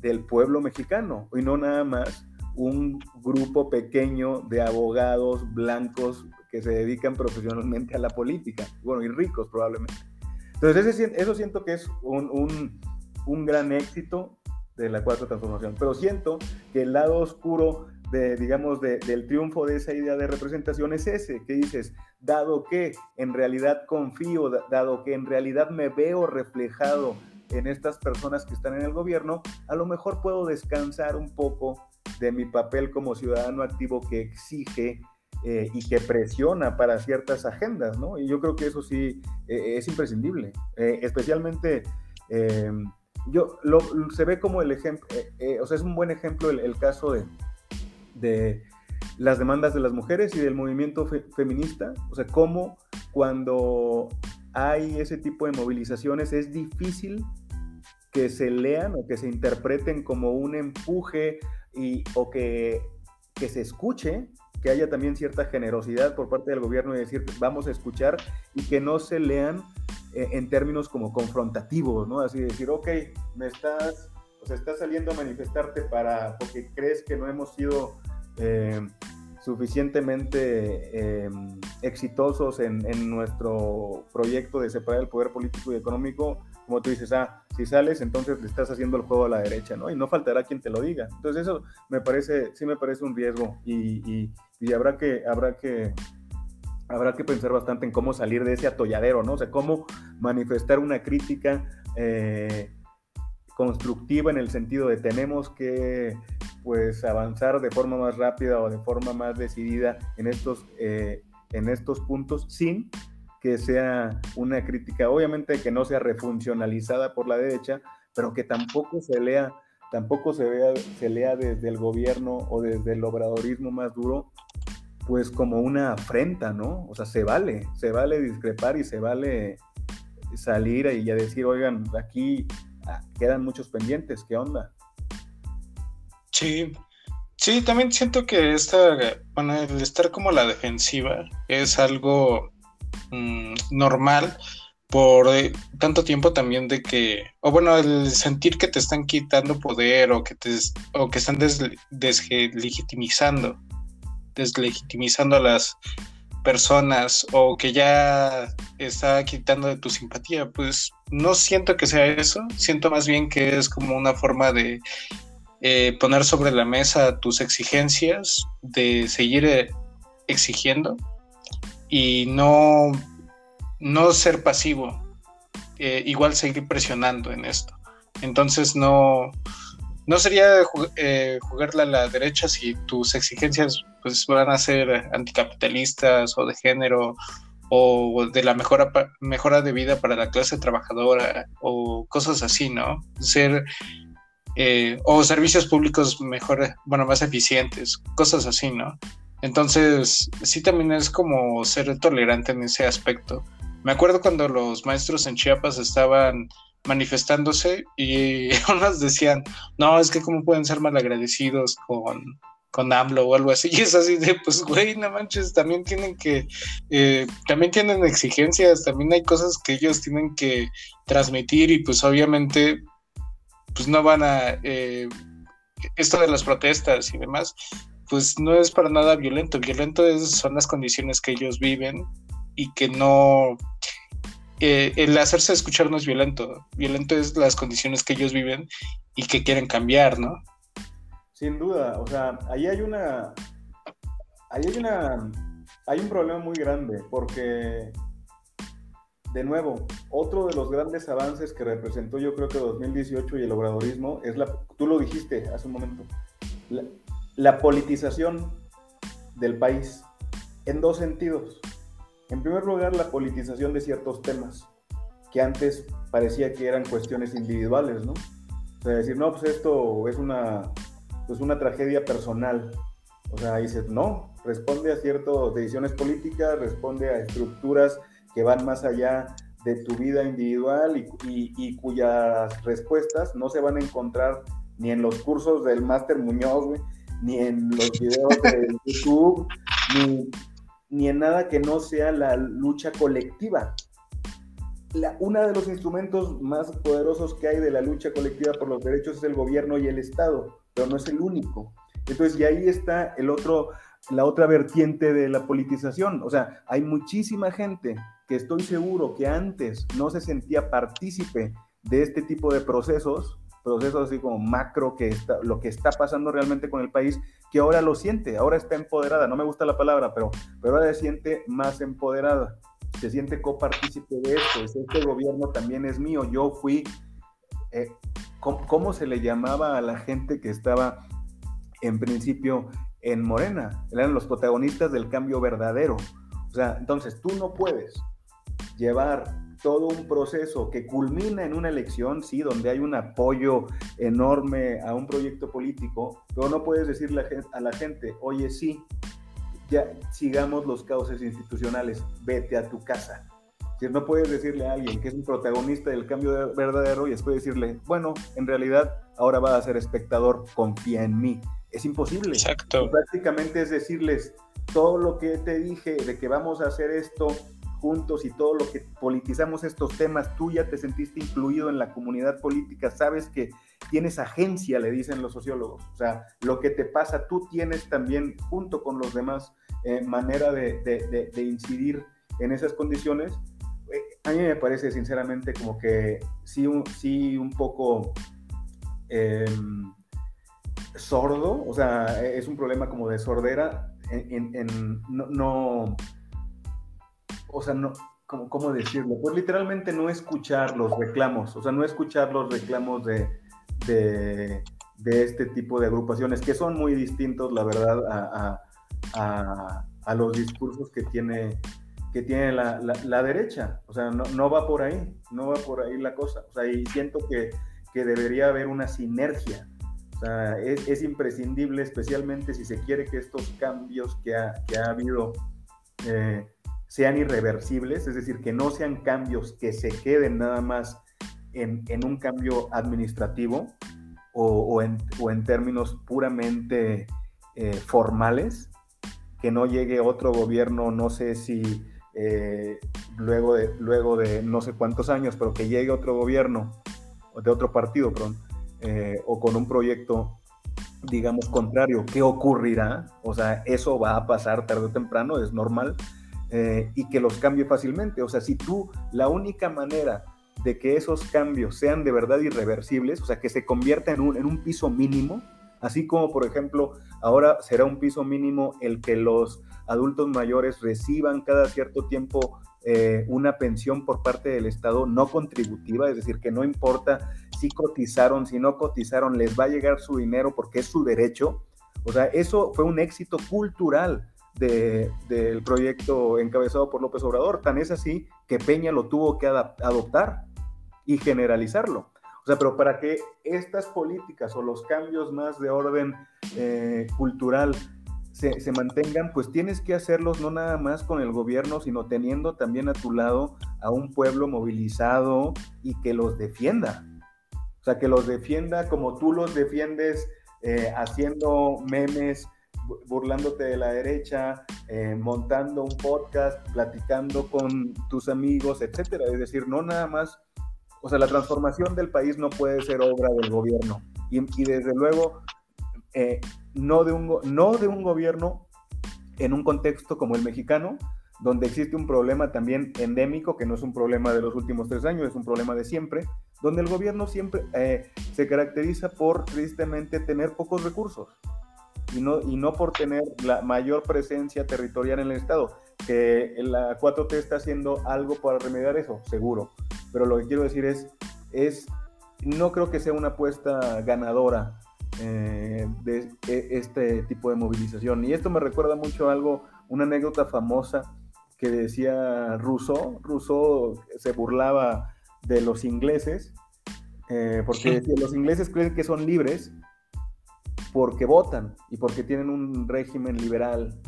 del pueblo mexicano y no nada más un grupo pequeño de abogados blancos que se dedican profesionalmente a la política, bueno, y ricos probablemente. Entonces, eso siento que es un, gran éxito de la cuarta transformación, pero siento que el lado oscuro de, digamos, del triunfo de esa idea de representación es ese, que dices, dado que en realidad confío, dado que en realidad me veo reflejado en estas personas que están en el gobierno, a lo mejor puedo descansar un poco de mi papel como ciudadano activo que exige eh, y que presiona para ciertas agendas, ¿no? Y yo creo que eso sí eh, es imprescindible, eh, especialmente yo lo, se ve como el ejemplo, o sea, es un buen ejemplo el, caso de, de, las demandas de las mujeres y del movimiento feminista, o sea, cómo cuando hay ese tipo de movilizaciones es difícil que se lean o que se interpreten como un empuje y, o que, que se escuche que haya también cierta generosidad por parte del gobierno y decir, vamos a escuchar y que no se lean eh, en términos como confrontativos, ¿no? Así decir, ok, me estás, o sea, estás saliendo a manifestarte para, porque crees que no hemos sido eh, suficientemente eh, exitosos en, en, nuestro proyecto de separar el poder político y económico, como tú dices, ah, si sales, entonces le estás haciendo el juego a la derecha, ¿no? Y no faltará quien te lo diga. Entonces eso me parece, sí me parece un riesgo y, y, habrá que, habrá que habrá que pensar bastante en cómo salir de ese atolladero, ¿no? O sea, cómo manifestar una crítica eh, constructiva en el sentido de tenemos que pues avanzar de forma más rápida o de forma más decidida en estos, eh, en estos puntos sin que sea una crítica, obviamente que no sea refuncionalizada por la derecha, pero que tampoco se lea, tampoco se vea, se lea desde el gobierno o desde el obradorismo más duro pues como una afrenta, ¿no? O sea, se vale, se vale discrepar y se vale salir y ya decir, oigan, aquí ah, quedan muchos pendientes, ¿qué onda? Sí, sí, también siento que esta, bueno, estar como la defensiva es algo mm, normal por eh, tanto tiempo también de que, o bueno, el sentir que te están quitando poder o que te o que están deslegitimizando deslegitimizando a las personas o que ya está quitando de tu simpatía, pues no siento que sea eso, siento más bien que es como una forma de eh, poner sobre la mesa tus exigencias, de seguir eh, exigiendo y no, no ser pasivo, eh, igual seguir presionando en esto. Entonces no, no sería eh, jugarla a la derecha si tus exigencias pues van a ser anticapitalistas o de género o de la mejora, mejora de vida para la clase trabajadora o cosas así, ¿no? Ser eh, o servicios públicos mejor, bueno, más eficientes, cosas así, ¿no? Entonces, sí también es como ser tolerante en ese aspecto. Me acuerdo cuando los maestros en Chiapas estaban manifestándose y unos decían, no, es que cómo pueden ser malagradecidos con, con AMLO o algo así, y es así de, pues, güey, no manches, también tienen que, eh, también tienen exigencias, también hay cosas que ellos tienen que transmitir y pues obviamente, pues no van a, eh, esto de las protestas y demás, pues no es para nada violento, violento es, son las condiciones que ellos viven y que no, eh, el hacerse escuchar no es violento, violento es las condiciones que ellos viven y que quieren cambiar, ¿no? Sin duda, o sea, ahí hay una, ahí hay una, hay un problema muy grande porque, de nuevo, otro de los grandes avances que representó yo creo que 2018 y el obradorismo es la, tú lo dijiste hace un momento, politización del país en dos sentidos. En primer lugar, la politización de ciertos temas que antes parecía que eran cuestiones individuales, ¿no? O sea, decir, no, pues esto es una, pues una tragedia personal. O sea, dices, no, responde a ciertas decisiones políticas, responde a estructuras que van más allá de tu vida individual y, y, cuyas respuestas no se van a encontrar ni en los cursos del Máster Muñoz, ni en los videos de YouTube, ni, ni en nada que no sea la lucha colectiva. La, uno de los instrumentos más poderosos que hay de la lucha colectiva por los derechos es el gobierno y el Estado, pero no es el único. Entonces, y ahí está el otro, la otra vertiente de la politización. O sea, hay muchísima gente que estoy seguro que antes no se sentía partícipe de este tipo de procesos, procesos así como macro, que está, lo que está pasando realmente con el país, que ahora lo siente, ahora está empoderada, no me gusta la palabra, pero, pero ahora se siente más empoderada, se siente copartícipe de esto, este gobierno también es mío, yo fui, eh, ¿cómo, se le llamaba a la gente que estaba en principio en Morena? Eran los protagonistas del cambio verdadero. O sea, entonces tú no puedes llevar todo un proceso que culmina en una elección, sí, donde hay un apoyo enorme a un proyecto político, pero no puedes decirle a la gente, oye, sí, ya sigamos los cauces institucionales, vete a tu casa. Si no puedes decirle a alguien que es un protagonista del cambio verdadero y después decirle, bueno, en realidad ahora va a ser espectador, confía en mí. Es imposible. Exacto. prácticamente es decirles, todo lo que te dije de que vamos a hacer esto juntos y todo lo que politizamos estos temas, tú ya te sentiste incluido en la comunidad política, sabes que tienes agencia, le dicen los sociólogos. O sea, lo que te pasa, tú tienes también, junto con los demás, eh, manera de, incidir en esas condiciones. Eh, a mí me parece sinceramente como que sí, un, sí un poco em, sordo, o sea, es un problema como de sordera, en, no o sea, no, ¿cómo, ¿cómo, decirlo? Pues literalmente no escuchar los reclamos, o sea, no escuchar los reclamos de, de, de este tipo de agrupaciones, que son muy distintos, la verdad, a, a, a los discursos que tiene, que tiene la, la, derecha. O sea, no, no, va por ahí, no va por ahí la cosa. O sea, y siento que, que debería haber una sinergia. O sea, es, es, imprescindible, especialmente si se quiere que estos cambios que ha, que ha habido eh, sean irreversibles, es decir, que no sean cambios que se queden nada más en, en un cambio administrativo o, o, en, o en, términos puramente eh, formales, que no llegue otro gobierno, no sé si eh, luego, de, luego de no sé cuántos años, pero que llegue otro gobierno, de otro partido, perdón, eh, o con un proyecto, digamos, contrario, ¿qué ocurrirá? O sea, eso va a pasar tarde o temprano, es normal, eh, y que los cambie fácilmente. O sea, si tú, la única manera de que esos cambios sean de verdad irreversibles, o sea, que se convierta en un, en un piso mínimo, así como, por ejemplo, ahora será un piso mínimo el que los adultos mayores reciban cada cierto tiempo eh, una pensión por parte del Estado no contributiva, es decir, que no importa si cotizaron, si no cotizaron, les va a llegar su dinero porque es su derecho. O sea, eso fue un éxito cultural de, del proyecto encabezado por López Obrador. Tan es así que Peña lo tuvo que adoptar y generalizarlo. O sea, pero para que estas políticas o los cambios más de orden eh, cultural se, mantengan, pues tienes que hacerlos no nada más con el gobierno, sino teniendo también a tu lado a un pueblo movilizado y que los defienda. O sea, que los defienda como tú los defiendes, eh, haciendo memes, burlándote de la derecha, eh, montando un podcast, platicando con tus amigos, etcétera. Es decir, no nada más, o sea, la transformación del país no puede ser obra del gobierno. Y, y desde luego, eh, no, de un, no de un gobierno en un contexto como el mexicano, donde existe un problema también endémico, que no es un problema de los últimos tres años, es un problema de siempre, donde el gobierno siempre eh, se caracteriza por tristemente tener pocos recursos y no, y no por tener la mayor presencia territorial en el Estado. Que la 4T está haciendo algo para remediar eso, seguro. Pero lo que quiero decir es, es no creo que sea una apuesta ganadora eh, de e, este tipo de movilización. Y esto me recuerda mucho a algo, una anécdota famosa que decía Rousseau. Rousseau se burlaba de los ingleses, eh, porque los ingleses creen que son libres porque votan y porque tienen un régimen liberal.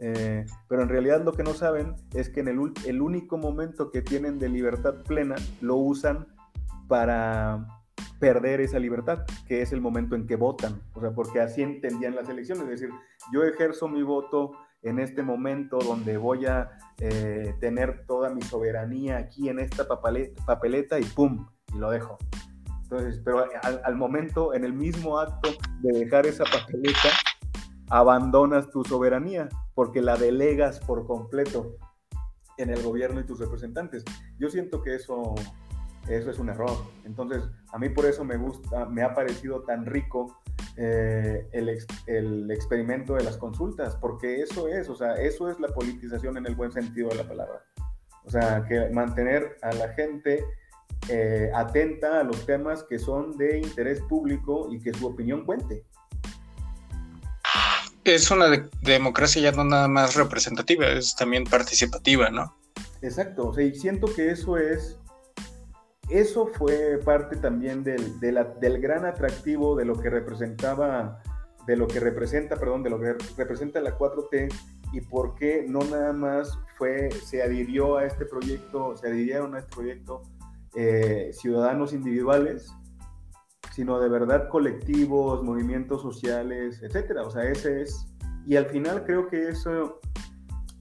Eh, pero en realidad lo que no saben es que en el, el único momento que tienen de libertad plena lo usan para perder esa libertad, que es el momento en que votan, o sea, porque así entendían las elecciones, es decir, yo ejerzo mi voto en este momento donde voy a eh, tener toda mi soberanía aquí en esta papeleta, y ¡pum! y lo dejo. Entonces, pero al, momento, en el mismo acto de dejar esa papeleta, abandonas tu soberanía porque la delegas por completo en el gobierno y tus representantes. Yo siento que eso eso es un error. Entonces, a mí por eso me gusta, me ha parecido tan rico eh, el, el, experimento de las consultas, porque eso es, o sea, eso es la politización en el buen sentido de la palabra. O sea, que mantener a la gente eh, atenta a los temas que son de interés público y que su opinión cuente. Es una democracia ya no nada más representativa, es también participativa, ¿no? Exacto, o sea, y siento que eso es eso fue parte también del, del gran atractivo de lo que representaba, de lo que representa, perdón, de lo que representa la 4T y por qué no nada más fue, se adhirió a este proyecto, se adhirieron a este proyecto eh, ciudadanos individuales, sino de verdad colectivos, movimientos sociales, etcétera. O sea, ese es, y al final creo que eso,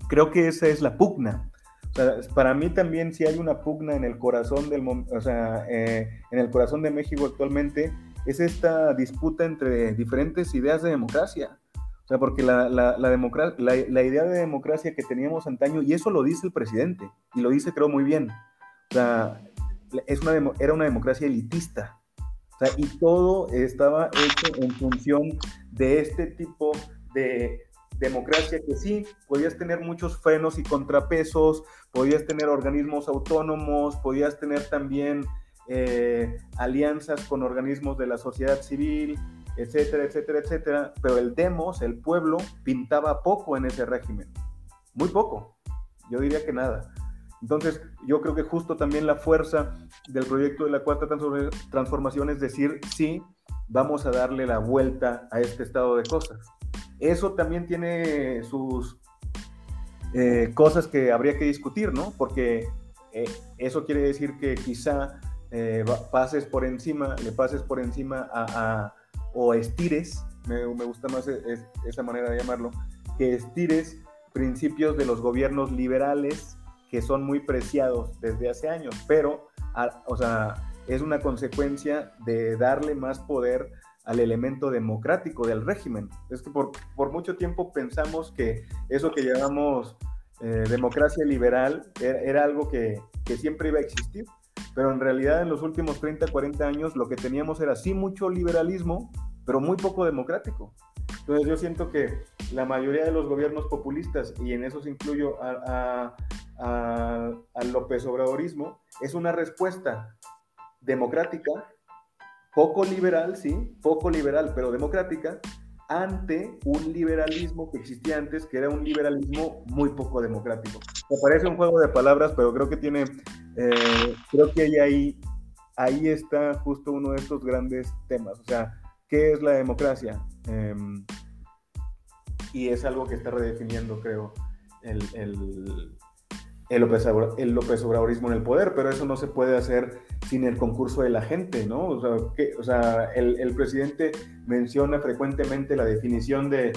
creo que esa es la pugna para mí también si hay una pugna en el corazón del, o sea, eh, en el corazón de México actualmente es esta disputa entre diferentes ideas de democracia. O sea, porque la, la, la, la, idea de democracia que teníamos antaño, y eso lo dice el presidente, y lo dice creo muy bien, o sea, es una era una democracia elitista. O sea, y todo estaba hecho en función de este tipo de democracia que sí, podías tener muchos frenos y contrapesos, podías tener organismos autónomos, podías tener también eh, alianzas con organismos de la sociedad civil, etcétera, etcétera, etcétera, pero el demos, el pueblo, pintaba poco en ese régimen, muy poco, yo diría que nada. Entonces, yo creo que justo también la fuerza del proyecto de la cuarta transformación es decir, sí, vamos a darle la vuelta a este estado de cosas. Eso también tiene sus eh, cosas que habría que discutir, ¿no? Porque eh, eso quiere decir que quizá eh, pases por encima, le pases por encima a, o estires, me, gusta más esa manera de llamarlo, que estires principios de los gobiernos liberales que son muy preciados desde hace años, pero, o sea, es una consecuencia de darle más poder al elemento democrático del régimen. Es que por, por mucho tiempo pensamos que eso que llamamos eh, democracia liberal era, algo que, que, siempre iba a existir, pero en realidad en los últimos 30, 40 años lo que teníamos era sí mucho liberalismo, pero muy poco democrático. Entonces yo siento que la mayoría de los gobiernos populistas, y en eso se incluyo a, al López Obradorismo, es una respuesta democrática, poco liberal, sí, poco liberal, pero democrática, ante un liberalismo que existía antes, que era un liberalismo muy poco democrático. Me parece un juego de palabras, pero creo que tiene, eh, creo que ahí, ahí está justo uno de estos grandes temas. O sea, ¿qué es la democracia? Em, y es algo que está redefiniendo, creo, el López, el López Obradorismo en el poder, pero eso no se puede hacer sin el concurso de la gente, ¿no? O sea, que, o sea el, el, presidente menciona frecuentemente la definición de,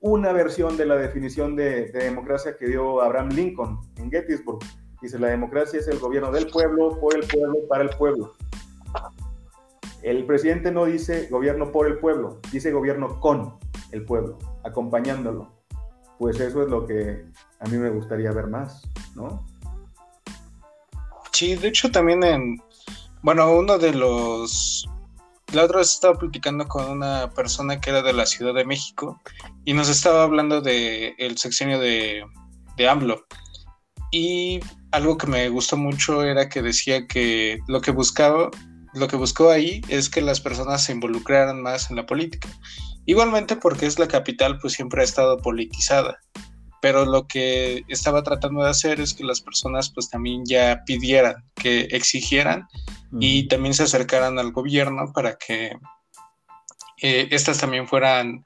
una versión de la definición de, de, democracia que dio Abraham Lincoln en Gettysburg. Dice, la democracia es el gobierno del pueblo, por el pueblo, para el pueblo. El presidente no dice gobierno por el pueblo, dice gobierno con el pueblo, acompañándolo. Pues eso es lo que a mí me gustaría ver más, ¿no? Sí, de hecho también en, bueno, uno de los, la otra vez estaba platicando con una persona que era de la Ciudad de México y nos estaba hablando de el sexenio de, de AMLO. Y algo que me gustó mucho era que decía que lo que buscaba, lo que buscó ahí es que las personas se involucraran más en la política. Igualmente porque es la capital, pues siempre ha estado politizada pero lo que estaba tratando de hacer es que las personas pues también ya pidieran, que exigieran y también se acercaran al gobierno para que eh, estas también fueran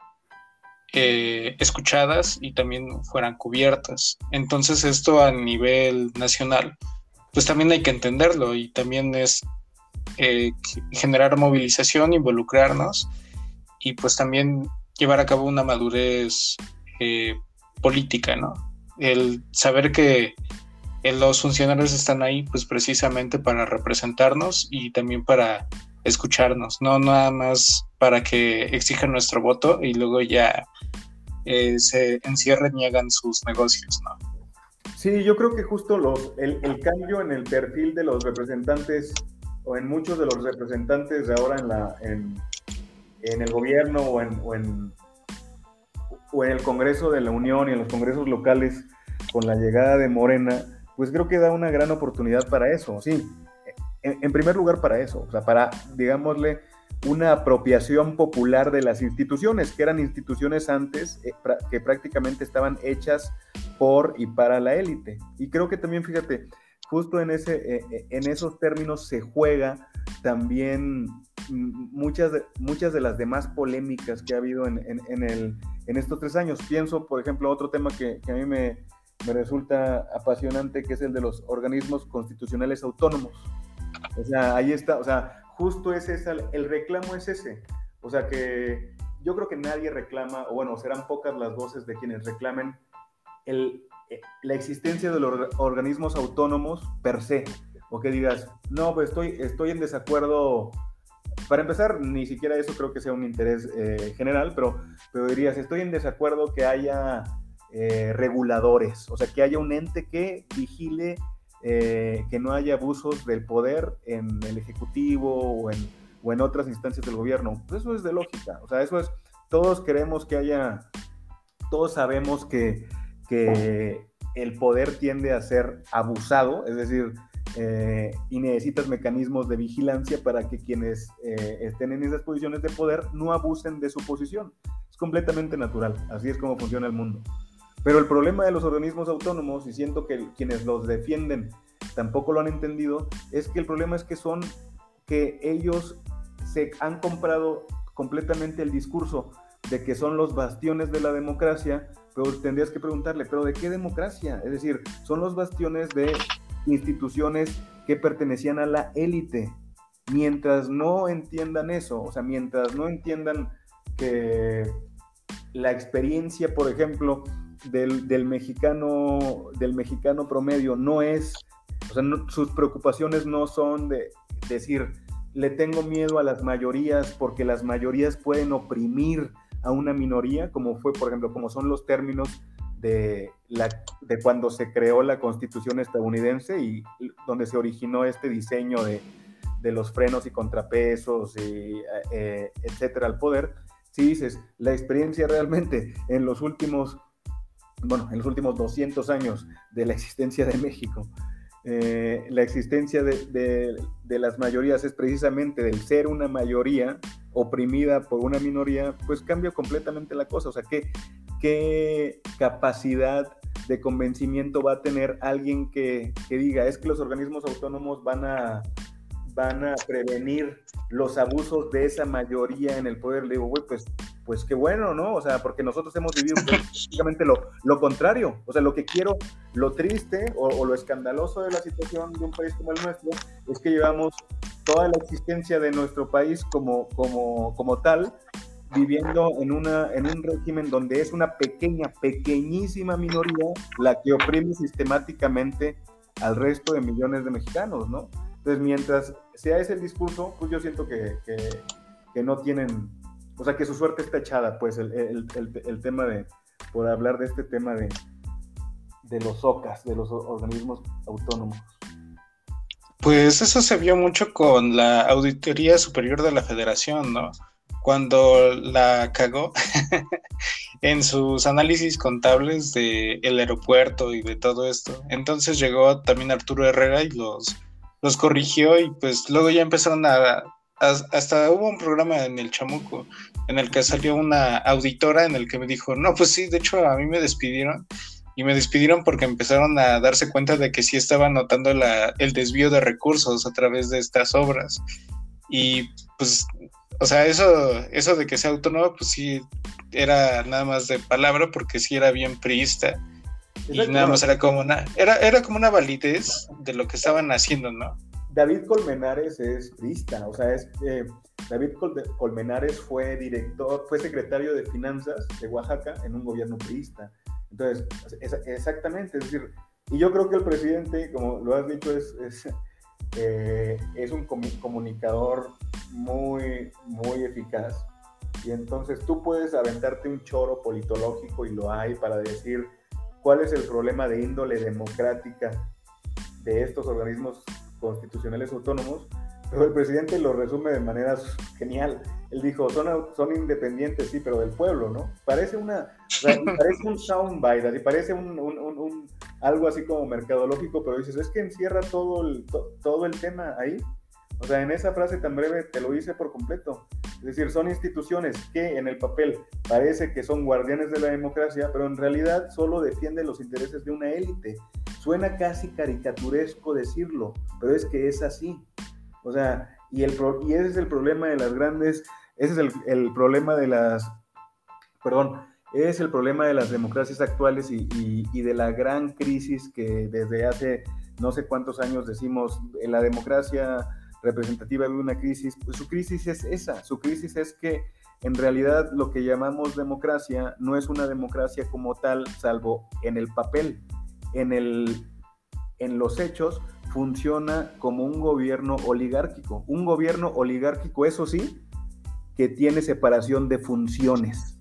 eh, escuchadas y también fueran cubiertas. Entonces esto a nivel nacional pues también hay que entenderlo y también es eh, generar movilización, involucrarnos y pues también llevar a cabo una madurez política, ¿no? El saber que los funcionarios están ahí pues precisamente para representarnos y también para escucharnos, no nada más para que exijan nuestro voto y luego ya eh, se encierren y hagan sus negocios, ¿no? Sí, yo creo que justo los, el, cambio en el perfil de los representantes o en muchos de los representantes de ahora en, la, en el gobierno o en o en el Congreso de la Unión y en los congresos locales con la llegada de Morena, pues creo que da una gran oportunidad para eso, sí. En, primer lugar para eso, o sea, para, digámosle, una apropiación popular de las instituciones, que eran instituciones antes eh, que prácticamente estaban hechas por y para la élite. Y creo que también, fíjate, justo en, ese, eh, eh, en esos términos se juega también muchas de, muchas de las demás polémicas que ha habido en, el, en estos tres años. Pienso, por ejemplo, otro tema que, a mí me, resulta apasionante, que es el de los organismos constitucionales autónomos. O sea, ahí está, o sea, justo es ese, el reclamo es ese. O sea, que yo creo que nadie reclama, o bueno, serán pocas las voces de quienes reclamen el, la existencia de los organismos autónomos per se. O que digas, no, pues estoy, estoy en desacuerdo para empezar, ni siquiera eso creo que sea un interés eh, general, pero, pero dirías, estoy en desacuerdo que haya eh, reguladores, o sea, que haya un ente que vigile eh, que no haya abusos del poder en el Ejecutivo o en, o en otras instancias del gobierno. Pues eso es de lógica, o sea, eso es, todos queremos que haya todos sabemos que, que el poder tiende a ser abusado, es decir, eh, y necesitas mecanismos de vigilancia para que quienes eh, estén en esas posiciones de poder no abusen de su posición. Es completamente natural, así es como funciona el mundo. Pero el problema de los organismos autónomos, y siento que quienes los defienden tampoco lo han entendido, es que el problema es que son que ellos se han comprado completamente el discurso de que son los bastiones de la democracia, pero tendrías que preguntarle, ¿pero de qué democracia? Es decir, son los bastiones de instituciones que pertenecían a la élite. Mientras no entiendan eso, o sea, mientras no entiendan que la experiencia, por ejemplo, del, mexicano, del mexicano promedio no es, o sea, sus preocupaciones no son de decir, le tengo miedo a las mayorías porque las mayorías pueden oprimir a una minoría, como fue, por ejemplo, como son los términos de, la, de cuando se creó la constitución estadounidense y donde se originó este diseño de, de los frenos y contrapesos, y, eh, etcétera, al poder, si dices, la experiencia realmente en los últimos, bueno, en los últimos 200 años de la existencia de México, eh, la existencia de, de, de, las mayorías es precisamente del ser una mayoría oprimida por una minoría, pues cambia completamente la cosa. O sea, que qué capacidad de convencimiento va a tener alguien que, diga, es que los organismos autónomos van a, van a prevenir los abusos de esa mayoría en el poder. Le digo, güey, pues, pues qué bueno, ¿no? O sea, porque nosotros hemos vivido prácticamente lo, lo contrario. O sea, lo que quiero, lo triste o, o, lo escandaloso de la situación de un país como el nuestro es que llevamos toda la existencia de nuestro país como, como, como tal viviendo en, una, en un régimen donde es una pequeña, pequeñísima minoría la que oprime sistemáticamente al resto de millones de mexicanos, ¿no? Entonces, mientras sea ese el discurso, pues yo siento que, que, no tienen, o sea, que su suerte está echada, pues, el, el, el, tema de, por hablar de este tema de, de los OCAS, de los organismos autónomos. Pues eso se vio mucho con la Auditoría Superior de la Federación, ¿no? cuando la cagó en sus análisis contables del el aeropuerto y de todo esto. Entonces llegó también Arturo Herrera y los, los corrigió y pues luego ya empezaron a, hasta hubo un programa en el Chamuco en el que salió una auditora en el que me dijo, no, pues sí, de hecho a mí me despidieron y me despidieron porque empezaron a darse cuenta de que sí estaba notando la, el desvío de recursos a través de estas obras. Y pues o sea, eso, eso de que sea autónomo, pues sí, era nada más de palabra porque sí era bien priista. Y nada más era como una, era, era como una validez de lo que estaban haciendo, ¿no? David Colmenares es priista, o sea, es, eh, David Colmenares fue director, fue secretario de finanzas de Oaxaca en un gobierno priista. Entonces, exactamente, es decir, y yo creo que el presidente, como lo has dicho, es, es eh, es un comunicador muy, muy eficaz. Y entonces tú puedes aventarte un choro politológico y lo hay para decir cuál es el problema de índole democrática de estos organismos constitucionales autónomos, pero el presidente lo resume de manera genial. Él dijo, son, son independientes, sí, pero del pueblo, ¿no? Parece una, parece un soundbite, parece un, un, un, algo así como mercadológico, pero dices, es que encierra todo el, todo el tema ahí. O sea, en esa frase tan breve te lo hice por completo. Es decir, son instituciones que en el papel parece que son guardianes de la democracia, pero en realidad solo defienden los intereses de una élite. Suena casi caricaturesco decirlo, pero es que es así. O sea, y, el, y ese es el problema de las grandes, ese es el, el problema de las, perdón, es el problema de las democracias actuales y, y, de la gran crisis que desde hace no sé cuántos años decimos, en la democracia representativa de una crisis, pues su crisis es esa, su crisis es que en realidad lo que llamamos democracia no es una democracia como tal, salvo en el papel, en, el, en los hechos funciona como un gobierno oligárquico, un gobierno oligárquico, eso sí, que tiene separación de funciones.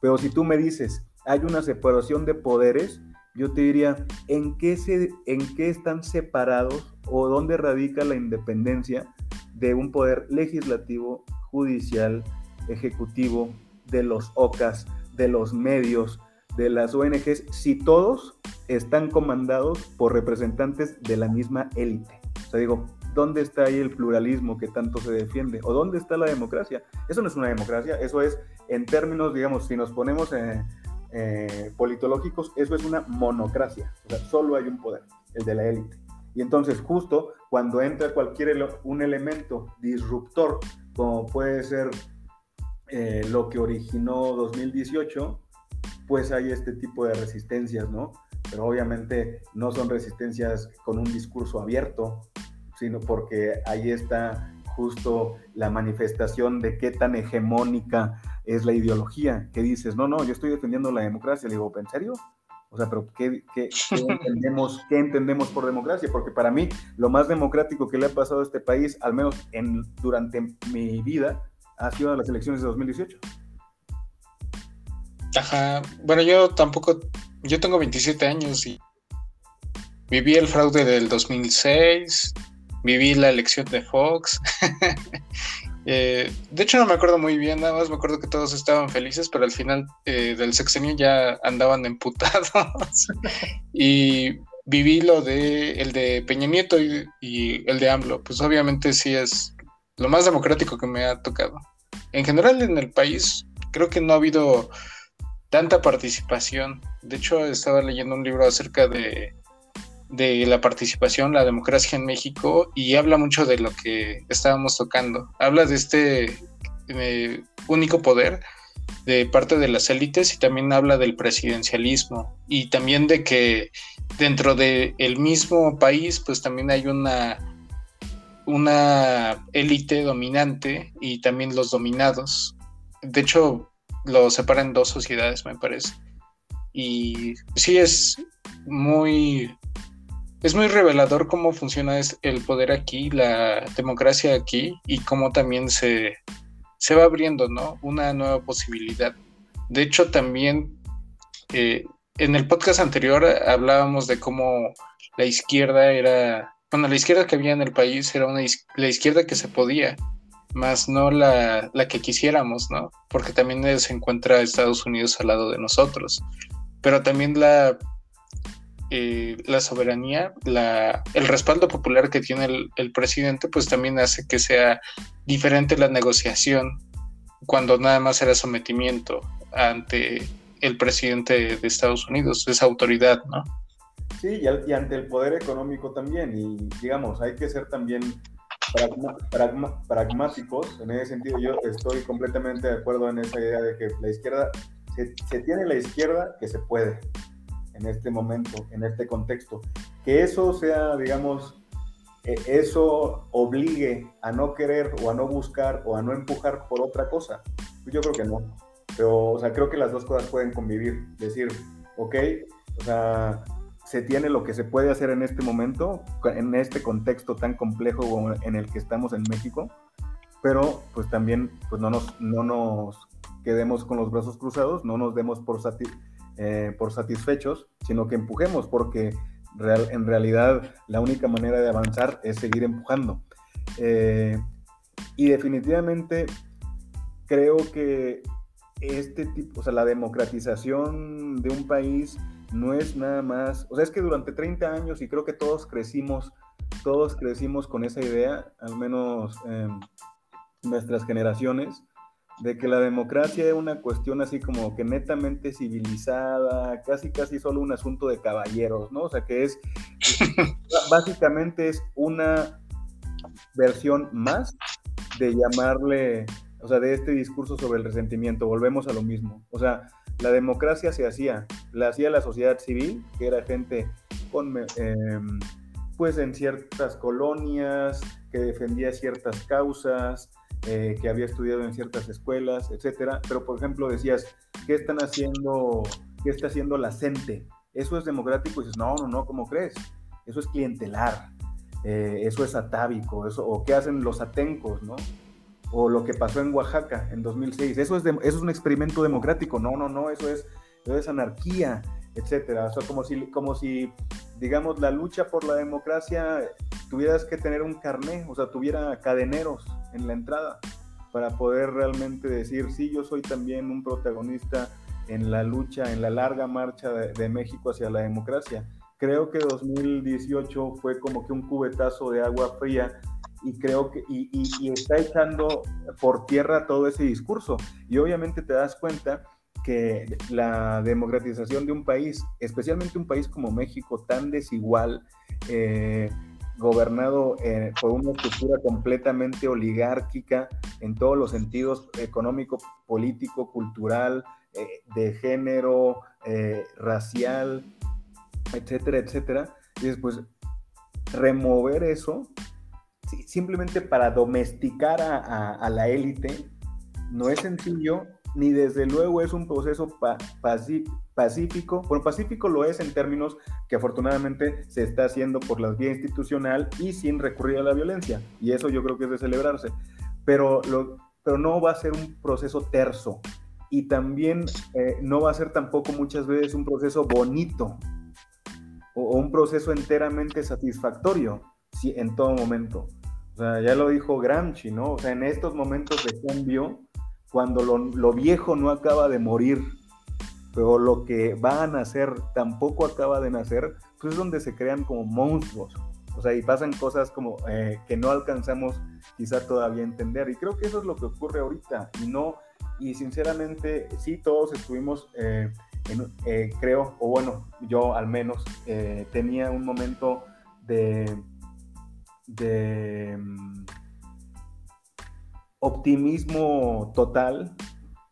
Pero si tú me dices, hay una separación de poderes, yo te diría, ¿en qué, se, ¿en qué están separados o dónde radica la independencia de un poder legislativo, judicial, ejecutivo, de los OCAS, de los medios, de las ONGs si todos están comandados por representantes de la misma élite. O sea, digo, ¿dónde está ahí el pluralismo que tanto se defiende? ¿O dónde está la democracia? Eso no es una democracia, eso es, en términos, digamos, si nos ponemos eh, eh, politológicos, eso es una monocracia. O sea, solo hay un poder, el de la élite. Y entonces, justo cuando entra cualquier un elemento disruptor, como puede ser eh, lo que originó 2018, pues hay este tipo de resistencias, ¿no? Pero obviamente no son resistencias con un discurso abierto, sino porque ahí está justo la manifestación de qué tan hegemónica es la ideología, que dices, no, no, yo estoy defendiendo la democracia. Le digo, ¿en serio? O sea, pero ¿qué, entendemos, ¿qué entendemos por democracia? Porque para mí lo más democrático que le ha pasado a este país, al menos en, durante mi vida, ha sido las elecciones de 2018. Ajá, bueno, yo tampoco, yo tengo 27 años y viví el fraude del 2006, viví la elección de Fox. Eh, de hecho no me acuerdo muy bien, nada más me acuerdo que todos estaban felices, pero al final eh, del sexenio ya andaban emputados. y viví lo de el de Peña Nieto y, y el de AMLO, pues obviamente sí es lo más democrático que me ha tocado. En general en el país creo que no ha habido tanta participación. De hecho, estaba leyendo un libro acerca de, de la participación, la democracia en México, y habla mucho de lo que estábamos tocando. Habla de este eh, único poder de parte de las élites y también habla del presidencialismo y también de que dentro del el mismo país pues también hay una una élite dominante y también los dominados. De hecho, lo separa en dos sociedades, me parece. Y sí es muy es muy revelador cómo funciona el poder aquí, la democracia aquí y cómo también se, se va abriendo, ¿no? Una nueva posibilidad. De hecho, también eh, en el podcast anterior hablábamos de cómo la izquierda era, bueno, la izquierda que había en el país era una, la izquierda que se podía, más no la, que quisiéramos, ¿no? Porque también se encuentra Estados Unidos al lado de nosotros. Pero también la, eh, la soberanía, la, el respaldo popular que tiene el, presidente, pues también hace que sea diferente la negociación cuando nada más era sometimiento ante el presidente de Estados Unidos, esa autoridad, ¿no? Sí, y, ante el poder económico también, y digamos, hay que ser también pragmáticos, en ese sentido yo estoy completamente de acuerdo en esa idea de que la izquierda, se, tiene la izquierda que se puede en este momento, en este contexto. Que eso sea, digamos, e, eso obligue a no querer o a no buscar o a no empujar por otra cosa. Pues yo creo que no. Pero, o sea, creo que las dos cosas pueden convivir. Decir, ok, o sea, se tiene lo que se puede hacer en este momento, en este contexto tan complejo en el que estamos en México, pero pues también pues no nos, no nos quedemos con los brazos cruzados, no nos demos por, eh, por satisfechos, sino que empujemos, porque real, en realidad la única manera de avanzar es seguir empujando. Eh, y definitivamente creo que este tipo, o sea, la democratización de un país no es nada más, o sea, es que durante 30 años y creo que todos crecimos, todos crecimos con esa idea, al menos nuestras generaciones, de que la democracia es una cuestión así como que netamente civilizada, casi casi solo un asunto de caballeros, ¿no? O sea, que es, básicamente es una versión más de llamarle, o sea, de este discurso sobre el resentimiento, volvemos a lo mismo, o sea, la democracia se hacía, la hacía la sociedad civil, que era gente con, em, pues en ciertas colonias, que defendía ciertas causas, eh, que había estudiado en ciertas escuelas, etcétera. Pero, por ejemplo, decías, ¿qué están haciendo, qué está haciendo la CENTE? ¿Eso es democrático? Y dices, no, no, no, ¿cómo crees? Eso es clientelar, eh, eso es atávico, eso, o qué hacen los atencos, ¿no? o lo que pasó en Oaxaca en 2006. Eso es, eso es un experimento democrático. No, no, no, eso es, eso es anarquía, etcétera. O sea, como si, como si, digamos, la lucha por la democracia tuvieras que tener un carné, o sea, tuviera cadeneros en la entrada para poder realmente decir, sí, yo soy también un protagonista en la lucha, en la larga marcha de, México hacia la democracia. Creo que 2018 fue como que un cubetazo de agua fría y creo que y, y, está echando por tierra todo ese discurso. Y obviamente te das cuenta que la democratización de un país, especialmente un país como México, tan desigual, eh, gobernado eh, por una estructura completamente oligárquica en todos los sentidos, económico, político, cultural, eh, de género, racial, etcétera, etcétera. Y después remover eso simplemente para domesticar a la élite no es sencillo ni desde luego es un proceso pacífico. Bueno, pacífico lo es en términos que afortunadamente se está haciendo por la vía institucional y sin recurrir a la violencia. Y eso yo creo que es de celebrarse. Pero, pero no va a ser un proceso terso. Y también eh, no va a ser tampoco muchas veces un proceso bonito o, un proceso enteramente satisfactorio si, en todo momento. Ya lo dijo Gramsci, ¿no? O sea, en estos momentos de cambio, cuando lo, viejo no acaba de morir, pero lo que va a nacer tampoco acaba de nacer, pues es donde se crean como monstruos. O sea, y pasan cosas como eh, que no alcanzamos quizá todavía a entender. Y creo que eso es lo que ocurre ahorita. Y no, y sinceramente, sí, todos estuvimos, eh, eh, creo, o bueno, yo al menos, tenía un momento de, de mm, optimismo total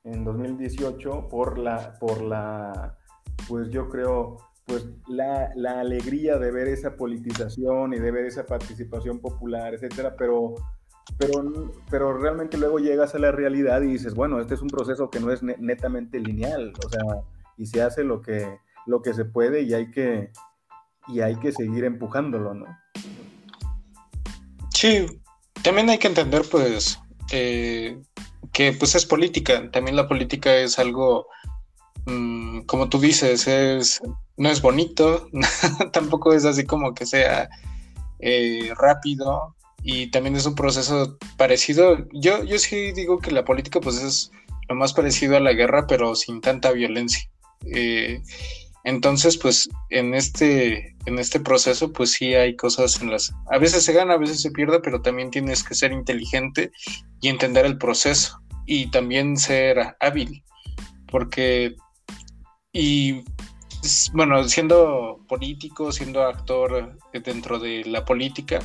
en 2018 por la, por la, pues yo creo, pues la, la, alegría de ver esa politización y de ver esa participación popular, etcétera, pero, pero, pero realmente luego llegas a la realidad y dices, bueno, este es un proceso que no es netamente lineal, o sea, y se hace lo que, lo que se puede y hay que, y hay que seguir empujándolo, ¿no? Sí, también hay que entender, pues, eh, que pues es política. También la política es algo, mm, como tú dices, es, no es bonito, tampoco es así como que sea eh, rápido y también es un proceso parecido. Yo, yo sí digo que la política pues es lo más parecido a la guerra, pero sin tanta violencia. Eh, entonces, pues en este, en este proceso, pues sí hay cosas en las... A veces se gana, a veces se pierde, pero también tienes que ser inteligente y entender el proceso y también ser hábil, porque... Y bueno, siendo político, siendo actor dentro de la política,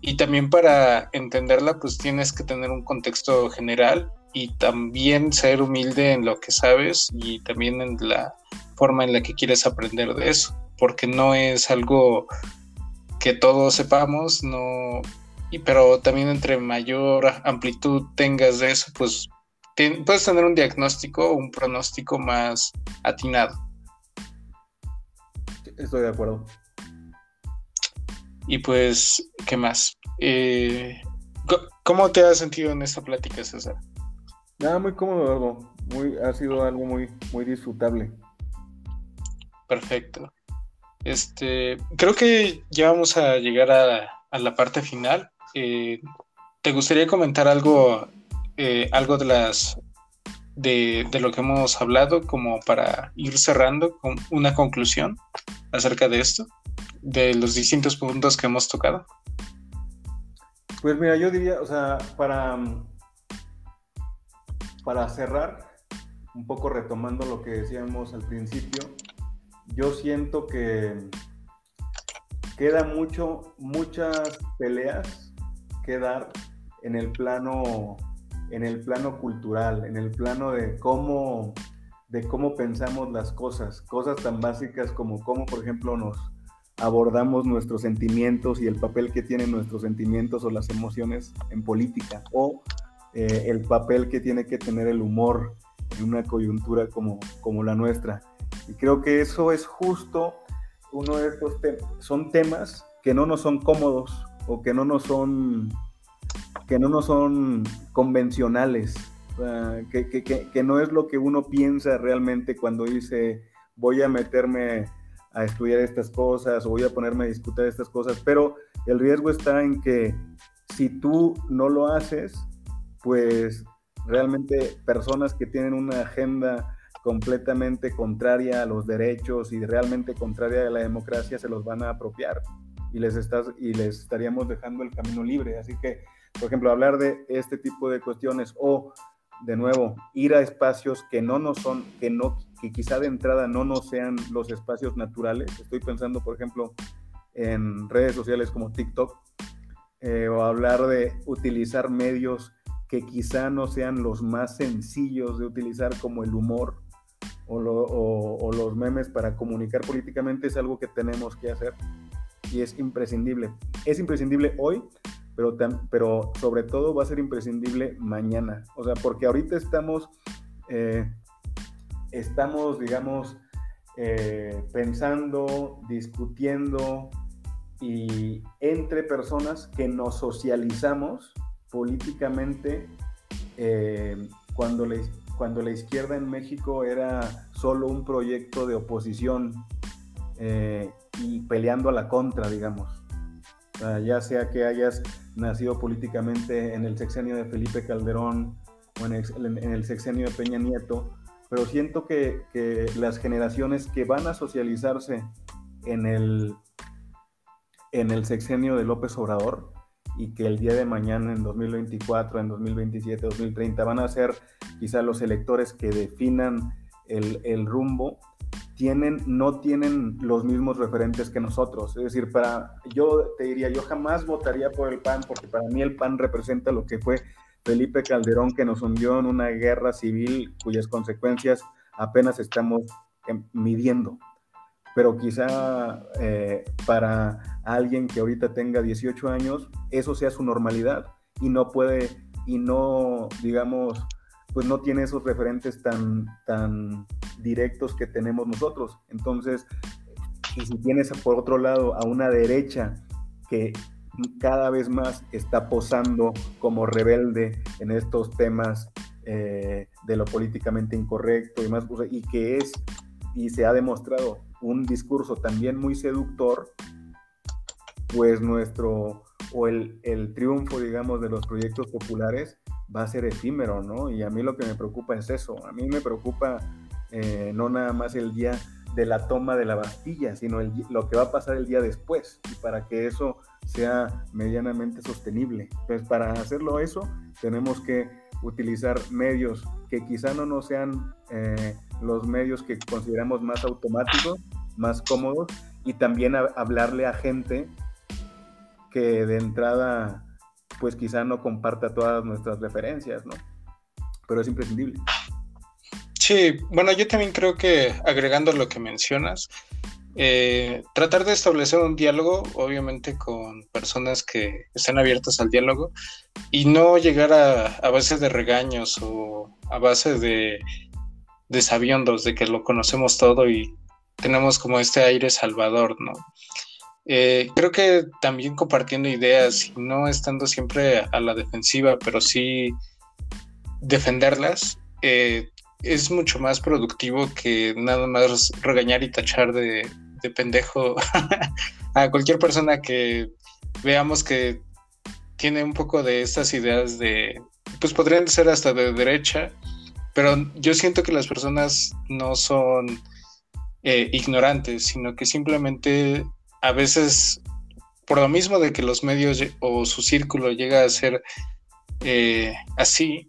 y también para entenderla, pues tienes que tener un contexto general y también ser humilde en lo que sabes y también en la forma en la que quieres aprender de eso, porque no es algo que todos sepamos, no, y, pero también entre mayor amplitud tengas de eso, pues puedes tener un diagnóstico un pronóstico más atinado. Estoy de acuerdo. Y pues, ¿qué más? Eh, ¿Cómo te has sentido en esta plática, César? Nada, muy cómodo, algo. Muy, ha sido algo muy, muy disfrutable. Perfecto. Este, creo que ya vamos a llegar a, la parte final. Eh, ¿Te gustaría comentar algo, eh, algo de las de, lo que hemos hablado, como para ir cerrando con una conclusión acerca de esto, de los distintos puntos que hemos tocado? Pues mira, yo diría, o sea, para, para cerrar, un poco retomando lo que decíamos al principio, yo siento que queda mucho, muchas peleas que dar en el plano, en el plano cultural, en el plano de cómo, de cómo pensamos las cosas, cosas tan básicas como cómo, por ejemplo, nos abordamos nuestros sentimientos y el papel que tienen nuestros sentimientos o las emociones en política, o eh, el papel que tiene que tener el humor en una coyuntura como, como la nuestra. Y creo que eso es justo uno de estos temas. Son temas que no nos son cómodos o que no nos son, que no nos son convencionales, que, que, que, no es lo que uno piensa realmente cuando dice voy a meterme a estudiar estas cosas o voy a ponerme a discutir estas cosas, pero el riesgo está en que si tú no lo haces, pues realmente personas que tienen una agenda completamente contraria a los derechos y realmente contraria a la democracia, se los van a apropiar y les, estás, y les estaríamos dejando el camino libre. Así que, por ejemplo, hablar de este tipo de cuestiones o, de nuevo, ir a espacios que no nos son, que no, que quizá de entrada no nos sean los espacios naturales. Estoy pensando, por ejemplo, en redes sociales como TikTok, eh, o hablar de utilizar medios que quizá no sean los más sencillos de utilizar como el humor o, o, los memes para comunicar políticamente es algo que tenemos que hacer y es imprescindible. Es imprescindible hoy, pero, pero sobre todo va a ser imprescindible mañana. O sea, porque ahorita estamos, eh, estamos, digamos, eh, pensando, discutiendo y entre personas que nos socializamos políticamente eh, cuando, la, cuando la izquierda en México era solo un proyecto de oposición eh, y peleando a la contra, digamos. ya sea que hayas nacido políticamente en el sexenio de Felipe Calderón o en el, sexenio de Peña Nieto, pero siento que, que, las generaciones que van a socializarse en el, en el sexenio de López Obrador y que el día de mañana, en 2024, en 2027, 2030, van a ser quizá los electores que definan el, el rumbo, tienen, no tienen los mismos referentes que nosotros. Es decir, para, yo te diría, yo jamás votaría por el PAN porque para mí el PAN representa lo que fue Felipe Calderón que nos hundió en una guerra civil cuyas consecuencias apenas estamos em, midiendo pero quizá eh, para alguien que ahorita tenga 18 años, eso sea su normalidad y no puede, y no, digamos, pues no tiene esos referentes tan, tan directos que tenemos nosotros. Entonces, y si tienes por otro lado a una derecha que cada vez más está posando como rebelde en estos temas eh, de lo políticamente incorrecto y más, y que es, y se ha demostrado un discurso también muy seductor, pues nuestro, o el, triunfo, digamos, de los proyectos populares va a ser efímero, ¿no? Y a mí lo que me preocupa es eso, a mí me preocupa eh, no nada más el día de la toma de la Bastilla, sino lo que va a pasar el día después, y para que eso sea medianamente sostenible. Pues para hacerlo eso, tenemos que utilizar medios que quizá no nos sean eh, los medios que consideramos más automáticos, más cómodos, y también hablarle a gente que de entrada, pues quizá no comparta todas nuestras referencias, ¿no? Pero es imprescindible. Sí, bueno, yo también creo que agregando lo que mencionas, eh, tratar de establecer un diálogo, obviamente con personas que estén abiertas al diálogo, y no llegar a, a base de regaños o a base de, de sabiondos, de que lo conocemos todo y tenemos como este aire salvador, ¿no? Eh, creo que también compartiendo ideas y no estando siempre a la defensiva, pero sí defenderlas, eh, es mucho más productivo que nada más regañar y tachar de, de pendejo a cualquier persona que veamos que tiene un poco de estas ideas de, pues podrían ser hasta de derecha, pero yo siento que las personas no son eh, ignorantes, sino que simplemente a veces, por lo mismo de que los medios o su círculo llega a ser eh, así,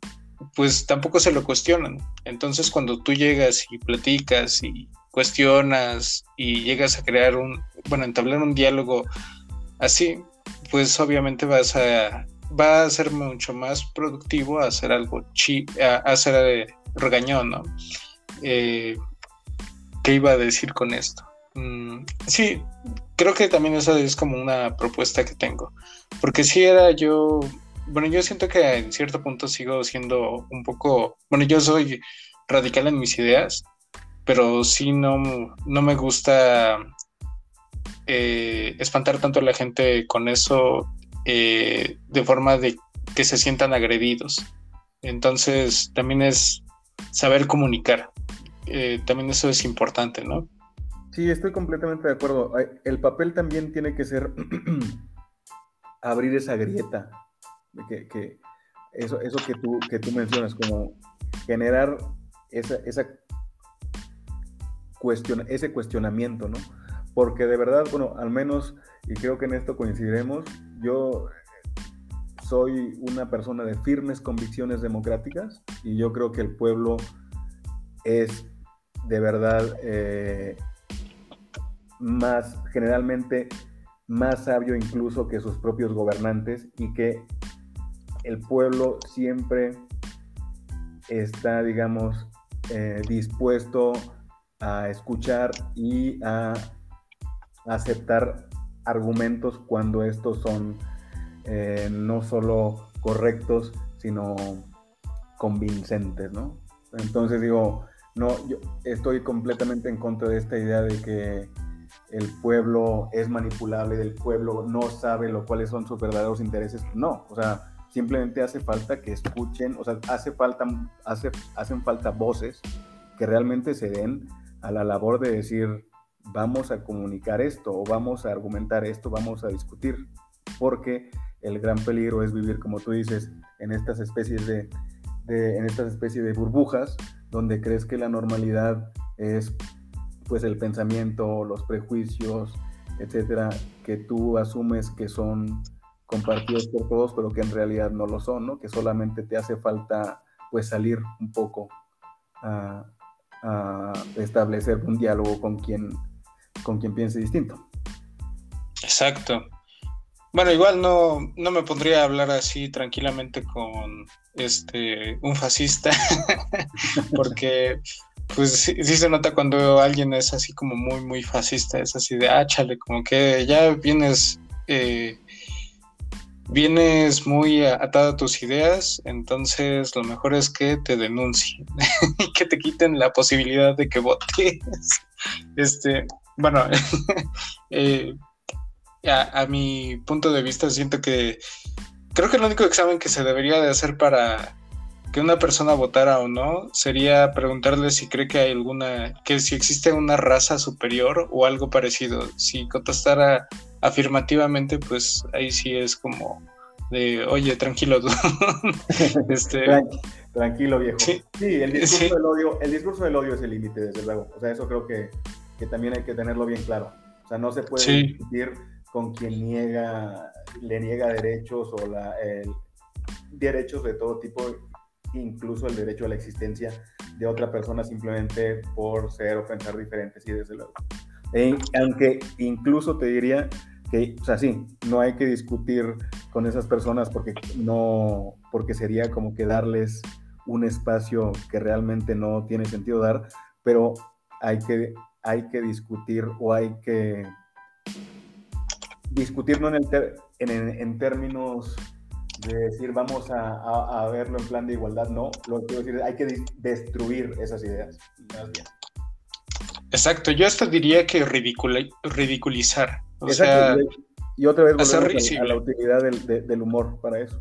pues tampoco se lo cuestionan. Entonces cuando tú llegas y platicas y cuestionas y llegas a crear un, bueno, entablar un diálogo así, pues obviamente vas a, va a ser mucho más productivo hacer algo chi, a, hacer eh, regañón, ¿no? Eh, ¿Qué iba a decir con esto? Mm, sí, creo que también esa es como una propuesta que tengo, porque si era yo, bueno, yo siento que en cierto punto sigo siendo un poco, bueno, yo soy radical en mis ideas, pero sí no, no me gusta eh, espantar tanto a la gente con eso eh, de forma de que se sientan agredidos. Entonces también es saber comunicar. Eh, también eso es importante, ¿no? Sí, estoy completamente de acuerdo. El papel también tiene que ser abrir esa grieta, que, eso, eso que, tú, que tú mencionas, como generar esa, esa ese cuestionamiento, ¿no? Porque de verdad, bueno, al menos, y creo que en esto coincidiremos, yo soy una persona de firmes convicciones democráticas y yo creo que el pueblo es de verdad eh, más, generalmente más sabio incluso que sus propios gobernantes y que el pueblo siempre está, digamos, eh, dispuesto a escuchar y a aceptar argumentos cuando estos son eh, no solo correctos, sino convincentes, ¿no? Entonces digo, no, yo estoy completamente en contra de esta idea de que el pueblo es manipulable, del pueblo no sabe lo cuáles son sus verdaderos intereses. No, o sea, simplemente hace falta que escuchen, o sea, hace falta, hace, hacen falta voces que realmente se den a la labor de decir, vamos a comunicar esto, o vamos a argumentar esto, vamos a discutir, porque el gran peligro es vivir, como tú dices, en estas especies de, en estas especies de burbujas, donde crees que la normalidad es pues el pensamiento, los prejuicios, etcétera, que tú asumes que son compartidos por todos, pero que en realidad no lo son, ¿no? Que solamente te hace falta pues salir un poco a, establecer un diálogo con quien, con quien piense distinto. Exacto. Bueno, igual no, no me pondría a hablar así tranquilamente con este un fascista, porque pues sí, se nota cuando alguien es así como muy, muy fascista, es así de, ah, chale, como que ya vienes eh, vienes muy atado a tus ideas, entonces lo mejor es que te denuncien y que te quiten la posibilidad de que votes. Este, bueno, eh, a, mi punto de vista siento que creo que el único examen que se debería de hacer para que una persona votara o no sería preguntarle si cree que hay alguna, que si existe una raza superior o algo parecido. Si contestara afirmativamente, pues ahí sí es como de, oye, tranquilo, este... tranquilo, viejo. Sí, el, discurso Del odio, el discurso del odio es el límite, desde luego. O sea, eso creo que, también hay que tenerlo bien claro. O sea, no se puede discutir con quien niega, le niega derechos o la, derechos de todo tipo, incluso el derecho a la existencia de otra persona simplemente por ser o pensar diferente, sí, desde luego. E, aunque incluso te diría que, o sea, sí, no hay que discutir con esas personas porque no, porque sería como que darles un espacio que realmente no tiene sentido dar, pero hay que, hay que discutir o hay que discutir no en, en, términos de decir vamos a, a, verlo en plan de igualdad, no, lo que quiero decir es hay que destruir esas ideas. Exacto, yo hasta diría que ridiculizar. O y otra vez volvemos a, la utilidad del, humor para eso.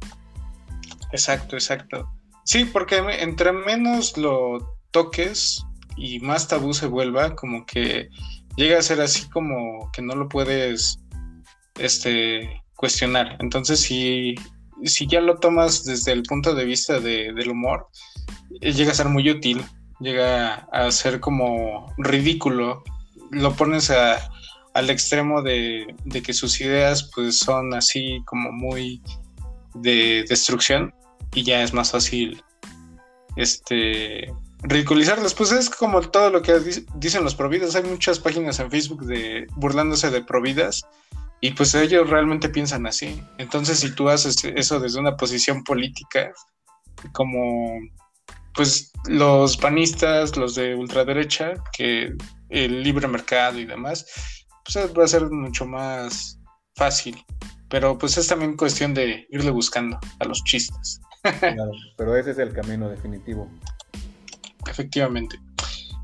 Exacto, exacto. Sí, porque entre menos lo toques y más tabú se vuelva, como que llega a ser así como que no lo puedes este, cuestionar. Entonces, si, si ya lo tomas desde el punto de vista del humor, eh, llega a ser muy útil, llega a ser como ridículo. Lo pones a, al extremo de, que sus ideas pues son así como muy de destrucción y ya es más fácil este ridiculizarlas pues es como todo lo que dicen los providas hay muchas páginas en Facebook de burlándose de providas y pues ellos realmente piensan así entonces si tú haces eso desde una posición política como pues los panistas los de ultraderecha que el libre mercado y demás pues va a ser mucho más fácil. Pero pues es también cuestión de irle buscando a los chistes. pero ese es el camino definitivo. Efectivamente.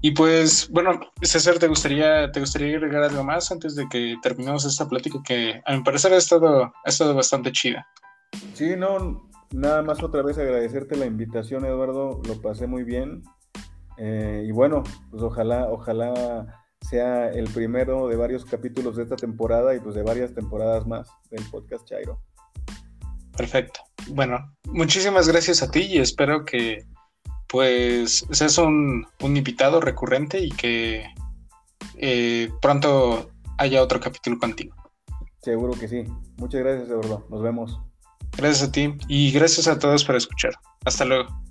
Y pues, bueno, César, ¿te gustaría, ¿te gustaría agregar algo más antes de que terminemos esta plática que a mi parecer ha estado, ha estado bastante chida? Sí, no, nada más otra vez agradecerte la invitación, Eduardo, lo pasé muy bien. Eh, y bueno, pues ojalá, ojalá sea el primero de varios capítulos de esta temporada y pues de varias temporadas más del podcast Chairo. Perfecto. Bueno, muchísimas gracias a ti y espero que pues seas un, invitado recurrente y que eh, pronto haya otro capítulo contigo. Seguro que sí. Muchas gracias, Eduardo. Nos vemos. Gracias a ti y gracias a todos por escuchar. Hasta luego.